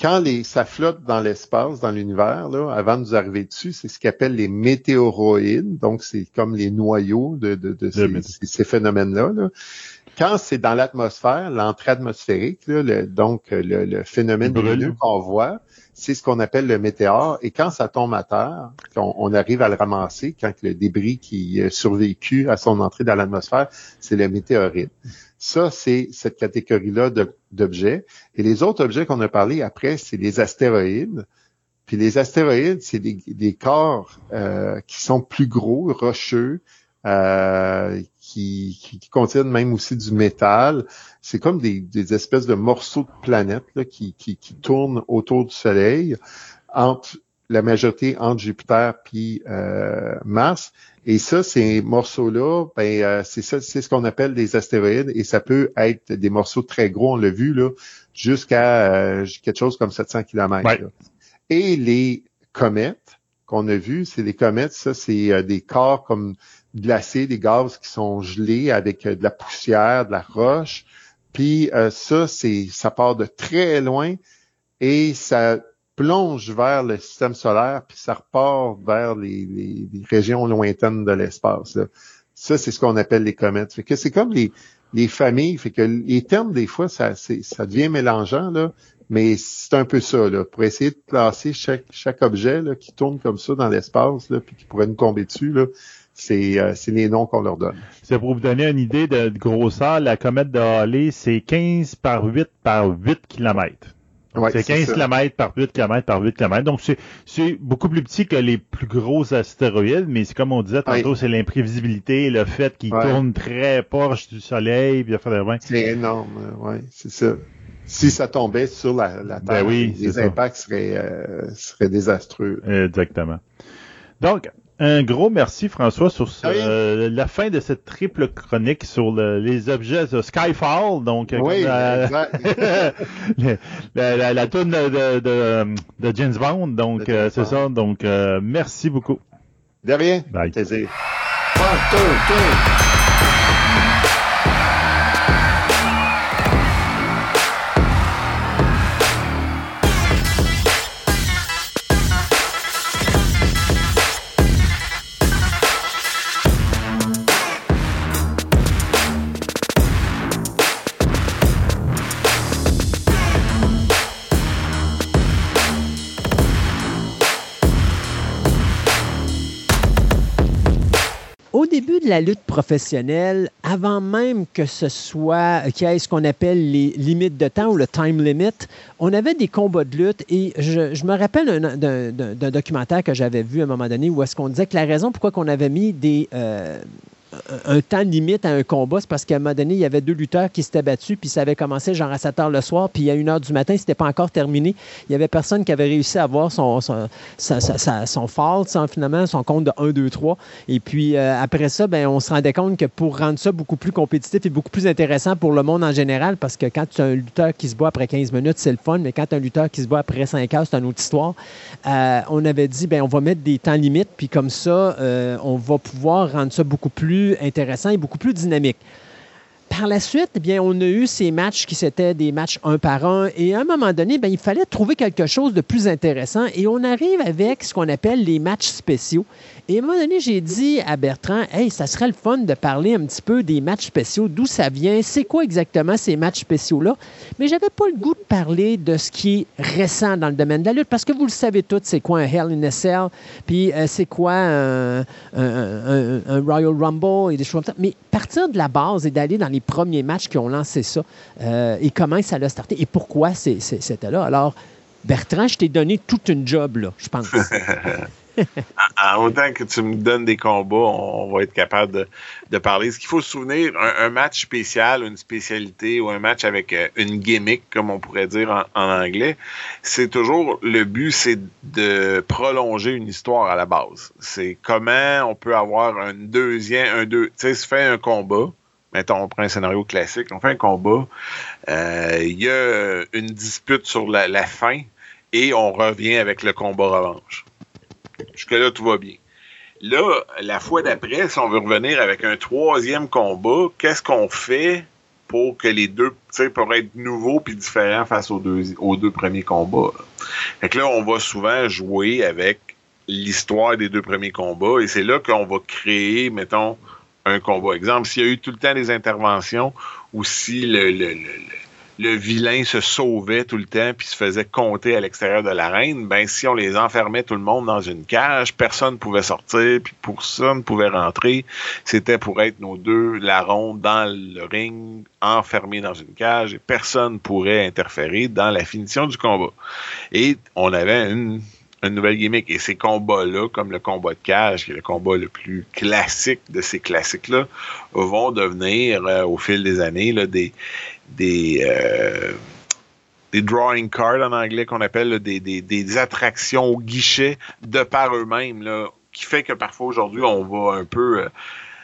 quand les, ça flotte dans l'espace, dans l'univers, là, avant de nous arriver dessus, c'est ce qu'on appelle les météoroïdes. Donc, c'est comme les noyaux de, de, de ces, ces phénomènes-là. quand c'est dans l'atmosphère, l'entrée atmosphérique, là, le- donc le, le phénomène lumineux qu'on voit, c'est ce qu'on appelle le météore. Et quand ça tombe à terre, qu'on on arrive à le ramasser, quand le débris qui a survécu à son entrée dans l'atmosphère, c'est le météorite. Ça, c'est cette catégorie-là d'objets. Et les autres objets qu'on a parlé après, c'est les astéroïdes. Puis les astéroïdes, c'est des, des corps euh, qui sont plus gros, rocheux, euh, qui, qui, contiennent même aussi du métal. C'est comme des, des espèces de morceaux de planètes qui, qui, qui tournent autour du Soleil, la majorité entre Jupiter puis euh, Mars. Et ça, ces morceaux-là, ben, euh, c'est ça, c'est ce qu'on appelle des astéroïdes, et ça peut être des morceaux très gros, on l'a vu là, jusqu'à euh, quelque chose comme 700 km. Ouais. Et les comètes qu'on a vues, c'est des comètes, ça, c'est euh, des corps comme glacés, des gaz qui sont gelés avec euh, de la poussière, de la roche. Puis euh, ça, c'est ça part de très loin et ça plonge vers le système solaire, puis ça repart vers les, régions lointaines de l'espace. Ça, c'est ce qu'on appelle les comètes. Fait c'est comme les, les familles. Fait que les termes, des fois, ça, ça devient mélangeant, là. Mais c'est un peu ça, là, pour essayer de classer chaque, objet là, qui tourne comme ça dans l'espace, là, puis qui pourrait nous tomber dessus, là, c'est euh, les noms qu'on leur donne. C'est pour vous donner une idée de, grosseur, la comète de Halley, c'est 15 par 8 par 8 km. Ouais, c'est 15 ça. km par 8 km par 8 km. Donc, c'est, beaucoup plus petit que les plus gros astéroïdes, mais c'est comme on disait tantôt, c'est l'imprévisibilité, le fait qu'ils Ouais. tournent très proche du Soleil, puis il faire des C'est énorme, euh, ouais, c'est ça. Si ça tombait sur la, la Ben Terre, oui, les ça. impacts seraient, euh, seraient désastreux. Exactement. Donc, un gros merci, François, sur ce- Ah oui. euh, la fin de cette triple chronique sur le- les objets de Skyfall. Donc, euh, Oui, comme la, exact. <laughs> le- la, la, la toune de, de, de James Bond. Donc, euh, c'est ça. Donc, euh, merci beaucoup. De rien. Bye. Plaisir. La lutte professionnelle, avant même que ce soit qu'il y ait ce qu'on appelle les limites de temps ou le time limit, on avait des combats de lutte et je, me rappelle un- d'un- documentaire que j'avais vu à un moment donné où est-ce qu'on disait que la raison pourquoi on avait mis des euh, un un temps limite à un combat, c'est parce qu'à un moment donné, il y avait deux lutteurs qui s'étaient battus, puis ça avait commencé genre à 7 heures le soir, puis à 1 heure du matin, c'était pas encore terminé. Il y avait personne qui avait réussi à avoir son, son, son finalement, son compte de 1, 2, 3. Et puis euh, après ça, ben, on se rendait compte que pour rendre ça beaucoup plus compétitif et beaucoup plus intéressant pour le monde en général, parce que quand tu as un lutteur qui se bat après 15 minutes, c'est le fun, mais quand tu as un lutteur qui se bat après 5 heures, c'est une autre histoire. Euh, on avait dit, ben, on va mettre des temps limites, puis comme ça, euh, on va pouvoir rendre ça beaucoup plus intéressant et beaucoup plus dynamique. Par la suite, eh bien, on a eu ces matchs qui c'était des matchs un par un. Et à un moment donné, ben, il fallait trouver quelque chose de plus intéressant. Et on arrive avec ce qu'on appelle les matchs spéciaux. Et à un moment donné, j'ai dit à Bertrand, hey, ça serait le fun de parler un petit peu des matchs spéciaux, d'où ça vient, c'est quoi exactement ces matchs spéciaux-là. Mais j'avais pas le goût de parler de ce qui est récent dans le domaine de la lutte, parce que vous le savez tous, c'est quoi un Hell in a Cell, puis euh, c'est quoi un- un Royal Rumble et des choses comme ça. Mais partir de la base et d'aller dans les premiers matchs qui ont lancé ça, euh, et comment ça a starté, et pourquoi c'était là. Alors, Bertrand, je t'ai donné toute une job, là, je pense. <laughs> <laughs> En autant que tu me donnes des combats, on va être capable de, de parler. Ce qu'il faut se souvenir, un, un match spécial, une spécialité ou un match avec euh, une gimmick, comme on pourrait dire en, en anglais, c'est toujours le but, c'est de prolonger une histoire à la base. C'est comment on peut avoir un deuxième, un deux, tu sais, se fait un combat. Mettons, on prend un scénario classique, on fait un combat, euh, il y a une dispute sur la, fin et on revient avec le combat revanche. Jusque-là, tout va bien. Là, la fois d'après, si on veut revenir avec un troisième combat, qu'est-ce qu'on fait pour que les deux, tu sais, pour être nouveaux puis différents face aux deux, premiers combats? là, on va souvent jouer avec l'histoire des deux premiers combats et c'est là qu'on va créer, mettons, un combat. Exemple, s'il y a eu tout le temps des interventions ou si le, le, le, le vilain se sauvait tout le temps puis se faisait compter à l'extérieur de l'arène, ben si on les enfermait tout le monde dans une cage, personne ne pouvait sortir puis personne ne pouvait rentrer. C'était pour être nos deux larrons dans le ring, enfermés dans une cage et personne ne pourrait interférer dans la finition du combat. Et on avait une nouvelle gimmick. Et ces combats-là, comme le combat de cage, qui est le combat le plus classique de ces classiques-là, vont devenir, euh, au fil des années, des, des, euh, des drawing cards en anglais qu'on appelle des, des, attractions au guichet de par eux-mêmes, qui fait que parfois aujourd'hui, on va un peu... Euh,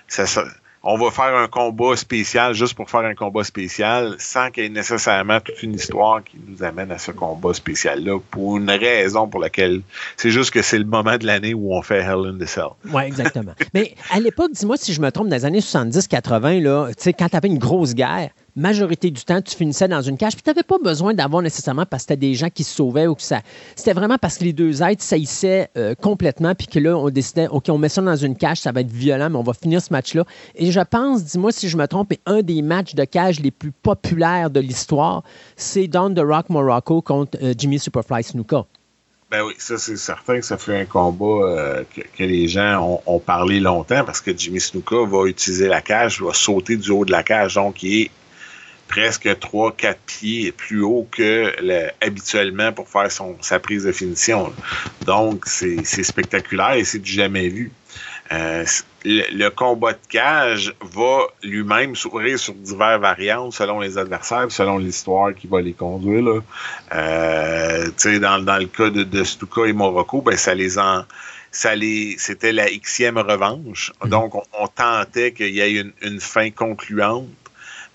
ça, on va faire un combat spécial juste pour faire un combat spécial sans qu'il y ait nécessairement toute une histoire qui nous amène à ce combat spécial-là pour une raison pour laquelle c'est juste que c'est le moment de l'année où on fait Hell in the Cell. Oui, exactement. Mais à l'époque, dis-moi si je me trompe, dans les années 70-80, quand tu avais une grosse guerre, majorité du temps, tu finissais dans une cage. Puis tu n'avais pas besoin d'avoir nécessairement parce que c'était des gens qui se sauvaient ou que ça. C'était vraiment parce que les deux êtres saillissaient euh, complètement. Puis que là, on décidait, OK, on met ça dans une cage, ça va être violent, mais on va finir ce match-là. Et je pense, dis-moi si je me trompe, un des matchs de cage les plus populaires de l'histoire, c'est Down the Rock Morocco contre euh, Jimmy Superfly Snuka. Ben oui, ça c'est certain que ça fait un combat euh, que, les gens ont, ont, parlé longtemps parce que Jimmy Snuka va utiliser la cage, va sauter du haut de la cage, donc il est presque 3-4 pieds plus haut que le, habituellement pour faire son, sa prise de finition. Donc, c'est spectaculaire et c'est du jamais vu. Euh, le, le, combat de cage va lui-même s'ouvrir sur diverses variantes selon les adversaires, selon l'histoire qui va les conduire. Là. Euh, dans, dans le cas de, de Stuka et Morocco, ben, ça les en ça les, c'était la xème revanche. Mm -hmm. Donc, on, on tentait qu'il y ait une, une fin concluante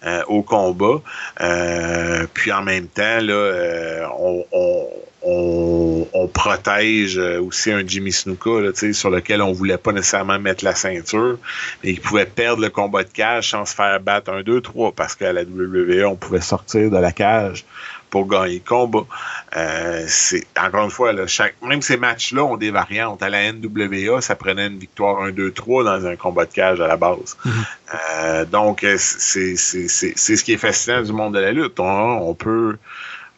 euh, au combat. Euh, puis en même temps, là, euh, on, on, protège aussi un Jimmy Snuka là, sur lequel on voulait pas nécessairement mettre la ceinture, mais il pouvait perdre le combat de cage sans se faire battre un, deux, trois, parce qu'à la WWE, on pouvait sortir de la cage pour gagner le combat. Euh, c'est encore une fois, là, chaque, même ces matchs-là ont des variantes. À la NWA, ça prenait une victoire 1-2-3 dans un combat de cage à la base. Mm -hmm. euh, donc, c'est ce qui est fascinant du monde de la lutte. On, on peut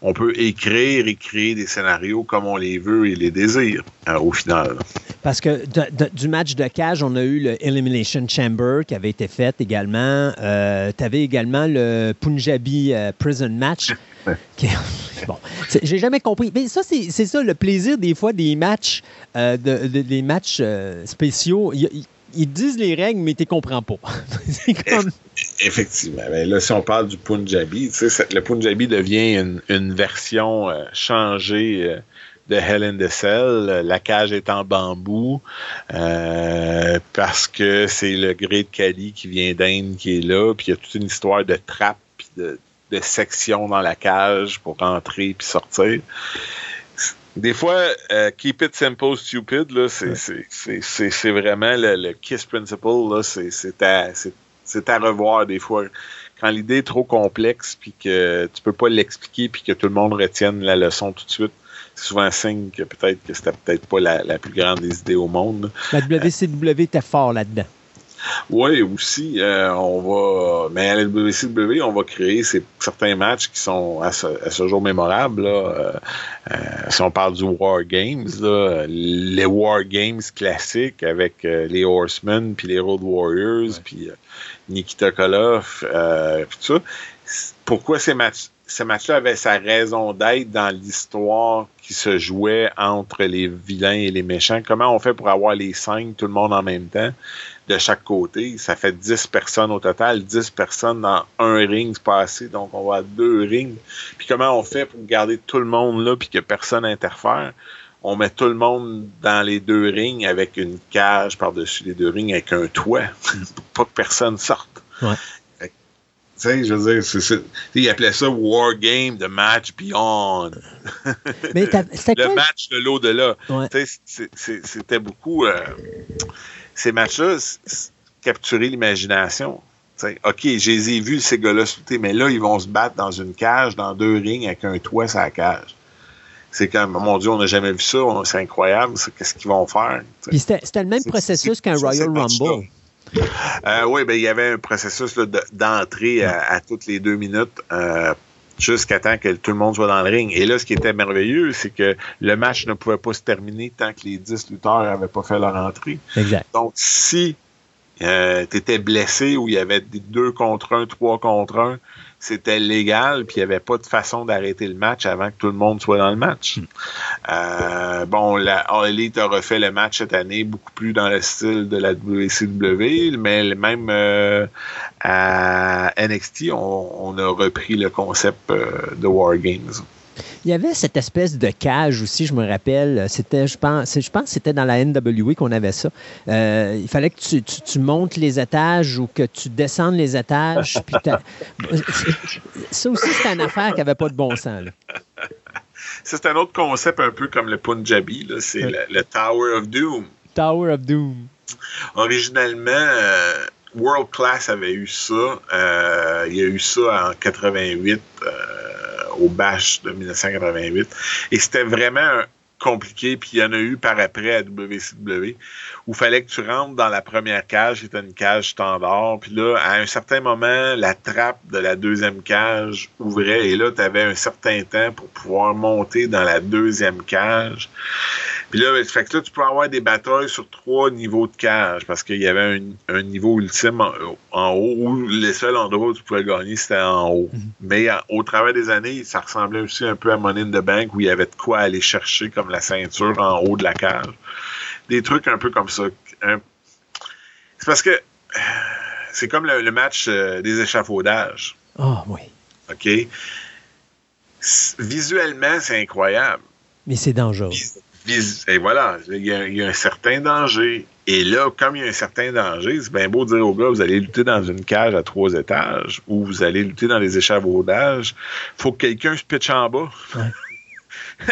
on peut écrire et créer des scénarios comme on les veut et les désire euh, au final. Parce que de, de, du match de cage, on a eu le Elimination Chamber qui avait été fait également. Euh, tu avais également le Punjabi euh, Prison Match. <laughs> <laughs> bon, j'ai jamais compris. Mais ça, c'est ça le plaisir des fois des matchs, euh, de, de, des matchs spéciaux. Il, il, ils disent les règles, mais tu ne comprends pas. <laughs> comme... Effectivement. Mais là, si on parle du Punjabi, le Punjabi devient une, une version euh, changée euh, de Hell in the Cell. La cage est en bambou euh, parce que c'est le Great Kali qui vient d'Inde qui est là. Puis il y a toute une histoire de trappe puis de, de section dans la cage pour rentrer puis sortir des fois, euh, keep it simple, stupid, c'est, vraiment le, le, KISS principle, c'est, à, à revoir des fois. Quand l'idée est trop complexe, puis que tu peux pas l'expliquer, puis que tout le monde retienne la leçon tout de suite, c'est souvent un signe que peut-être que c'était peut-être pas la, la, plus grande des idées au monde. La WCW était fort là-dedans. Oui, aussi, euh, on va, mais à la WCW, on va créer ces, certains matchs qui sont à ce, à ce jour mémorables. Là. Euh, euh, si on parle du War Games, là, les War Games classiques avec les Horsemen, puis les Road Warriors, puis Nikita Koloff, puis tout ça. Pourquoi ces matchs ce match-là avait sa raison d'être dans l'histoire qui se jouait entre les vilains et les méchants? Comment on fait pour avoir les cinq, tout le monde en même temps? De chaque côté. Ça fait 10 personnes au total, 10 personnes dans un ring passé, donc on va à deux rings. Puis comment on fait pour garder tout le monde là puis que personne n'interfère? On met tout le monde dans les deux rings avec une cage par-dessus les deux rings avec un toit <laughs> pour pas que personne sorte. Ouais. Tu sais, je veux dire, c'est, c'est, ils appelaient ça War Game, The Match Beyond. Mais <laughs> le match de l'au-delà. Ouais. C'était beaucoup. Euh, ces matchs-là, capturer l'imagination. OK, je les ai vus, ces gars-là sauter, mais là, ils vont se battre dans une cage, dans deux rings, avec un toit sur la cage. C'est comme, mon Dieu, on n'a jamais vu ça, c'est incroyable, qu'est-ce qu'ils vont faire? Puis c'était le même processus qu'un Royal Rumble. Euh, oui, ben, il y avait un processus de- d'entrée à, à toutes les deux minutes. euh, jusqu'à temps que tout le monde soit dans le ring. Et là, ce qui était merveilleux, c'est que le match ne pouvait pas se terminer tant que les 10 lutteurs n'avaient pas fait leur entrée. Exact. Donc, si euh, tu étais blessé ou il y avait des deux contre un, trois contre un, c'était légal, puis il n'y avait pas de façon d'arrêter le match avant que tout le monde soit dans le match. Euh, bon, la All Elite a refait le match cette année, beaucoup plus dans le style de la WCW, mais même euh, à NXT, on, on a repris le concept euh, de War Games. Il y avait cette espèce de cage aussi, je me rappelle. C'était, je pense, je pense que c'était dans la NWA qu'on avait ça. Euh, il fallait que tu, tu- tu montes les étages ou que tu descendes les étages. puis <laughs> ça aussi, c'était une affaire qui n'avait pas de bon sens. là. C'est un autre concept un peu comme le Punjabi, là, c'est Ouais. le, le Tower of Doom. Tower of Doom. Originalement, euh, World Class avait eu ça. Euh, il y a eu ça en 88, euh, au Bash de 1988. Et c'était vraiment compliqué. Puis il y en a eu par après à WCW, où il fallait que tu rentres dans la première cage, qui était une cage standard. Puis là, à un certain moment, la trappe de la deuxième cage ouvrait. Et là, tu avais un certain temps pour pouvoir monter dans la deuxième cage. Puis là, fait que là, tu peux avoir des batailles sur trois niveaux de cage parce qu'il y avait un, un niveau ultime en, en haut où le seul endroit où tu pouvais gagner, c'était en haut. Mais en- au travers des années, ça ressemblait aussi un peu à Money in the Bank où il y avait de quoi aller chercher comme la ceinture en haut de la cage. Des trucs un peu comme ça. C'est parce que euh, c'est comme le, le match euh, des échafaudages. Ah oui. OK? Visuellement, c'est incroyable. Mais c'est dangereux. Et voilà, il y, a, il y a un certain danger. Et là, comme il y a un certain danger, c'est bien beau de dire aux gars, vous allez lutter dans une cage à trois étages ou vous allez lutter dans les échafaudages. faut que quelqu'un se pitche en bas. <laughs>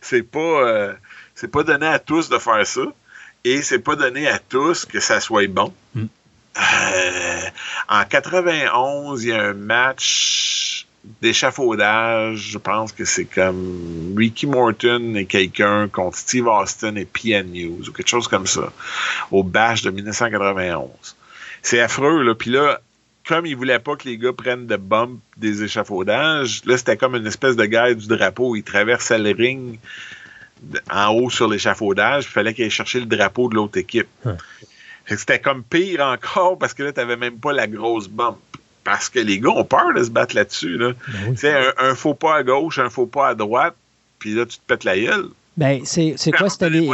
c'est pas, euh, c'est pas donné à tous de faire ça. Et c'est pas donné à tous que ça soit bon. Mm. Euh, en 91, il y a un match d'échafaudage. Je pense que c'est comme Ricky Morton et quelqu'un contre Steve Austin et PN News ou quelque chose comme ça au Bash de 1991. C'est affreux, là. Puis là, comme ils voulaient pas que les gars prennent de bump des échafaudages, là, c'était comme une espèce de guerre du drapeau. Ils traversaient le ring en haut sur l'échafaudage, il fallait qu'ils aillent chercher le drapeau de l'autre équipe. Que C'était comme pire encore parce que là, t'avais même pas la grosse bump. Parce que les gars ont peur de se battre là-dessus. Là. Ben oui. Tu sais, un, un faux pas à gauche, un faux pas à droite, puis là, tu te pètes la gueule. Ben, c'est c'est quoi? C'était les,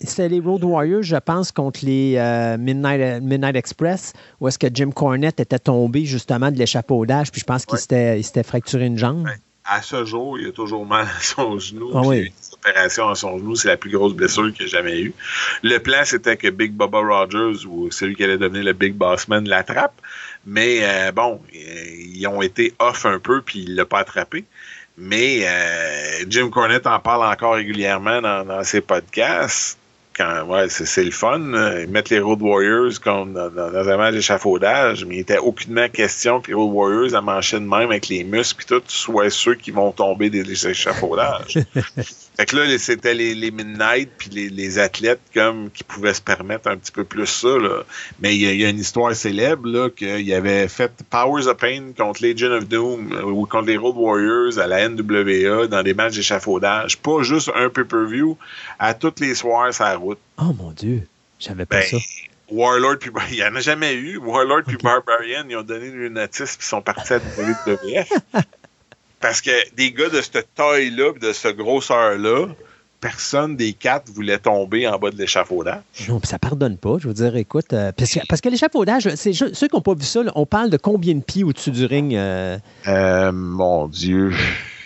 c'était les Road Warriors, je pense, contre les euh, Midnight, Midnight Express, où est-ce que Jim Cornette était tombé justement de l'échafaudage, puis je pense qu'il Ouais. s'était il s'était fracturé une jambe. Ouais. À ce jour, il a toujours mal à son genou. Ah oui. Il a eu des opérations à son genou. C'est la plus grosse blessure qu'il a jamais eue. Le plan, c'était que Big Bubba Rogers, ou celui qui allait devenir le Big Bossman, l'attrape. Mais euh, bon, euh, ils ont été off un peu, puis il l'a pas attrapé. Mais euh, Jim Cornette en parle encore régulièrement dans, dans ses podcasts. Quand, ouais, c'est, le fun. euh, Ils mettent les Road Warriors comme dans, dans, un match d'échafaudage, mais il était aucunement question que les Road Warriors à mancher de même avec les muscles puis tout, soient ceux qui vont tomber des échafaudages. <laughs> fait que là, c'était les, les Midnight puis les, les athlètes comme qui pouvaient se permettre un petit peu plus ça. Là. Mais il y, a- il y a une histoire célèbre qu'il avait fait Powers of Pain contre Legion of Doom euh, ou contre les Road Warriors à la NWA dans des matchs d'échafaudage. Pas juste un pay-per-view, à tous les soirs la route. Oh mon Dieu, je savais pas Ben, ça. Warlord puis <laughs> il n'y en a jamais eu. Warlord puis Barbarian, ils ont donné le notice puis sont partis à WWF. <laughs> Parce que des gars de cette taille-là de cette grosseur-là, personne des quatre voulait tomber en bas de l'échafaudage. Non, puis ça pardonne pas. Je veux dire, écoute, euh, parce, que, parce que l'échafaudage, c'est ceux qui n'ont pas vu ça, là, on parle de combien de pieds au-dessus du ring? euh, Euh, mon Dieu.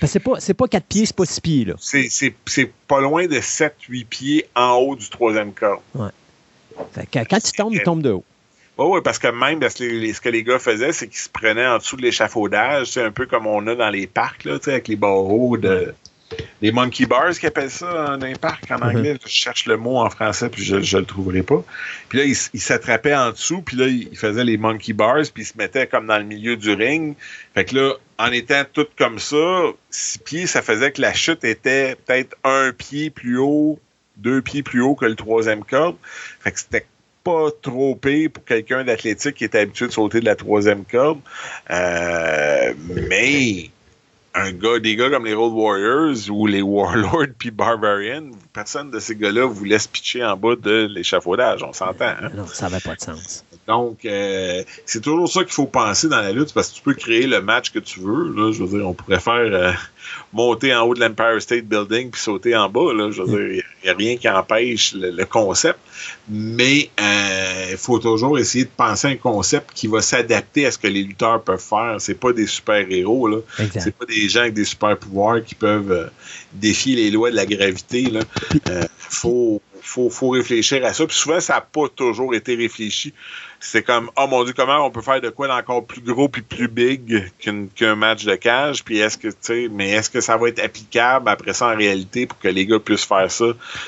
c'est pas, c'est pas 4 pieds, c'est pas 6 pieds, là. C'est, pas loin de 7-8 pieds en haut du troisième corps. Que quand tu tombes, il tombe de haut. Oui, oui, parce que même parce que les- les- ce que les gars faisaient, c'est qu'ils se prenaient en dessous de l'échafaudage, c'est un peu comme on a dans les parcs, là, avec les barreaux de. Les monkey bars qu'ils appellent ça dans les parcs en anglais. Je cherche le mot en français puis je, je le trouverai pas. Puis là, ils s'attrapaient en dessous, puis là, ils faisaient les monkey bars, puis ils se mettaient comme dans le milieu du ring. Fait que là, en étant tout comme ça, six pieds, ça faisait que la chute était peut-être un pied plus haut, deux pieds plus haut que le troisième corde. Fait que c'était trop pire pour quelqu'un d'athlétique qui est habitué de sauter de la troisième corde. Euh, mais un gars, des gars comme les Road Warriors ou les Warlords puis Barbarian, personne de ces gars-là vous laisse pitcher en bas de l'échafaudage, on s'entend. Hein? Non, ça n'avait pas de sens. Donc, euh, c'est toujours ça qu'il faut penser dans la lutte, parce que tu peux créer le match que tu veux. Là, je veux dire, on pourrait faire euh, monter en haut de l'Empire State Building puis sauter en bas. Là, je veux dire, il n'y a rien qui empêche le, concept. Mais euh, il faut toujours essayer de penser un concept qui va s'adapter à ce que les lutteurs peuvent faire. C'est pas des super-héros. là. C'est pas des gens avec des super-pouvoirs qui peuvent défier les lois de la gravité. Là. faut faut, faut réfléchir à ça. Puis souvent, ça n'a pas toujours été réfléchi. C'est comme, oh mon Dieu, comment on peut faire de quoi d'encore plus gros puis plus big qu'un match de cage? Puis est-ce que, tu sais, mais est-ce que ça va être applicable après ça en réalité pour que les gars puissent faire ça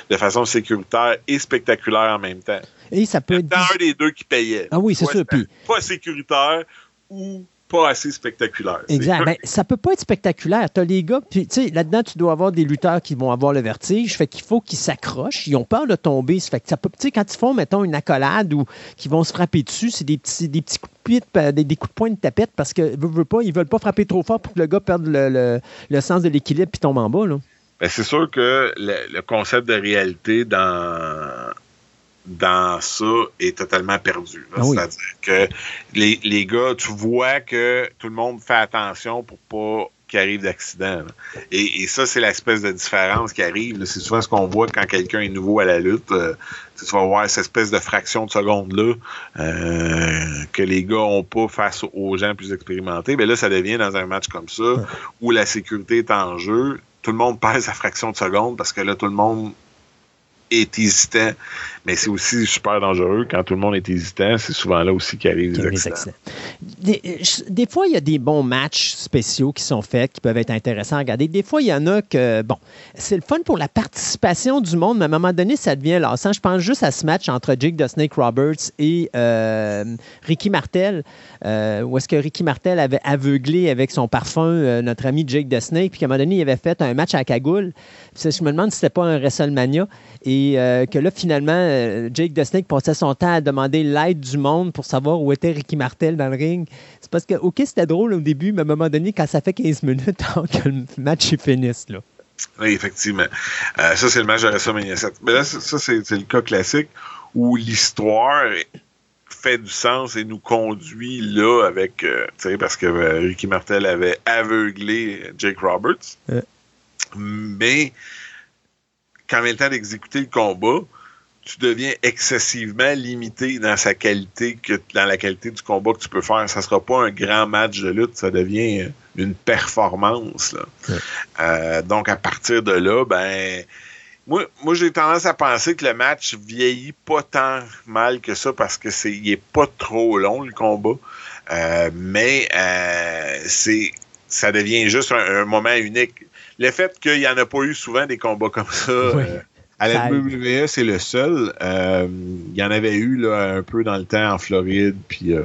de façon sécuritaire et spectaculaire en même temps? Et ça peut être. un des deux qui payait. Ah oui, c'est ça. Puis... Pas sécuritaire ou pas assez spectaculaire. Exact. Ben, ça peut pas être spectaculaire. Tu as les gars, puis tu sais, là-dedans, tu dois avoir des lutteurs qui vont avoir le vertige. Fait qu'il faut qu'ils s'accrochent. Ils ont peur de tomber. Fait que ça peut, tu sais, quand ils font, mettons, une accolade ou qu'ils vont se frapper dessus, c'est des petits, des petits coups de pied, des, coups de poing de tapette parce que veulent pas, ils veulent pas frapper trop fort pour que le gars perde le, le, sens de l'équilibre puis tombe en bas. Là. Ben, c'est sûr que le, concept de réalité dans dans ça est totalement perdu. Ah C'est-à-dire que les, les, gars, tu vois que tout le monde fait attention pour pas qu'il arrive d'accident. Et, et, ça, c'est l'espèce de différence qui arrive. C'est souvent ce qu'on voit quand quelqu'un est nouveau à la lutte. Euh, tu vas voir cette espèce de fraction de seconde-là euh, que les gars ont pas face aux gens plus expérimentés. Mais là, ça devient dans un match comme ça, où la sécurité est en jeu. Tout le monde perd sa fraction de seconde parce que là, tout le monde est hésitant. Mais c'est aussi super dangereux quand tout le monde est hésitant. C'est souvent là aussi qu'arrivent les accidents. Des, des, fois, il y a des bons matchs spéciaux qui sont faits, qui peuvent être intéressants à regarder. Des fois, il y en a que, bon, c'est le fun pour la participation du monde, mais à un moment donné, ça devient lassant. Je pense juste à ce match entre Jake the Snake Roberts et euh, Ricky Martel, euh, où est-ce que Ricky Martel avait aveuglé avec son parfum euh, notre ami Jake the Snake, puis qu'à un moment donné, il avait fait un match à cagoule. Puis, je me demande si c'était pas un WrestleMania, et que là, finalement, euh, Jake the Snake passait son temps à demander l'aide du monde pour savoir où était Ricky Martel dans le ring. C'est parce que, OK, c'était drôle au début, mais à un moment donné, quand ça fait 15 minutes, <laughs> que le match est fini, là. Oui, effectivement. Euh, ça, c'est le match de WrestleMania 7. Mais là, ça, c'est le cas classique où l'histoire fait du sens et nous conduit là avec, euh, tu sais, parce que Ricky Martel avait aveuglé Jake Roberts. Mais quand vient le temps d'exécuter le combat, tu deviens excessivement limité dans sa qualité que dans la qualité du combat que tu peux faire. Ça sera pas un grand match de lutte, ça devient une performance. Euh, donc à partir de là, ben moi, moi j'ai tendance à penser que le match vieillit pas tant mal que ça parce que c'est il est pas trop long le combat. Euh, mais euh, c'est ça devient juste un, moment unique. Le fait qu'il n'y en a pas eu souvent des combats comme ça. À la WWE, c'est le seul. Euh, il y en avait eu là, un peu dans le temps en Floride, puis euh,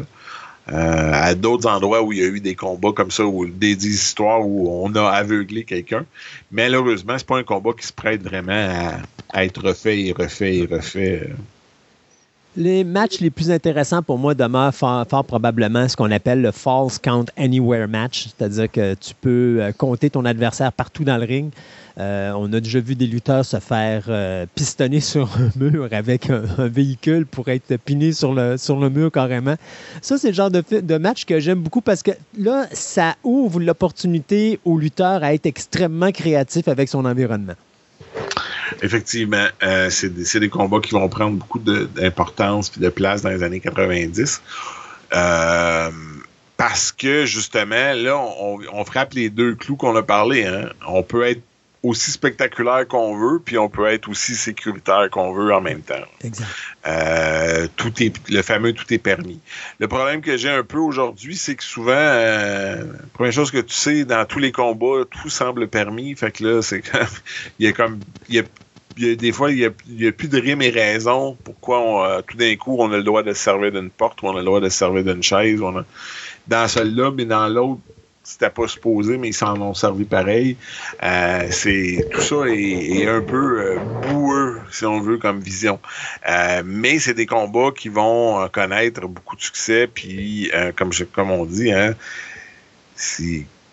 euh, à d'autres endroits où il y a eu des combats comme ça, ou des, histoires où on a aveuglé quelqu'un. Malheureusement, c'est pas un combat qui se prête vraiment à, être refait et refait et refait. Les matchs les plus intéressants pour moi demeurent fort, fort probablement ce qu'on appelle le False Count Anywhere match, c'est-à-dire que tu peux compter ton adversaire partout dans le ring. Euh, on a déjà vu des lutteurs se faire euh, pistonner <laughs> sur un mur avec un, véhicule pour être piné sur le, mur carrément. Ça, c'est le genre de, match que j'aime beaucoup parce que là, ça ouvre l'opportunité aux lutteurs à être extrêmement créatifs avec son environnement. Effectivement, euh, c'est des, combats qui vont prendre beaucoup d'importance et de place dans les années 90. parce que justement, là, on, on, frappe les deux clous qu'on a parlé. Hein. On peut être aussi spectaculaire qu'on veut, puis on peut être aussi sécuritaire qu'on veut en même temps. Exact. Euh, tout est le fameux tout est permis. Le problème que j'ai un peu aujourd'hui, c'est que souvent, euh, première chose que tu sais, dans tous les combats, tout semble permis. Fait que là, c'est <laughs> il y a comme il y a des fois, il n'y a, plus de rime et raison pourquoi euh, tout d'un coup on a le droit de se servir d'une porte ou on a le droit de se servir d'une chaise. On a, dans celle-là, mais dans l'autre, c'était pas supposé, mais ils s'en ont servi pareil. Euh, c'est tout ça est, un peu euh, boueux si on veut, comme vision. Euh, mais c'est des combats qui vont connaître beaucoup de succès, puis comme, comme on dit, hein,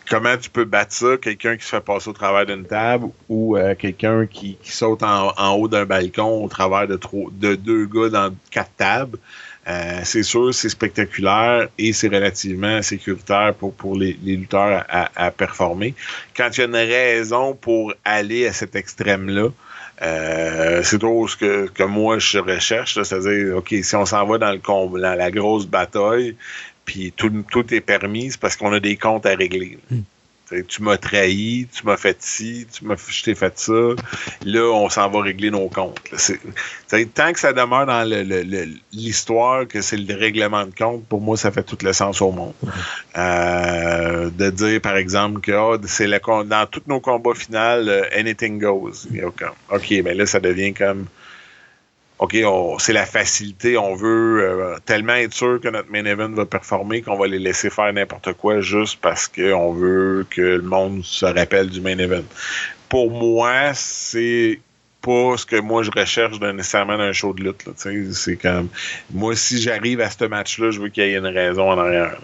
comment tu peux battre ça, quelqu'un qui se fait passer au travers d'une table ou quelqu'un qui, saute en, haut d'un balcon au travers de, de deux gars dans quatre tables. Euh, c'est sûr, c'est spectaculaire et c'est relativement sécuritaire pour, les, lutteurs à, performer. Quand il y a une raison pour aller à cet extrême-là, euh, c'est toujours ce que, moi je recherche, c'est-à-dire, OK, si on s'en va dans le dans la grosse bataille, puis tout, tout est permis, c'est parce qu'on a des comptes à régler. Tu m'as trahi, tu m'as fait ci, tu m'as, je t'ai fait ça. Là, on s'en va régler nos comptes. tant que ça demeure dans l'histoire que c'est le règlement de compte, pour moi, ça fait tout le sens au monde. Euh, de dire, par exemple, que oh, c'est le, dans tous nos combats finaux, euh, anything goes. OK, mais ben là, ça devient comme OK, c'est la facilité, on veut euh, tellement être sûr que notre main event va performer qu'on va les laisser faire n'importe quoi juste parce qu'on veut que le monde se rappelle du main event. Pour moi, c'est pas ce que moi je recherche nécessairement d'un show de lutte. C'est comme moi, si j'arrive à ce match-là, je veux qu'il y ait une raison en arrière.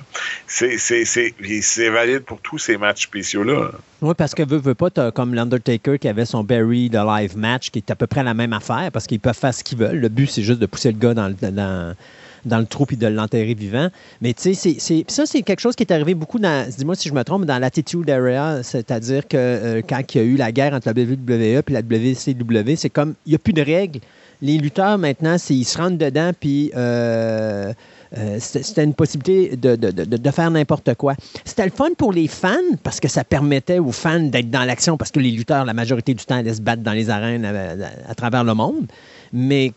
C'est valide pour tous ces matchs spéciaux-là. Oui, parce que veut pas, as comme l'Undertaker qui avait son Barry the Live match, qui est à peu près la même affaire, parce qu'ils peuvent faire ce qu'ils veulent. Le but, c'est juste de pousser le gars dans, dans dans le trou puis de l'enterrer vivant. Mais tu sais, ça, c'est quelque chose qui est arrivé beaucoup dans, dis-moi si je me trompe, dans l'attitude area, c'est-à-dire que euh, quand il y a eu la guerre entre la WWE et la WCW, c'est comme, il n'y a plus de règles. Les lutteurs, maintenant, ils se rentrent dedans, puis euh, euh, c'était une possibilité de, de, de, faire n'importe quoi. C'était le fun pour les fans parce que ça permettait aux fans d'être dans l'action parce que les lutteurs, la majorité du temps, allaient se battre dans les arènes à travers le monde. Mais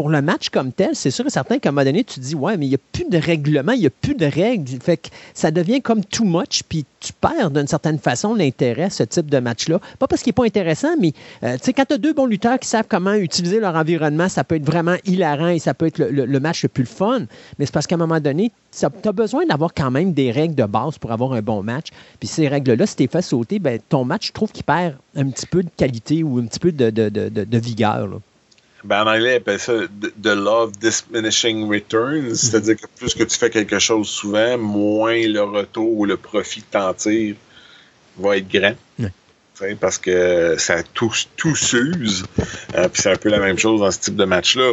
pour le match comme tel, c'est sûr et certain qu'à un moment donné, tu dis, ouais, mais il n'y a plus de règlement, il n'y a plus de règles. Fait que ça devient comme too much, puis tu perds d'une certaine façon l'intérêt, ce type de match-là. Pas parce qu'il n'est pas intéressant, mais euh, tu sais, quand tu as deux bons lutteurs qui savent comment utiliser leur environnement, ça peut être vraiment hilarant et ça peut être le, match le plus fun. Mais c'est parce qu'à un moment donné, tu as besoin d'avoir quand même des règles de base pour avoir un bon match. Puis ces règles-là, si tu fait sauter, ben, ton match, je trouve qu'il perd un petit peu de qualité ou un petit peu de, vigueur. Ben, en anglais, ils appellent ça the love diminishing returns. C'est-à-dire que plus que tu fais quelque chose souvent, moins le retour ou le profit que t'en tires va être grand. Parce que ça tout, tout s'use. Euh, puis c'est un peu la même chose dans ce type de match-là.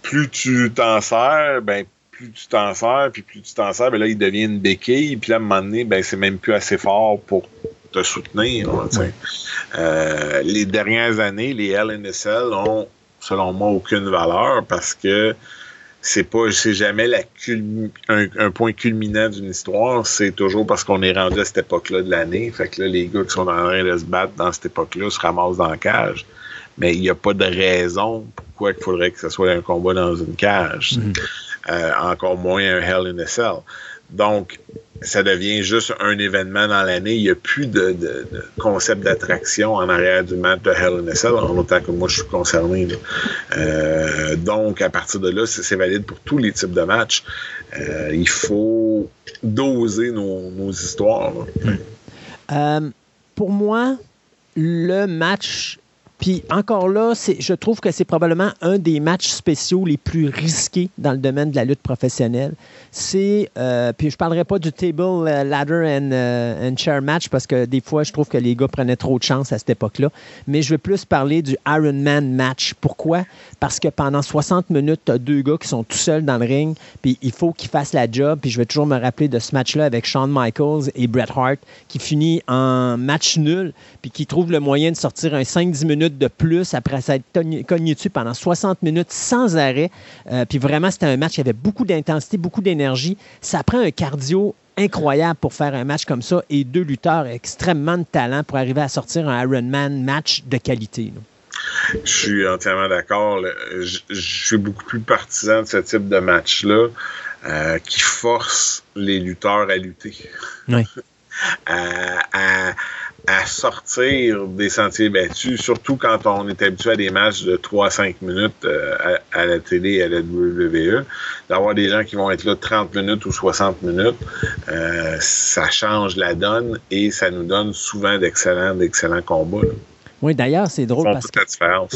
Plus tu t'en sers, ben plus tu t'en sers, puis plus tu t'en sers, ben là, il devient une béquille. Puis là, à un moment donné, ben c'est même plus assez fort pour te soutenir. Euh, les dernières années, les LNSL ont selon moi, aucune valeur parce que c'est pas c'est jamais la un, point culminant d'une histoire, c'est toujours parce qu'on est rendu à cette époque-là de l'année. Fait que là, les gars qui sont en train de se battre dans cette époque-là se ramassent dans la cage. Mais il n'y a pas de raison pourquoi il faudrait que ce soit un combat dans une cage. Mm-hmm. Euh, encore moins un Hell in a Cell. Donc, ça devient juste un événement dans l'année. Il n'y a plus de, concept d'attraction en arrière du match de Hell in a Cell, en autant que moi je suis concerné. Euh, donc, à partir de là, c'est valide pour tous les types de matchs. Euh, il faut doser nos, histoires. Euh, pour moi, le match puis encore là, je trouve que c'est probablement un des matchs spéciaux les plus risqués dans le domaine de la lutte professionnelle. C'est, euh, puis je parlerai pas du table euh, ladder euh, and, chair match parce que des fois, je trouve que les gars prenaient trop de chance à cette époque-là. Mais je veux plus parler du Iron Man match. Pourquoi? Parce que pendant 60 minutes, tu as deux gars qui sont tout seuls dans le ring, puis il faut qu'ils fassent la job. Puis je vais toujours me rappeler de ce match-là avec Shawn Michaels et Bret Hart qui finit en match nul, puis qui trouve le moyen de sortir un 5-10 minutes de plus après s'être cogné dessus pendant 60 minutes sans arrêt. Euh, puis vraiment, c'était un match qui avait beaucoup d'intensité, beaucoup d'énergie. Ça prend un cardio incroyable pour faire un match comme ça et deux lutteurs extrêmement de talent pour arriver à sortir un Ironman match de qualité. Je suis entièrement d'accord. Je, suis beaucoup plus partisan de ce type de match-là euh, qui force les lutteurs à lutter. Oui. <laughs> à, à sortir des sentiers battus, surtout quand on est habitué à des matchs de 3-5 minutes euh, à, la télé à la WWE. D'avoir des gens qui vont être là 30 minutes ou 60 minutes, euh, ça change la donne et ça nous donne souvent d'excellents, d'excellents combats. Oui, d'ailleurs, c'est drôle parce que.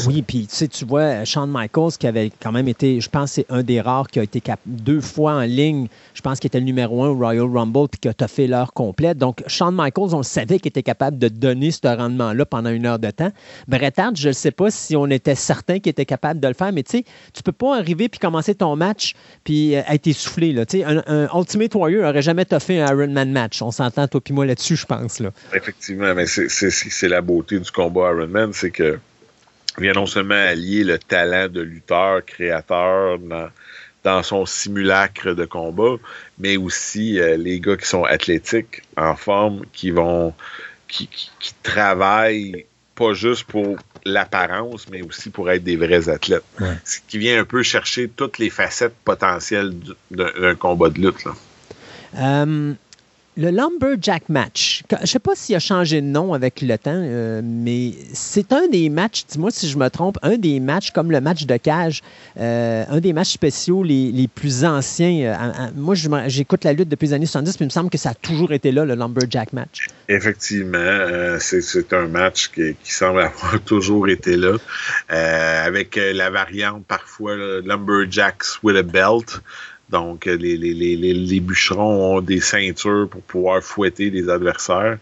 Oui, puis tu sais, tu vois, Shawn Michaels, qui avait quand même été, je pense, c'est un des rares qui a été cap- deux fois en ligne, je pense qu'il était le numéro un au Royal Rumble, puis qui a toffé l'heure complète. Donc, Shawn Michaels, on le savait qu'il était capable de donner ce rendement-là pendant une heure de temps. Bret Hart, je ne sais pas si on était certain qu'il était capable de le faire, mais tu sais, tu peux pas arriver puis commencer ton match puis euh, être essoufflé. Là. Tu sais, Un, un Ultimate Warrior n'aurait jamais toffé un Iron Man match. On s'entend, toi puis moi, là-dessus, je pense. Là. Effectivement, mais c'est la beauté du combat Ironman, c'est que vient non seulement allier le talent de lutteur, créateur dans, dans son simulacre de combat, mais aussi euh, les gars qui sont athlétiques, en forme, qui vont qui, qui, qui travaillent pas juste pour l'apparence, mais aussi pour être des vrais athlètes. Ouais. Ce qui vient un peu chercher toutes les facettes potentielles du- d'un d'un combat de lutte. Là. Euh, le Lumberjack match, je ne sais pas s'il a changé de nom avec le temps, euh, mais c'est un des matchs, dis-moi si je me trompe, un des matchs comme le match de cage, euh, un des matchs spéciaux les, les plus anciens. Euh, moi, j'écoute la lutte depuis les années 70, puis il me semble que ça a toujours été là, le Lumberjack match. Effectivement, c'est- un match qui, semble avoir <laughs> toujours été là, avec la variante parfois Lumberjacks with a belt. Donc, euh, les, les, les, les, bûcherons ont des ceintures pour pouvoir fouetter les adversaires.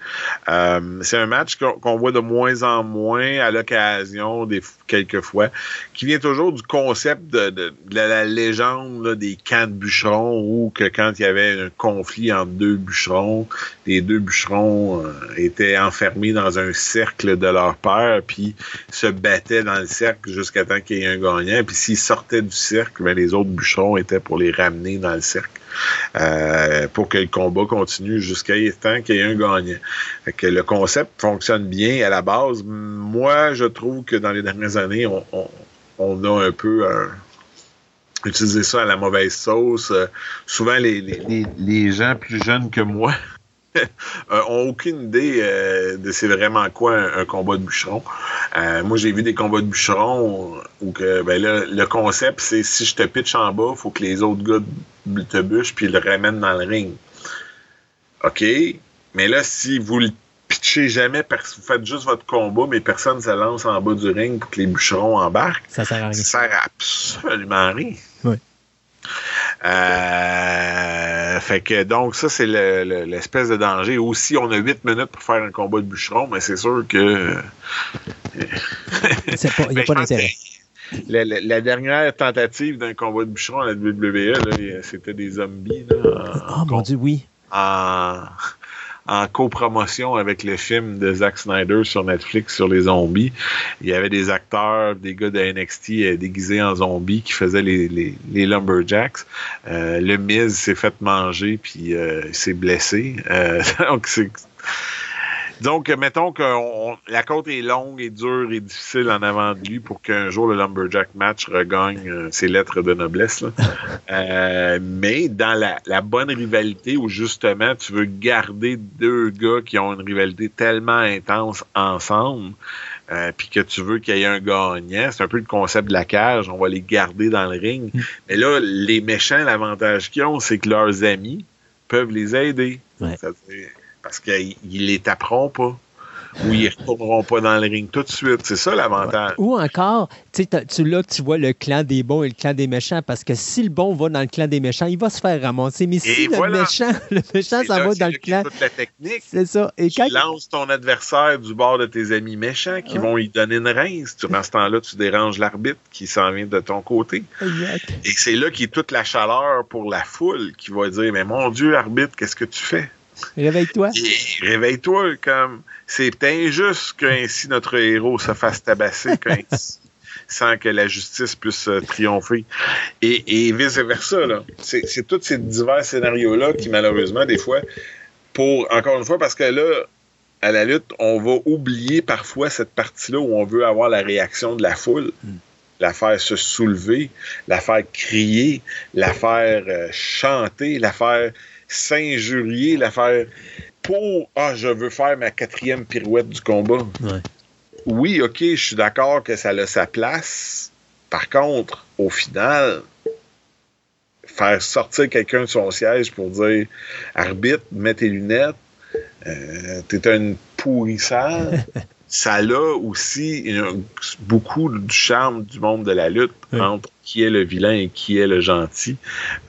Euh, c'est un match qu'on voit de moins en moins à l'occasion, des quelques fois, qui vient toujours du concept de, de, la, légende là, des camps de bûcherons, où que quand il y avait un conflit entre deux bûcherons, les deux bûcherons euh, étaient enfermés dans un cercle de leur père, puis se battaient dans le cercle jusqu'à temps qu'il y ait un gagnant. Puis s'ils sortaient du cercle, ben, les autres bûcherons étaient pour les ramener dans le cercle. euh, pour que le combat continue jusqu'à temps qu'il y ait un gagnant. Que le concept fonctionne bien à la base. Moi, je trouve que dans les dernières années, on, a un peu euh, utilisé ça à la mauvaise sauce. Euh, souvent, les, gens plus jeunes que moi <laughs> <laughs> ont aucune idée euh, de c'est vraiment quoi un, un combat de bûcheron. Euh, moi, j'ai vu des combats de bûcheron où que ben là, le concept, c'est si je te pitch en bas, faut que les autres gars te bûchent puis le ramènent dans le ring. OK? Mais là, si vous le pitchez jamais, parce que vous faites juste votre combat, mais personne ne se lance en bas du ring pour que les bûcherons embarquent, Ça sert à rien. ça sert à absolument à rien. Euh, fait que donc ça c'est le- le- l'espèce de danger. Aussi on a 8 minutes pour faire un combat de bûcheron, mais c'est sûr que <laughs> Il n'y a Ben, pas d'intérêt. La, la- la dernière tentative d'un combat de bûcheron à la WWE, c'était des zombies là, en, Oh mon Dieu, oui. en, en copromotion avec le film de Zack Snyder sur Netflix sur les zombies. Il y avait des acteurs, des gars de NXT euh, déguisés en zombies qui faisaient les, les, les Lumberjacks. Euh, le Miz s'est fait manger puis euh, s'est blessé. Euh, <laughs> donc c'est donc, euh, mettons que on- la côte est longue et dure et difficile en avant de lui pour qu'un jour le Lumberjack match regagne euh, ses lettres de noblesse. là. <laughs> Euh, mais dans la, la bonne rivalité où justement tu veux garder deux gars qui ont une rivalité tellement intense ensemble, euh, puis que tu veux qu'il y ait un gagnant, c'est un peu le concept de la cage, on va les garder dans le ring. Mais là, les méchants, l'avantage qu'ils ont, c'est que leurs amis peuvent les aider. Ouais. Parce qu'ils les taperont pas. Ou ils retourneront pas dans le ring tout de suite. C'est ça l'avantage. Ou encore, tu là, tu vois le clan des bons et le clan des méchants, parce que si le bon va dans le clan des méchants, il va se faire ramasser. Mais si Et le voilà. méchant, <laughs> le méchant C'est s'en là- va c'est dans le clan, toute la technique. c'est ça. Et tu quand, lances ton adversaire du bord de tes amis méchants qui Ouais. vont lui donner une rince. Tu, dans ce temps-là, tu déranges l'arbitre qui s'en vient de ton côté. Exact. Et c'est là qu'il y a toute la chaleur pour la foule qui va dire Mais mon Dieu, arbitre, qu'est-ce que tu fais Réveille-toi. Et Réveille-toi, comme c'est injuste qu'ainsi notre héros se fasse tabasser <laughs> qu'ainsi, sans que la justice puisse euh, triompher. Et, et vice-versa. là. C'est tous ces divers scénarios-là qui, malheureusement, des fois, pour, encore une fois, parce que là, à la lutte, on va oublier parfois cette partie-là où on veut avoir la réaction de la foule, la faire se soulever, la faire crier, la faire euh, chanter, la faire s'injurier, la faire pour Ah, je veux faire ma quatrième pirouette du combat. Ouais. Oui, ok, je suis d'accord que ça a sa place. Par contre, au final, faire sortir quelqu'un de son siège pour dire arbitre, mets tes lunettes, euh, t'es une pourrissade. <laughs> ça a aussi beaucoup du charme du monde de la lutte entre qui est le vilain et qui est le gentil.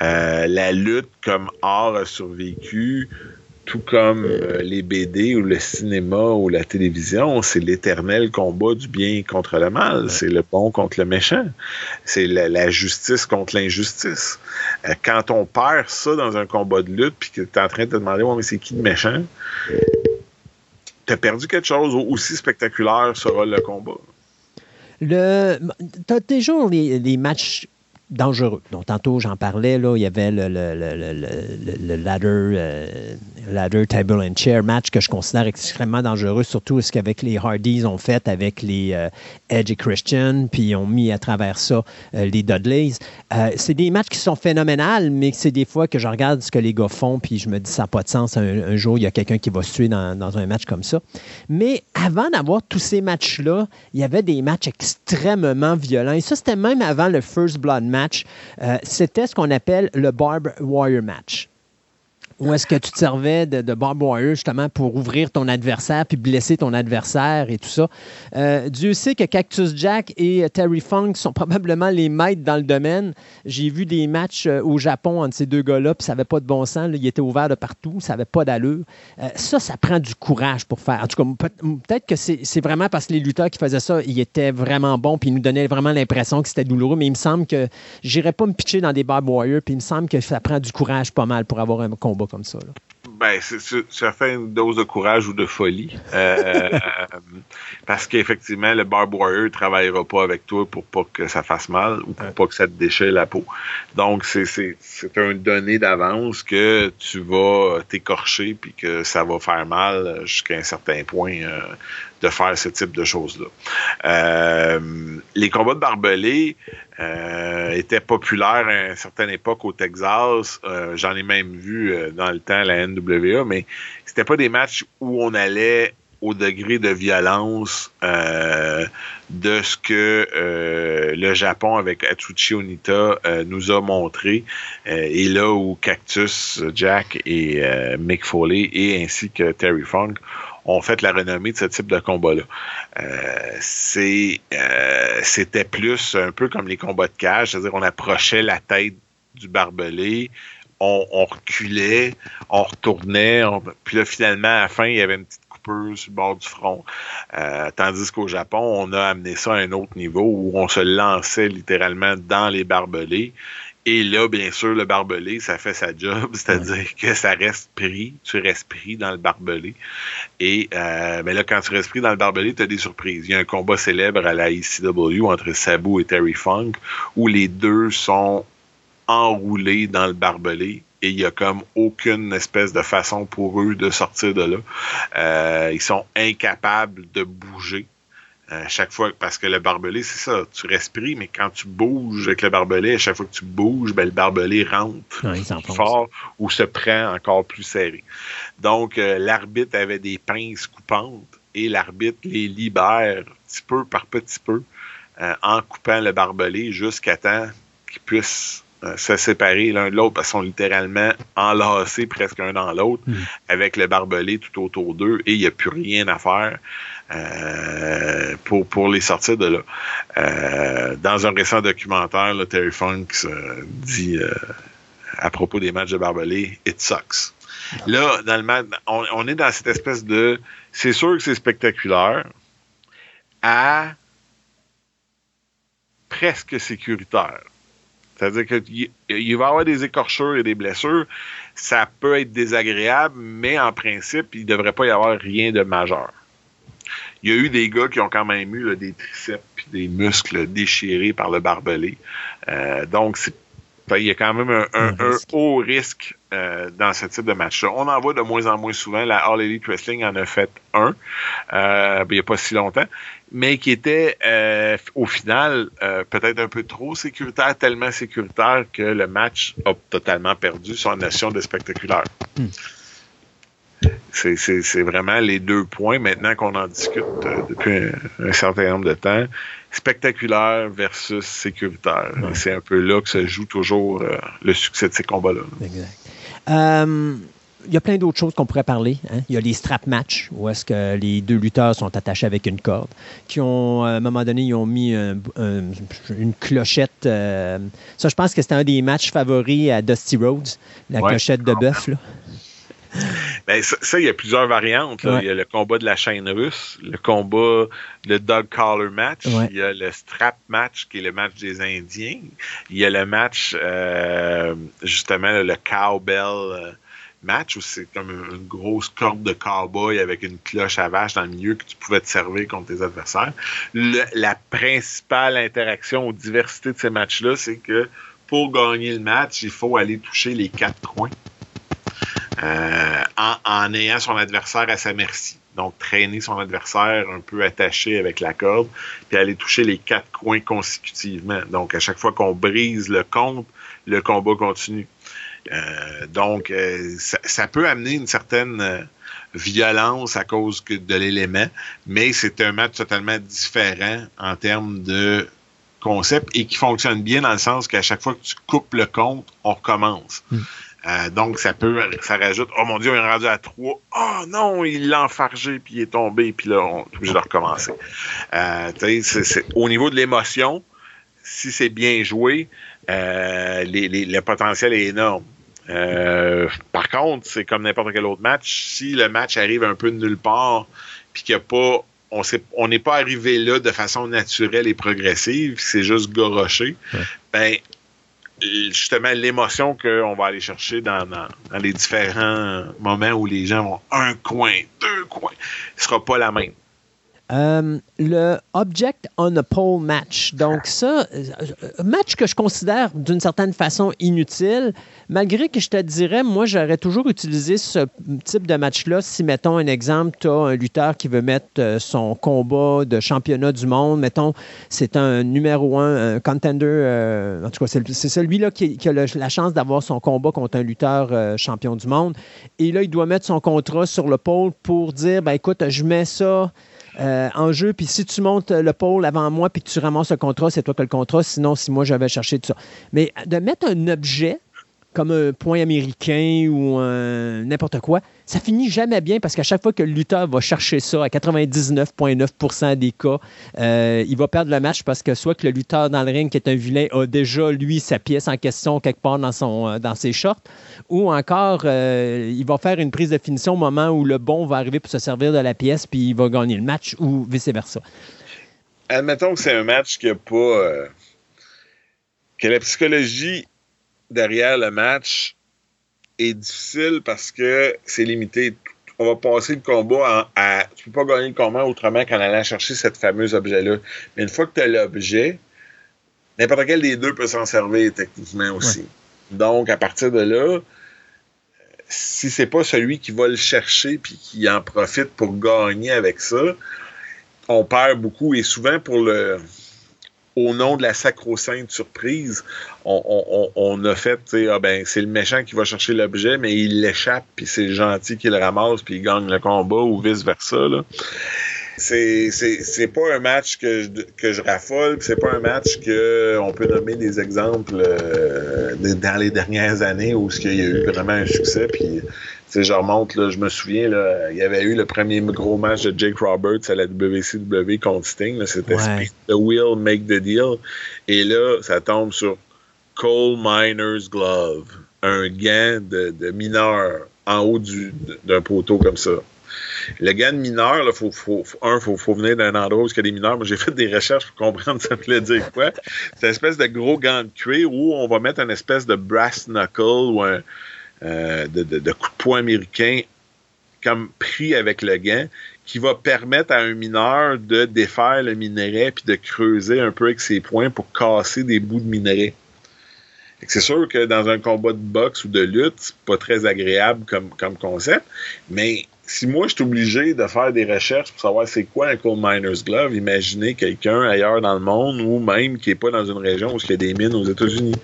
Euh, la lutte comme art a survécu, tout comme euh, les BD ou le cinéma ou la télévision, c'est l'éternel combat du bien contre le mal. C'est le bon contre le méchant. C'est la, justice contre l'injustice. Euh, quand on perd ça dans un combat de lutte, puis que tu es en train de te demander, ouais, mais c'est qui le méchant? Tu as perdu quelque chose aussi spectaculaire sera le combat. Le, as toujours les matchs dangereux. Donc, tantôt, j'en parlais, là, il y avait le ladder, euh, ladder, table and chair match que je considère extrêmement dangereux, surtout ce qu'avec les Hardys ont fait avec les euh, Edge et Christian, puis ils ont mis à travers ça euh, les Dudleys. c'est des matchs qui sont phénoménales, mais c'est des fois que je regarde ce que les gars font, puis je me dis, ça n'a pas de sens. Un, jour, il y a quelqu'un qui va se tuer dans, un match comme ça. Mais avant d'avoir tous ces matchs-là, il y avait des matchs extrêmement violents. Et ça, c'était même avant le First Blood match euh, c'était ce qu'on appelle le Barb Warrior match. Ou est-ce que tu te servais de, de barb wire justement pour ouvrir ton adversaire puis blesser ton adversaire et tout ça? Euh, Dieu sait que Cactus Jack et Terry Funk sont <laughs> probablement les maîtres dans le domaine. J'ai vu des matchs euh, au Japon entre ces deux gars-là, puis ça n'avait pas de bon sens. Ils étaient ouverts de partout, ça n'avait pas d'allure. Euh, ça, ça prend du courage pour faire. En tout cas, peut-être que c'est vraiment parce que les lutteurs qui faisaient ça, ils étaient vraiment bons, puis ils nous donnaient vraiment l'impression que c'était douloureux. Mais il me semble que j'irais pas me pitcher dans des barb wire, puis il me semble que ça prend du courage pas mal pour avoir un combat comme ça. Ben, ça fait une dose de courage ou de folie. Euh, <laughs> parce qu'effectivement, le barb warrior ne travaillera pas avec toi pour pas que ça fasse mal ou pour pas que ça te déchire la peau. Donc, c'est un donné d'avance que tu vas t'écorcher puis que ça va faire mal jusqu'à un certain point euh, de faire ce type de choses-là. Euh, les combats de barbelés euh, étaient populaires à une certaine époque au Texas. Euh, j'en ai même vu dans le temps la NWA, mais c'était pas des matchs où on allait au degré de violence de ce que le Japon avec Atsushi Onita nous a montré et là où Cactus Jack et Mick Foley et ainsi que Terry Funk ont fait la renommée de ce type de combat-là. Euh, euh, c'était plus un peu comme les combats de cage, c'est-à-dire on approchait la tête du barbelé, on, reculait, on retournait, puis là finalement à la fin il y avait une petite coupure sur bord du front. Euh, tandis qu'au Japon, on a amené ça à un autre niveau où on se lançait littéralement dans les barbelés et là, bien sûr, le barbelé, ça fait sa job, <laughs> c'est-à-dire que ça reste pris, tu restes pris dans le barbelé. Et euh, mais là, quand tu restes pris dans le barbelé, tu as des surprises. Il y a un combat célèbre à la ECW entre Sabu et Terry Funk, où les deux sont enroulés dans le barbelé et il y a comme aucune espèce de façon pour eux de sortir de là. Euh, ils sont incapables de bouger. Euh, chaque fois, parce que le barbelé, c'est ça, tu respires, mais quand tu bouges avec le barbelé, à chaque fois que tu bouges, ben, le barbelé rentre fort ou se prend encore plus serré. Donc, euh, l'arbitre avait des pinces coupantes et l'arbitre les libère petit peu par petit peu euh, en coupant le barbelé jusqu'à temps qu'ils puissent se séparer l'un de l'autre parce qu'ils sont littéralement enlacés presque un dans l'autre hmm. avec le barbelé tout autour d'eux et il n'y a plus rien à faire. Euh, pour, pour les sortir de là. Euh, dans un récent documentaire, Terry Funk dit euh, à propos des matchs de barbelé, it sucks. Là, dans le match, on, est dans cette espèce de. C'est sûr que c'est spectaculaire, à presque sécuritaire. C'est-à-dire qu'il il va y avoir des écorchures et des blessures. Ça peut être désagréable, mais en principe, il ne devrait pas y avoir rien de majeur il y a eu des gars qui ont quand même eu des triceps et des muscles déchirés par le barbelé. Euh, donc, il y a quand même un, haut risque euh, dans ce type de match-là. On en voit de moins en moins souvent. La All Elite Wrestling en a fait un, euh, il n'y a pas si longtemps, mais qui était au final peut-être un peu trop sécuritaire, tellement sécuritaire que le match a totalement perdu son notion de spectaculaire. Hmm. C'est vraiment les deux points maintenant qu'on en discute euh, depuis un, certain nombre de temps. Spectaculaire versus sécuritaire. C'est un peu là que se joue toujours euh, le succès de ces combats-là. Exact. Euh, il y a plein d'autres choses qu'on pourrait parler. hein. Il y a les strap matchs, où est-ce que les deux lutteurs sont attachés avec une corde, qui ont, à un moment donné, ils ont mis un- un- une clochette. euh, ça, je pense que c'était un des matchs favoris à Dusty Rhodes, la Ouais. clochette de bœuf. Ben, ça, ça, il y a plusieurs variantes. là. Ouais. Il y a le combat de la chaîne russe, le combat, le dog collar match, Ouais. il y a le strap match qui est le match des Indiens, il y a le match, euh, justement, le cowbell euh, match où c'est comme une grosse corde de cowboy avec une cloche à vache dans le milieu que tu pouvais te servir contre tes adversaires. Le- la principale interaction ou diversité de ces matchs-là, c'est que pour gagner le match, il faut aller toucher les quatre coins euh, en, ayant son adversaire à sa merci. Donc, traîner son adversaire un peu attaché avec la corde, puis aller toucher les quatre coins consécutivement. Donc, à chaque fois qu'on brise le compte, le combat continue. Euh, donc, euh, ça, peut amener une certaine violence à cause de l'élément, mais c'est un match totalement différent en termes de concept et qui fonctionne bien dans le sens qu'à chaque fois que tu coupes le compte, on recommence. Euh, donc, ça peut, ça rajoute, oh mon Dieu, il est rendu à 3. Oh non, il l'a enfargé, puis il est tombé, puis là, on est obligé de recommencer. Euh, au niveau de l'émotion, si c'est bien joué, euh, les- les- le potentiel est énorme. Par contre, c'est comme n'importe quel autre match. Si le match arrive un peu de nulle part, puis qu'il n'y a pas, on on n'est pas arrivé là de façon naturelle et progressive, c'est juste goroché, ben justement l'émotion qu'on va aller chercher dans, dans, les différents moments où les gens vont un coin, deux coins, ne sera pas la même. Euh, le Object on a Pole match. Donc, ça, euh, un match que je considère d'une certaine façon inutile, malgré que je te dirais, moi, j'aurais toujours utilisé ce type de match-là si, mettons, un exemple, tu as un lutteur qui veut mettre euh, son combat de championnat du monde, mettons, c'est un numéro un, un contender, en tout cas, c'est celui-là qui, a la chance d'avoir son combat contre un lutteur champion du monde. Et là, il doit mettre son contrat sur le pôle pour dire, ben écoute, je mets ça euh, en jeu. Puis si tu montes le pôle avant moi puis que tu ramasses le contrat, c'est toi as le contrat. Sinon, si moi j'avais cherché tout ça. Mais de mettre un objet comme un point américain ou n'importe quoi, ça finit jamais bien parce qu'à chaque fois que le lutteur va chercher ça, à 99,9% des cas, euh, il va perdre le match parce que soit que le lutteur dans le ring, qui est un vilain, a déjà, lui, sa pièce en question quelque part dans, son, euh, dans ses shorts, ou encore, euh, il va faire une prise de finition au moment où le bon va arriver pour se servir de la pièce, puis il va gagner le match, ou vice-versa. Admettons que c'est un match qui a pas. que la psychologie derrière le match est difficile parce que c'est limité. On va passer le combat en- à. Tu peux pas gagner le combat autrement qu'en allant chercher cette fameuse objet-là. Mais une fois que tu as l'objet, n'importe quel des deux peut s'en servir techniquement aussi. Donc, à partir de là, si c'est pas celui qui va le chercher puis qui en profite pour gagner avec ça, on perd beaucoup et souvent pour le au nom de la sacro-sainte surprise, on, on- on- a fait, ah ben, c'est le méchant qui va chercher l'objet, mais il l'échappe, puis c'est le gentil qui le ramasse, puis il gagne le combat, ou vice-versa. C'est, pas un match que je, que je raffole, c'est pas un match que on peut nommer des exemples euh, dans les dernières années où il y a eu vraiment un succès, puis sais, je remonte, là, je me souviens, là, il y avait eu le premier gros match de Jake Roberts à la WCW contre Sting. là, C'était Ouais. The Wheel, Make the Deal. Et là, ça tombe sur Coal Miner's Glove, un gant de, de mineur en haut du- d'un poteau comme ça. Le gant de mineur, il faut, faut, un, faut, faut venir d'un endroit où il y a des mineurs. Moi, j'ai fait des recherches pour comprendre <laughs> ça voulait dire quoi. C'est une espèce de gros gant de cuir où on va mettre une espèce de brass knuckle ou un euh, de, de, de poing américain comme pris avec le gant qui va permettre à un mineur de défaire le minerai puis de creuser un peu avec ses poings pour casser des bouts de minerai. C'est sûr que dans un combat de boxe ou de lutte, c'est pas très agréable comme concept, mais si moi je suis obligé de faire des recherches pour savoir c'est quoi un coal miner's glove, imaginez quelqu'un ailleurs dans le monde ou même qui est pas dans une région où il y a des mines aux États-Unis.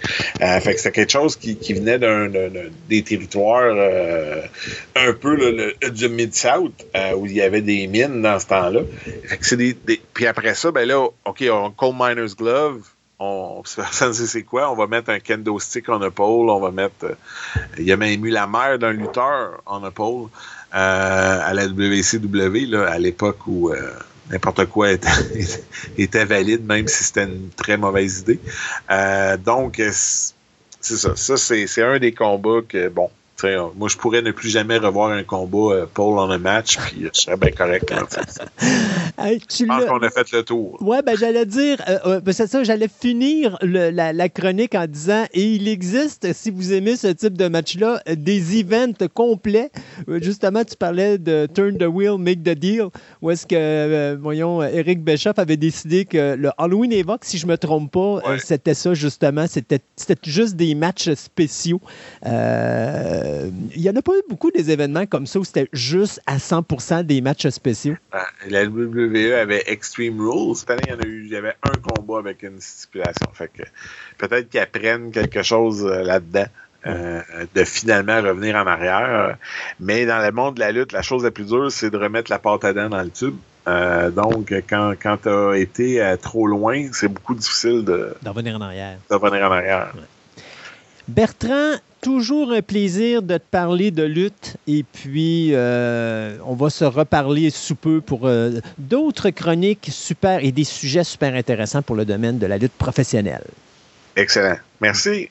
Euh, fait que c'était quelque chose qui, qui venait d'un, d'un- d'un- des territoires euh, un peu du Mid-South euh, où il y avait des mines dans ce temps-là. Fait que c'est des, des- Puis après ça, ben là, OK, on coal miner's glove, on, personne ne sait c'est quoi, on va mettre un kendo stick en épaule, on va mettre. Euh, il y a même eu la mère d'un lutteur en épaule à la WCW, là, à l'époque où euh, n'importe quoi était, <laughs> était, valide, même si c'était une très mauvaise idée. donc, c'est ça. Ça, c'est un des combats que, bon, moi, je pourrais ne plus jamais revoir un combat euh, Paul en un match, puis je serais bien correct. <laughs> je pense qu'on a fait le tour. Ouais, ben j'allais dire, euh, euh, ben, c'est ça, j'allais finir la, chronique en disant, et il existe, si vous aimez ce type de match-là, des events complets. Justement, tu parlais de Turn the Wheel, Make the Deal, où est-ce que, voyons, Eric Bischoff avait décidé que le Halloween Evoque, si je me trompe pas, c'était ça justement, c'était juste des matchs spéciaux. Euh, il euh, n'y en a pas eu beaucoup des événements comme ça où c'était juste à 100% des matchs spéciaux? Ah, la WWE avait Extreme Rules. Cette année, il y, en a eu, il y avait un combat avec une stipulation. Fait que peut-être qu'ils apprennent quelque chose euh, là-dedans. Euh, de finalement revenir en arrière. Mais dans le monde de la lutte, la chose la plus dure, c'est de remettre la pâte à dents dans le tube. donc, quand, quand tu as été trop loin, c'est beaucoup difficile de, revenir en arrière. De revenir en arrière. Bertrand, toujours un plaisir de te parler de lutte et puis euh, on va se reparler sous peu pour euh, d'autres chroniques super et des sujets super intéressants pour le domaine de la lutte professionnelle. Excellent. Merci.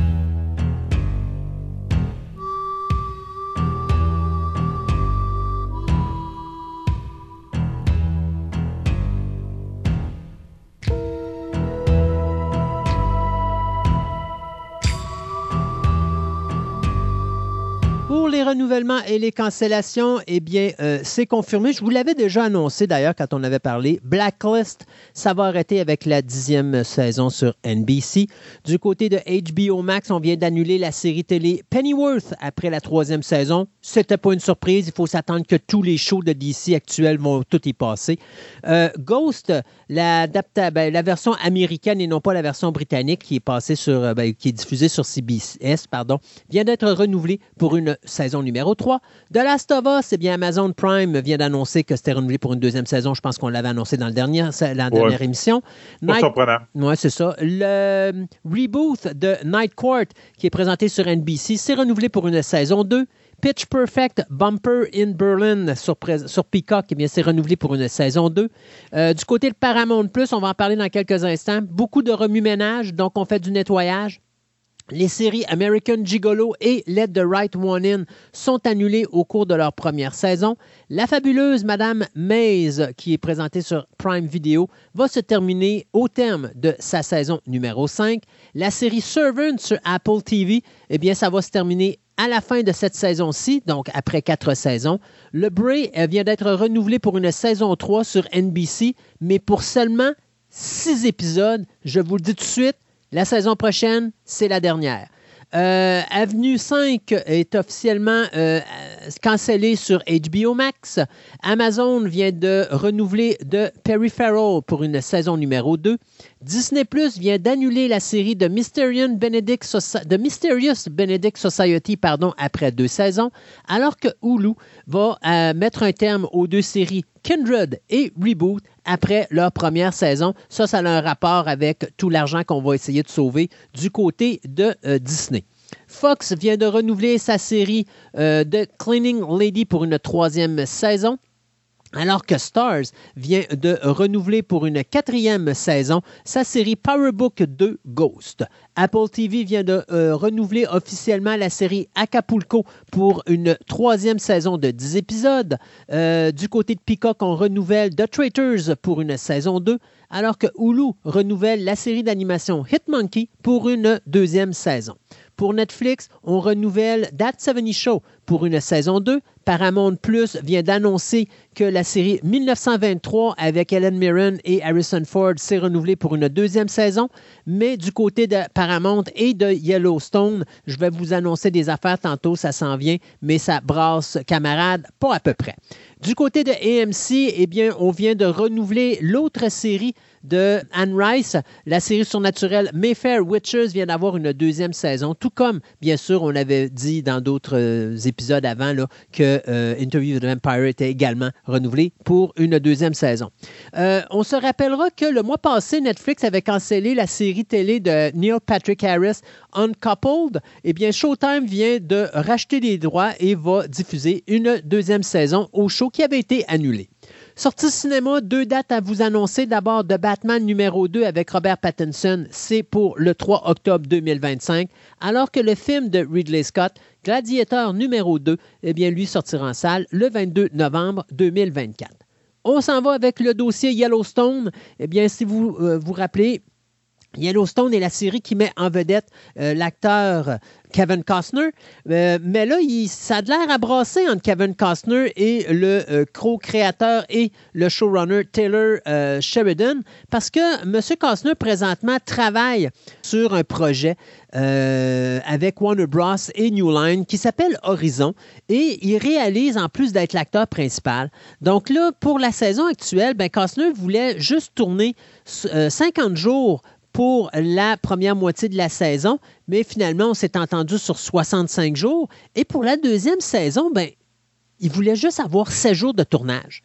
Pour les renouvellements et les cancellations, eh bien, euh, c'est confirmé. Je vous l'avais déjà annoncé d'ailleurs quand on avait parlé. Blacklist, ça va arrêter avec la dixième saison sur NBC. Du côté de HBO Max, on vient d'annuler la série télé Pennyworth après la troisième saison. C'était pas une surprise. Il faut s'attendre que tous les shows de DC actuels vont tout y passer. Euh, Ghost, la, ben, la version américaine et non pas la version britannique qui est passée sur, euh, ben, qui est diffusée sur CBS, pardon, vient d'être renouvelée pour une saison numéro 3. De Last of Us, eh bien, Amazon Prime vient d'annoncer que c'était renouvelé pour une deuxième saison. Je pense qu'on l'avait annoncé dans le dernier, la dernière émission. Surprenant. Oui, c'est ça. Le euh, reboot de Night Court, qui est présenté sur NBC, c'est renouvelé pour une saison 2. Pitch Perfect Bumper in Berlin sur, sur Peacock, eh bien, c'est renouvelé pour une saison 2. Euh, du côté de Paramount Plus, on va en parler dans quelques instants. Beaucoup de remue-ménage, donc on fait du nettoyage. Les séries American Gigolo et Let the Right One In sont annulées au cours de leur première saison. La fabuleuse Madame Maze, qui est présentée sur Prime Video, va se terminer au terme de sa saison numéro 5. La série Servant sur Apple TV, eh bien, ça va se terminer à la fin de cette saison-ci, donc après quatre saisons. Le Bray vient d'être renouvelé pour une saison 3 sur NBC, mais pour seulement six épisodes. Je vous le dis tout de suite, la saison prochaine, c'est la dernière. Euh, Avenue 5 est officiellement euh, cancellé sur HBO Max. Amazon vient de renouveler de Peripheral pour une saison numéro 2. Disney Plus vient d'annuler la série de, Mysterious Benedict Society pardon, après deux saisons, alors que Hulu va euh, mettre un terme aux deux séries Kindred et Reboot après leur première saison. Ça, ça a un rapport avec tout l'argent qu'on va essayer de sauver du côté de euh, Disney. Fox vient de renouveler sa série euh, de Cleaning Lady pour une troisième saison. Alors que Stars vient de renouveler pour une quatrième saison sa série Powerbook 2 Ghost. Apple TV vient de euh, renouveler officiellement la série Acapulco pour une troisième saison de 10 épisodes. Euh, du côté de Peacock, on renouvelle The Traitors pour une saison 2, alors que Hulu renouvelle la série d'animation Hitmonkey pour une deuxième saison. Pour Netflix, on renouvelle That 70 Show pour une saison 2. Paramount Plus vient d'annoncer que la série 1923 avec Helen Mirren et Harrison Ford s'est renouvelée pour une deuxième saison. Mais du côté de Paramount et de Yellowstone, je vais vous annoncer des affaires tantôt, ça s'en vient, mais ça brasse camarades, pas à peu près. Du côté de AMC, eh bien, on vient de renouveler l'autre série de Anne Rice. La série surnaturelle Mayfair Witches vient d'avoir une deuxième saison, tout comme, bien sûr, on avait dit dans d'autres euh, épisodes avant là, que euh, Interview with the Vampire était également renouvelé pour une deuxième saison. Euh, on se rappellera que le mois passé, Netflix avait cancellé la série télé de Neil Patrick Harris, Uncoupled. Eh bien, Showtime vient de racheter les droits et va diffuser une deuxième saison au show qui avait été annulé. Sortie cinéma, deux dates à vous annoncer. D'abord, The Batman numéro 2 avec Robert Pattinson, c'est pour le 3 octobre 2025, alors que le film de Ridley Scott, Gladiator numéro 2, eh bien, lui sortira en salle le 22 novembre 2024. On s'en va avec le dossier Yellowstone. Eh bien, si vous euh, vous rappelez, Yellowstone est la série qui met en vedette euh, l'acteur Kevin Costner. Euh, mais là, ça a l'air à brasser entre Kevin Costner et le euh, co-créateur et le showrunner Taylor Sheridan parce que M. Costner, présentement, travaille sur un projet avec Warner Bros. et New Line qui s'appelle Horizon et il réalise en plus d'être l'acteur principal. Donc là, pour la saison actuelle, ben, Costner voulait juste tourner 50 jours pour la première moitié de la saison, mais finalement, on s'est entendu sur 65 jours. Et pour la deuxième saison, ben, il voulait juste avoir 16 jours de tournage.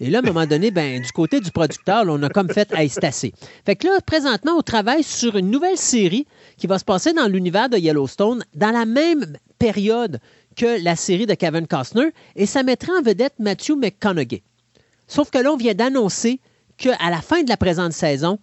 Et là, à un moment donné, ben, du côté du producteur, on a comme fait à. Fait que là, présentement, on travaille sur une nouvelle série qui va se passer dans l'univers de Yellowstone dans la même période que la série de Kevin Costner, et ça mettrait en vedette Matthew McConaughey. Sauf que là, on vient d'annoncer qu'à la fin de la présente saison,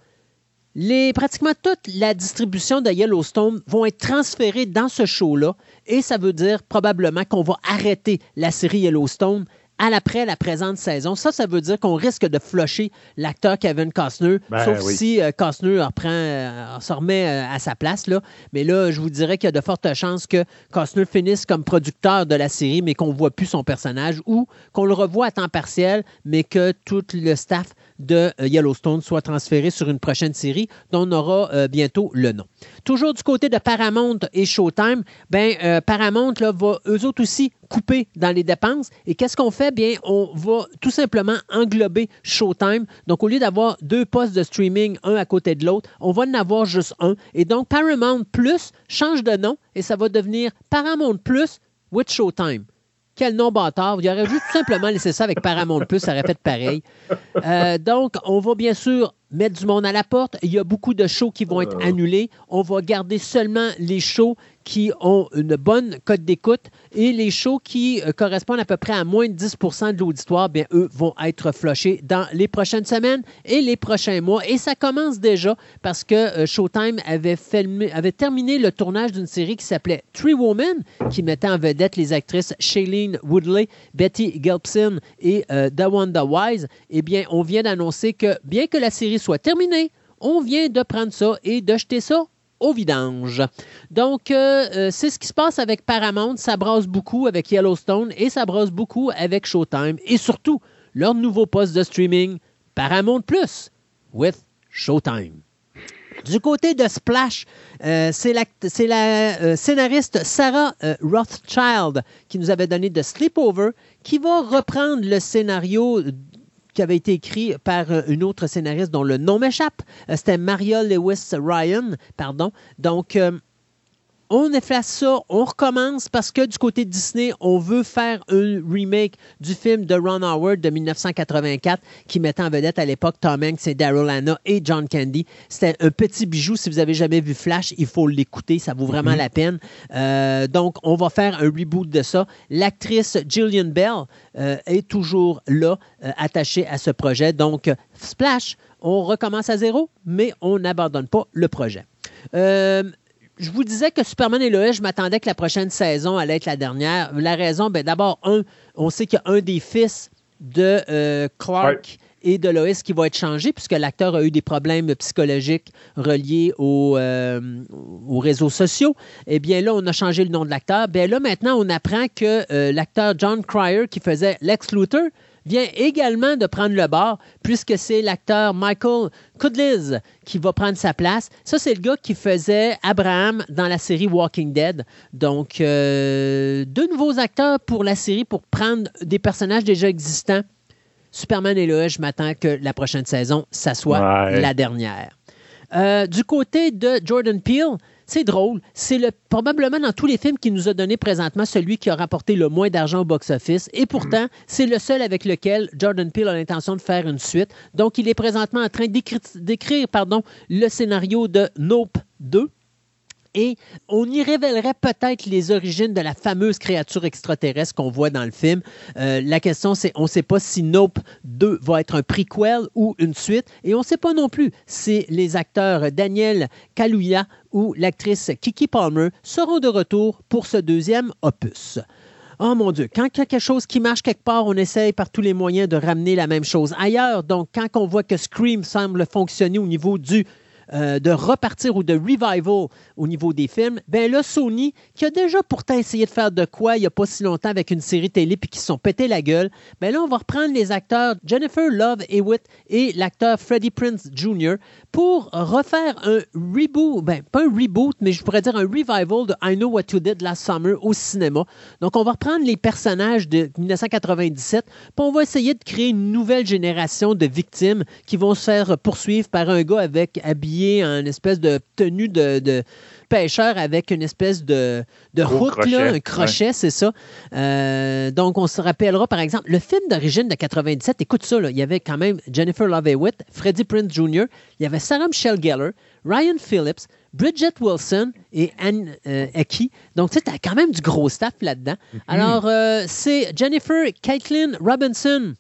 les, pratiquement toute la distribution de Yellowstone vont être transférées dans ce show-là et ça veut dire probablement qu'on va arrêter la série Yellowstone à l'après la présente saison. Ça, ça veut dire qu'on risque de flusher l'acteur Kevin Costner, Ben sauf oui. si euh, Costner reprend, euh, se remet euh, à sa place. Là. Mais là, je vous dirais qu'il y a de fortes chances que Costner finisse comme producteur de la série, mais qu'on ne voit plus son personnage, ou qu'on le revoit à temps partiel, mais que tout le staff de euh, Yellowstone soit transféré sur une prochaine série dont on aura euh, bientôt le nom. Toujours du côté de Paramount et Showtime, ben euh, Paramount va eux autres aussi couper dans les dépenses. Et qu'est-ce qu'on fait? Bien, on va tout simplement englober Showtime. Donc, au lieu d'avoir deux postes de streaming, un à côté de l'autre, on va en avoir juste un. Et donc, Paramount Plus change de nom et ça va devenir Paramount Plus with Showtime. Quel nom bâtard. Il aurait juste simplement laissé ça avec Paramount Plus, ça aurait fait pareil. Euh, donc, on va bien sûr mettre du monde à la porte. Il y a beaucoup de shows qui vont être annulés. On va garder seulement les shows qui ont une bonne cote d'écoute et les shows qui euh, correspondent à peu près à moins de 10% de l'auditoire, bien, eux vont être flushés dans les prochaines semaines et les prochains mois. Et ça commence déjà parce que euh, Showtime avait, filmé- avait terminé le tournage d'une série qui s'appelait Three Women, qui mettait en vedette les actrices Shailene Woodley, Betty Gilpin et euh, Dawanda Wise. Eh bien, on vient d'annoncer que bien que la série soit terminée, on vient de prendre ça et de jeter ça au vidange. Donc, euh, euh, c'est ce qui se passe avec Paramount. Ça brasse beaucoup avec Yellowstone et ça brasse beaucoup avec Showtime. Et surtout, leur nouveau poste de streaming, Paramount Plus, with Showtime. Du côté de Splash, euh, c'est la, scénariste Sarah Rothschild qui nous avait donné de Sleepover, qui va reprendre le scénario qui avait été écrit par euh, une autre scénariste dont le nom m'échappe. Euh, C'était Maria Lewis Ryan, pardon. Donc, euh, on efface ça, on recommence parce que du côté de Disney, on veut faire un remake du film de Ron Howard de 1984 qui mettait en vedette à l'époque Tom Hanks et Daryl Hannah et John Candy. C'était un petit bijou. Si vous avez jamais vu Flash, il faut l'écouter. Ça vaut vraiment la peine. Euh, donc, on va faire un reboot de ça. L'actrice Gillian Bell euh, est toujours là, euh, attachée à ce projet. Donc, Splash, on recommence à zéro, mais on n'abandonne pas le projet. Euh, je vous disais que Superman et Lois, je m'attendais que la prochaine saison allait être la dernière. La raison, ben, d'abord, un, on sait qu'il y a un des fils de euh, Clark et de Lois qui va être changé puisque l'acteur a eu des problèmes psychologiques reliés aux, euh, aux réseaux sociaux. Eh bien là, on a changé le nom de l'acteur. Bien là, maintenant, on apprend que euh, l'acteur John Cryer qui faisait Lex Luthor vient également de prendre le bord, puisque c'est l'acteur Michael Kudliz qui va prendre sa place. Ça, c'est le gars qui faisait Abraham dans la série Walking Dead. Donc, euh, deux nouveaux acteurs pour la série pour prendre des personnages déjà existants. Superman et Lois, je m'attends que la prochaine saison, ça soit Ouais. la dernière. Euh, du côté de Jordan Peele, c'est drôle. C'est le, probablement dans tous les films qu'il nous a donné présentement celui qui a rapporté le moins d'argent au box-office. Et pourtant, c'est le seul avec lequel Jordan Peele a l'intention de faire une suite. Donc, il est présentement en train d'écrire, le scénario de Nope 2. Et on y révélerait peut-être les origines de la fameuse créature extraterrestre qu'on voit dans le film. Euh, la question, c'est on ne sait pas si Nope 2 va être un prequel ou une suite. Et on ne sait pas non plus si les acteurs Daniel Kaluuya ou l'actrice Kiki Palmer seront de retour pour ce deuxième opus. Oh mon Dieu, quand il y a quelque chose qui marche quelque part, on essaye par tous les moyens de ramener la même chose ailleurs. Donc, quand on voit que Scream semble fonctionner au niveau du euh, de repartir ou de revival au niveau des films, ben là, Sony, qui a déjà pourtant essayé de faire de quoi il n'y a pas si longtemps avec une série télé puis qui se sont pété la gueule, ben là, on va reprendre les acteurs Jennifer Love Hewitt et l'acteur Freddie Prince Jr. pour refaire un reboot, ben pas un reboot, mais je pourrais dire un revival de I Know What You Did Last Summer au cinéma. Donc, on va reprendre les personnages de 1997, puis on va essayer de créer une nouvelle génération de victimes qui vont se faire poursuivre par un gars avec habillé en espèce de tenue de, de pêcheur avec une espèce de, hook, crochet, là, un crochet, c'est ça. Euh, donc, on se rappellera, par exemple, le film d'origine de 97, écoute ça, là, il y avait quand même Jennifer Love Hewitt, Freddie Prinze Jr., il y avait Sarah Michelle Gellar, Ryan Phillips, Bridget Wilson et Anne euh. Donc, tu sais, t'as quand même du gros staff là-dedans. Alors, euh, c'est Jennifer Caitlin Robinson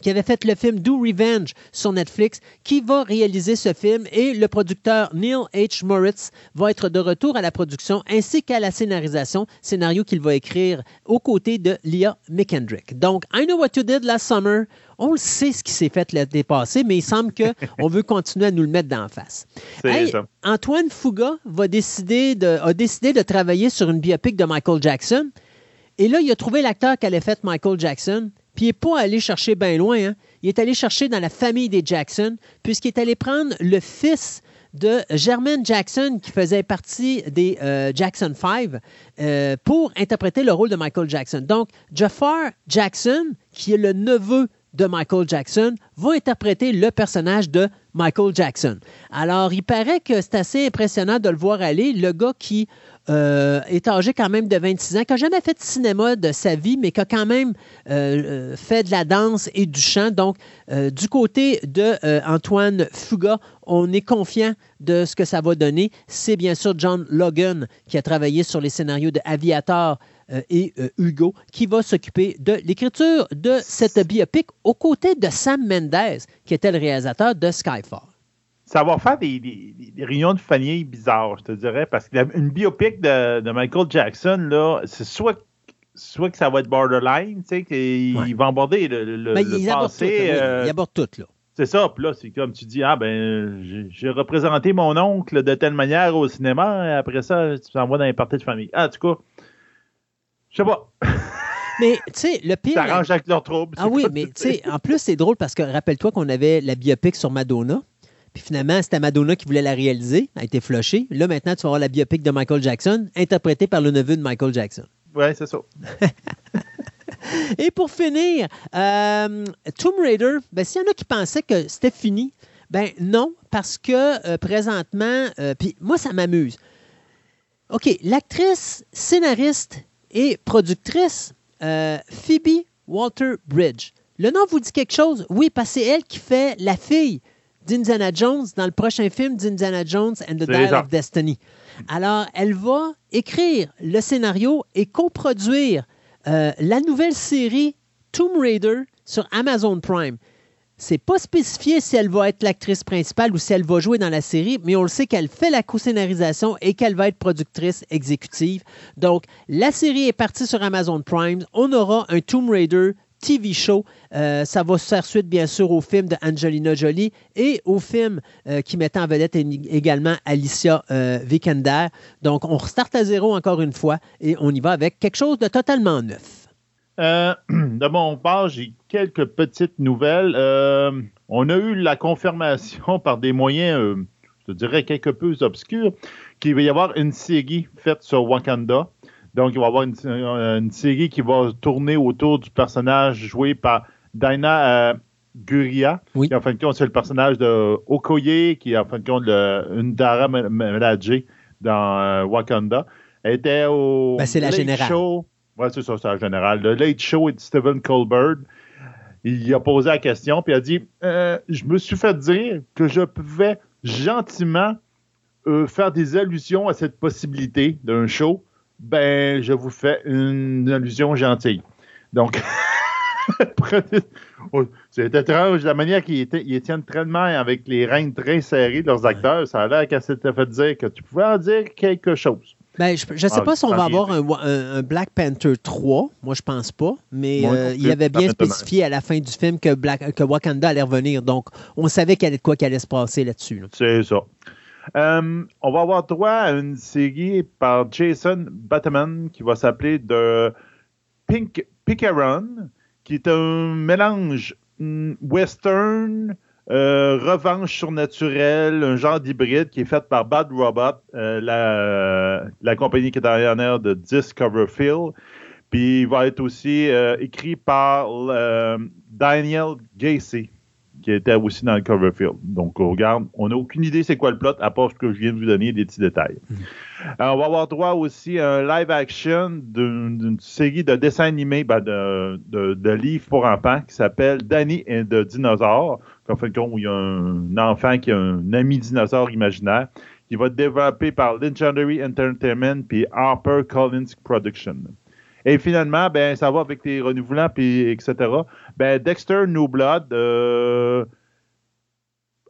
qui avait fait le film Do Revenge sur Netflix, qui va réaliser ce film et le producteur Neil H. Moritz va être de retour à la production ainsi qu'à la scénarisation, scénario qu'il va écrire aux côtés de Leah McKendrick. Donc, I Know What You Did Last Summer, on le sait ce qui s'est fait l'été passé, mais il semble qu'on <laughs> veut continuer à nous le mettre d'en face. Hey. Antoine Fuga va décider de, a décidé de travailler sur une biopic de Michael Jackson. Et là, il a trouvé l'acteur qui allait fait Michael Jackson. Puis il n'est pas allé chercher bien loin. hein. Il est allé chercher dans la famille des Jackson, puisqu'il est allé prendre le fils de Jermaine Jackson, qui faisait partie des euh, Jackson 5, euh, pour interpréter le rôle de Michael Jackson. Donc, Jafar Jackson, qui est le neveu de Michael Jackson, va interpréter le personnage de Michael Jackson. Alors, il paraît que c'est assez impressionnant de le voir aller. Le gars qui euh, est âgé quand même de 26 ans, qui n'a jamais fait de cinéma de sa vie, mais qui a quand même euh, euh, fait de la danse et du chant. Donc, du côté de Antoine Fuga, on est confiant de ce que ça va donner. C'est bien sûr John Logan qui a travaillé sur les scénarios de Aviator et Hugo qui va s'occuper de l'écriture de cette biopic aux côtés de Sam Mendes, qui était le réalisateur de Skyfall. Ça va faire des, des- des réunions de famille bizarres, je te dirais, parce qu'une biopic de, de Michael Jackson, là, c'est soit, soit que ça va être borderline, tu sais, qu'il Ouais. va aborder le, le, Ben, le ils abordent tout, passé. oui, euh, ils abordent tout, là. c'est ça, puis là, c'est comme tu dis, ah ben, j'ai- représenté mon oncle de telle manière au cinéma, et après ça, tu t'envoies dans les parties de famille. Ah, en tout cas, je sais pas, <laughs> Mais, tu sais, le pire... avec leur trouble. Ah oui, mais tu sais, en plus, c'est drôle parce que rappelle-toi qu'on avait la biopic sur Madonna. Puis finalement, c'était Madonna qui voulait la réaliser. Elle a été flushée. Là, maintenant, tu vas avoir la biopic de Michael Jackson, interprétée par le neveu de Michael Jackson. Ouais, c'est ça. <laughs> Et pour finir, euh, Tomb Raider, ben, s'il y en a qui pensaient que c'était fini, ben non, parce que euh, présentement, euh, puis moi, ça m'amuse. OK, l'actrice, scénariste et productrice Phoebe Walter-Bridge. Le nom vous dit quelque chose? Oui, parce que c'est elle qui fait la fille d'Indiana Jones dans le prochain film d'Indiana Jones and the Dial of Destiny. Alors, elle va écrire le scénario et coproduire euh, la nouvelle série Tomb Raider sur Amazon Prime. C'est pas spécifié si elle va être l'actrice principale ou si elle va jouer dans la série, mais on le sait qu'elle fait la co-scénarisation et qu'elle va être productrice exécutive. Donc, la série est partie sur Amazon Prime. On aura un Tomb Raider TV show. Euh, ça va faire suite, bien sûr, au film de Angelina Jolie et au film euh, qui mettait en vedette également Alicia euh. Donc, on restart à zéro encore une fois et on y va avec quelque chose de totalement neuf. Euh, <clears throat> de mon part, j'ai quelques petites nouvelles. On a eu la confirmation <laughs> par des moyens, je dirais, quelque peu obscurs, qu'il va y avoir une série faite sur Wakanda. Donc, il va y avoir une, euh, une série qui va tourner autour du personnage joué par Dinah euh, Guria, Oui. qui, en fin de compte, c'est le personnage de Okoye, qui est, en fin de compte, le- une Dara M- Milaje dans euh, Wakanda. Elle était au Ben, c'est la Late générale. Show. Ouais, c'est ça, c'est la générale. Le Late Show de Stephen Colbert. Il a posé la question, puis il a dit Euh, Je me suis fait dire que je pouvais gentiment faire des allusions à cette possibilité d'un show. Ben, je vous fais une allusion gentille. Donc, <laughs> Oh, c'est étrange la manière qu'ils étaient- ils tiennent tellement avec les règnes très serrés de leurs acteurs. Ça a l'air qu'elle s'était fait dire que tu pouvais en dire quelque chose. Ben, je ne sais Ah, pas si on va avoir un, wa- un- un Black Panther 3. Moi, je pense pas. Mais Moi euh, il avait bien spécifié à la fin du film que, Black, que Wakanda allait revenir. Donc, on savait qu'il allait de quoi qu'il allait se passer là-dessus. là. C'est ça. Euh, on va avoir droit à une série par Jason Bateman qui va s'appeler The Pink Picaron, qui est un mélange hmm, western, euh, revanche surnaturelle, un genre d'hybride qui est fait par Bad Robot, euh, la, compagnie qui est derrière de Discoverfield. Puis il va être aussi écrit par Daniel Gacy, qui était aussi dans le Coverfield. Donc, on regarde, on n'a aucune idée c'est quoi le plot, à part ce que je viens de vous donner des petits détails. Euh, on va avoir droit aussi à un live action d'une série de dessins animés, ben, de, de- de livres pour enfants qui s'appelle Danny et de dinosaures. En fait, où il y a un enfant qui a un ami dinosaure imaginaire qui va être développé par Legendary Entertainment puis Harper Collins Production. Et finalement, ben, ça va avec les renouvelants, puis etc. Ben, Dexter New Blood, euh,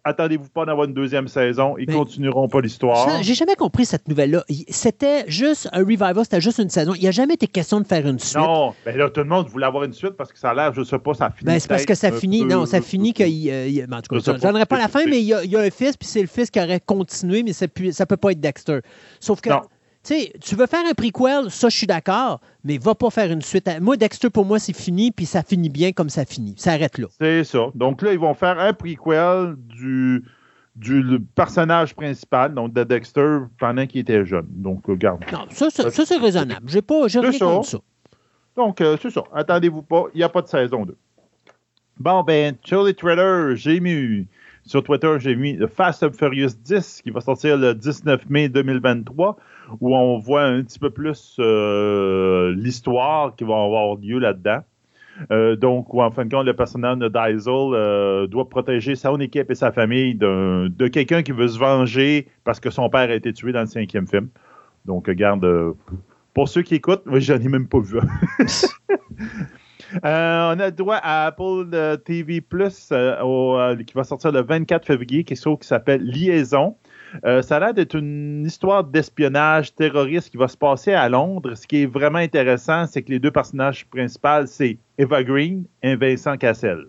attendez-vous pas d'avoir une deuxième saison. Ils Ben, continueront pas l'histoire. J'ai jamais compris cette nouvelle-là. C'était juste un revival, c'était juste une saison. Il n'y a jamais été question de faire une suite. Non, ben là, tout le monde voulait avoir une suite parce que ça a l'air, je sais pas, ça finit. Ben, c'est parce que ça finit. peu- Non, ça finit qu'il. euh, il- en tout cas, je pas. donnerai pas la fin, mais il y, a, il y a un fils, puis c'est le fils qui aurait continué, mais ça peut pas être Dexter. Sauf que, Non. Tu sais, tu veux faire un prequel, ça, je suis d'accord, mais va pas faire une suite. à- Moi, Dexter, pour moi, c'est fini, puis ça finit bien comme ça finit. Ça arrête là. C'est ça. Donc là, ils vont faire un prequel du, du personnage principal, donc de Dexter, pendant qu'il était jeune. Donc, regarde. Non, ça, ça, ça, c'est raisonnable. J'ai pas, j'ai rien ça. ça. Donc, euh, c'est ça. Attendez-vous pas, il n'y a pas de saison 2. Bon, ben, sur les trailers, j'ai mis, sur Twitter, j'ai mis Fast and Furious 10 qui va sortir le 19 mai 2023, où on voit un petit peu plus euh, l'histoire qui va avoir lieu là-dedans. Euh, donc, où en fin de compte, le personnage de Diesel euh, doit protéger son équipe et sa famille de quelqu'un qui veut se venger parce que son père a été tué dans le cinquième film. Donc, regarde, euh, pour ceux qui écoutent, moi, j'en ai même pas vu. <laughs> Euh, on a droit à Apple euh, TV Plus euh, au, euh, qui va sortir le 24 février, chose qui s'appelle Liaison. Ça a l'air d'être une histoire d'espionnage terroriste qui va se passer à Londres. Ce qui est vraiment intéressant, c'est que les deux personnages principaux, c'est Eva Green et Vincent Cassel.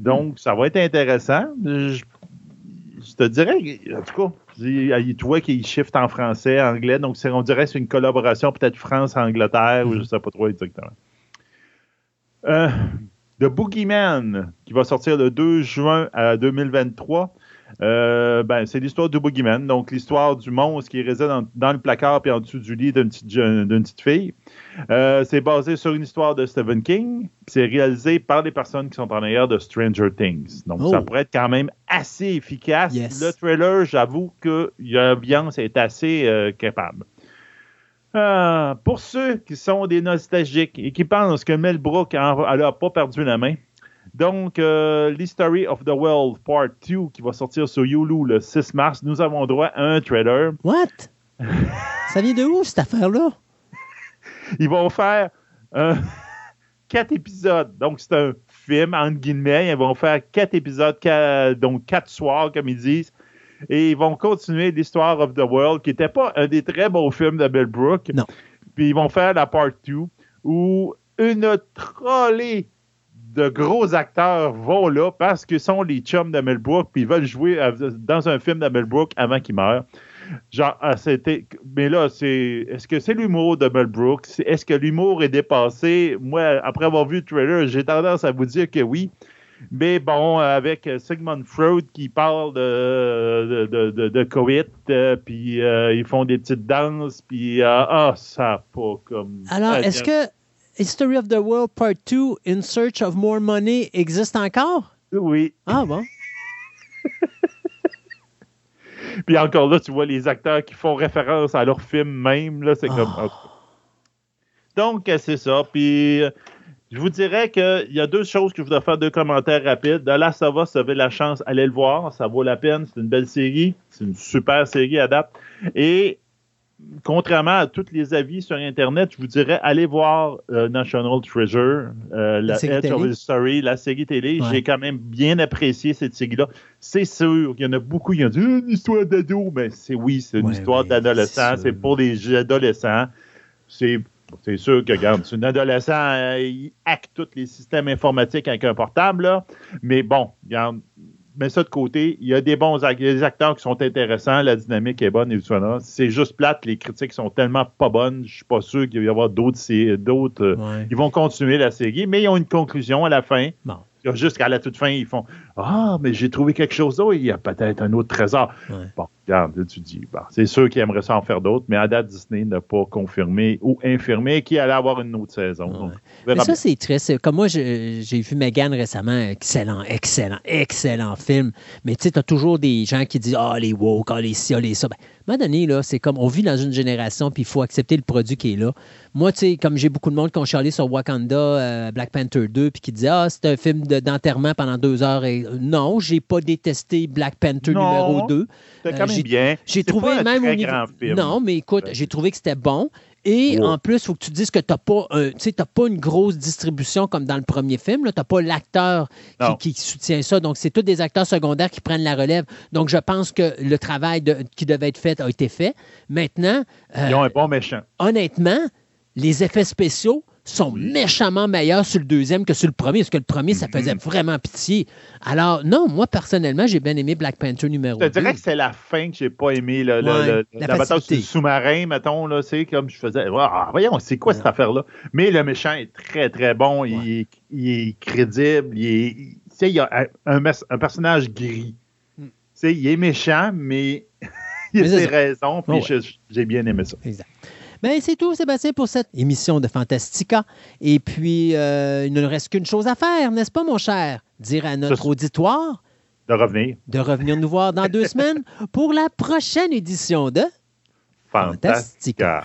Donc, ça va être intéressant. Je, je te dirais, en tout cas, il- tu vois qu'il shift en français, anglais, donc on dirait que c'est une collaboration peut-être France-Angleterre, ou je ne sais pas trop exactement. Euh, The Boogeyman, qui va sortir le 2 juin à 2023. Euh, ben, c'est l'histoire du Boogeyman, donc l'histoire du monstre qui réside dans, dans le placard puis en dessous du lit d'une petite, jeune- d'une petite fille. Euh, c'est basé sur une histoire de Stephen King. puis C'est réalisé par les personnes qui sont en arrière de Stranger Things. Donc, Oh. ça pourrait être quand même assez efficace. Yes. Le trailer, j'avoue que l'ambiance est assez euh, capable. Euh, pour ceux qui sont des nostalgiques et qui pensent que Mel Brooks n'a pas perdu la main, donc, euh, l'History of the World Part 2 qui va sortir sur Hulu le 6 mars, nous avons droit à un trailer. What? <laughs> Ça vient de où, cette affaire-là? Ils vont faire euh, <laughs> quatre épisodes. Donc, c'est un film, entre guillemets. Ils vont faire quatre épisodes, donc quatre soirs, comme ils disent. Et ils vont continuer l'Histoire of the World, qui n'était pas un des très beaux films de Bill Brook. Non. Puis ils vont faire la Part 2, où une trollée de gros acteurs vont là parce qu'ils sont les chums de Mel Brooks puis ils veulent jouer dans un film de Mel Brooks avant qu'il meure. Genre, ah, c'était. Mais là, c'est. Est-ce que c'est l'humour de Mel Brooks? Est-ce que l'humour est dépassé? Moi, après avoir vu le trailer, j'ai tendance à vous dire que oui. Mais bon, avec Sigmund Freud qui parle de, de, de, de coït, euh, puis euh, ils font des petites danses, puis euh, ah, ça pas comme. Alors, est-ce que History of the World Part 2, In Search of More Money, existe encore? Oui. Ah bon? <laughs> Puis encore là, tu vois les acteurs qui font référence à leur film même. Là, c'est comme. Oh. Donc, c'est ça. Puis, je vous dirais qu'il y a deux choses que je voudrais faire, deux commentaires rapides. De là, ça va, si vous avez la chance, allez le voir. Ça vaut la peine. C'est une belle série. C'est une super série à date. Et contrairement à tous les avis sur Internet, je vous dirais, allez voir euh, National Treasure, euh, la, Edge of the Story, la série télé. J'ai quand même bien apprécié cette série-là. C'est sûr, il y en a beaucoup qui ont dit une histoire d'ado, mais c'est oui, c'est une histoire d'adolescent, c'est pour des adolescents. C'est c'est sûr que, regarde, c'est un adolescent, euh, il hack tous les systèmes informatiques avec un portable, là. mais bon, regarde, mets ça de côté. Il y a des bons des acteurs qui sont intéressants, la dynamique est bonne et tout ça. C'est juste plate, les critiques sont tellement pas bonnes. Je suis pas sûr qu'il va y avoir d'autres. d'autres euh, Ils vont continuer la série, mais ils ont une conclusion à la fin. Bon. Jusqu'à la toute fin, ils font Ah, mais j'ai trouvé quelque chose d'autre, il y a peut-être un autre trésor. Bon, regarde, tu dis, bon, c'est sûr qu'ils aimeraient ça en faire d'autres, mais à date, Disney n'a pas confirmé ou infirmé qu'il allait avoir une autre saison. mais ça, c'est triste. Comme moi, j'ai vu Megan récemment, excellent, excellent, excellent film. Mais tu sais, tu as toujours des gens qui disent Ah, les woke, ah, les ci, ah, les ça. Ben, à un moment donné, là, c'est comme on vit dans une génération, puis il faut accepter le produit qui est là. Moi, tu sais, comme j'ai beaucoup de monde qui ont chialé sur Wakanda, euh, Black Panther 2, puis qui disait Ah, c'est un film d'enterrement pendant deux heures. Et, non, j'ai pas détesté Black Panther numéro 2. C'était quand même bien. J'ai trouvé même au niveau... Non, mais écoute, j'ai trouvé que c'était bon. Et en plus, il faut que tu dises que tu n'as pas, pas une grosse distribution comme dans le premier film. Tu n'as pas l'acteur qui, soutient ça. Donc, c'est tous des acteurs secondaires qui prennent la relève. Donc, je pense que le travail qui devait être fait a été fait. Maintenant. Ils ont un bon méchant. Honnêtement, les effets spéciaux, sont méchamment meilleurs sur le deuxième que sur le premier, parce que le premier, ça faisait mm-hmm. vraiment pitié. Alors, non, moi, personnellement, j'ai bien aimé Black Panther numéro 2. Je te dirais que c'est la fin que j'ai pas aimé. la, bataille sur le sous-marin, mettons, là, c'est comme je faisais. Ah, voyons, c'est quoi cette affaire-là? Mais le méchant est très, très bon. Il, est, crédible. Il, est, il y a un, un personnage gris. Mm. Il est méchant, mais <laughs> il a ses raisons. Puis j'ai bien aimé ça. Exact. Ben, c'est tout, Sébastien, pour cette émission de Fantastica. Et puis, euh, il ne reste qu'une chose à faire, n'est-ce pas, mon cher? Dire à notre auditoire. De revenir. De revenir nous voir dans deux <laughs> semaines pour la prochaine édition de Fantastica.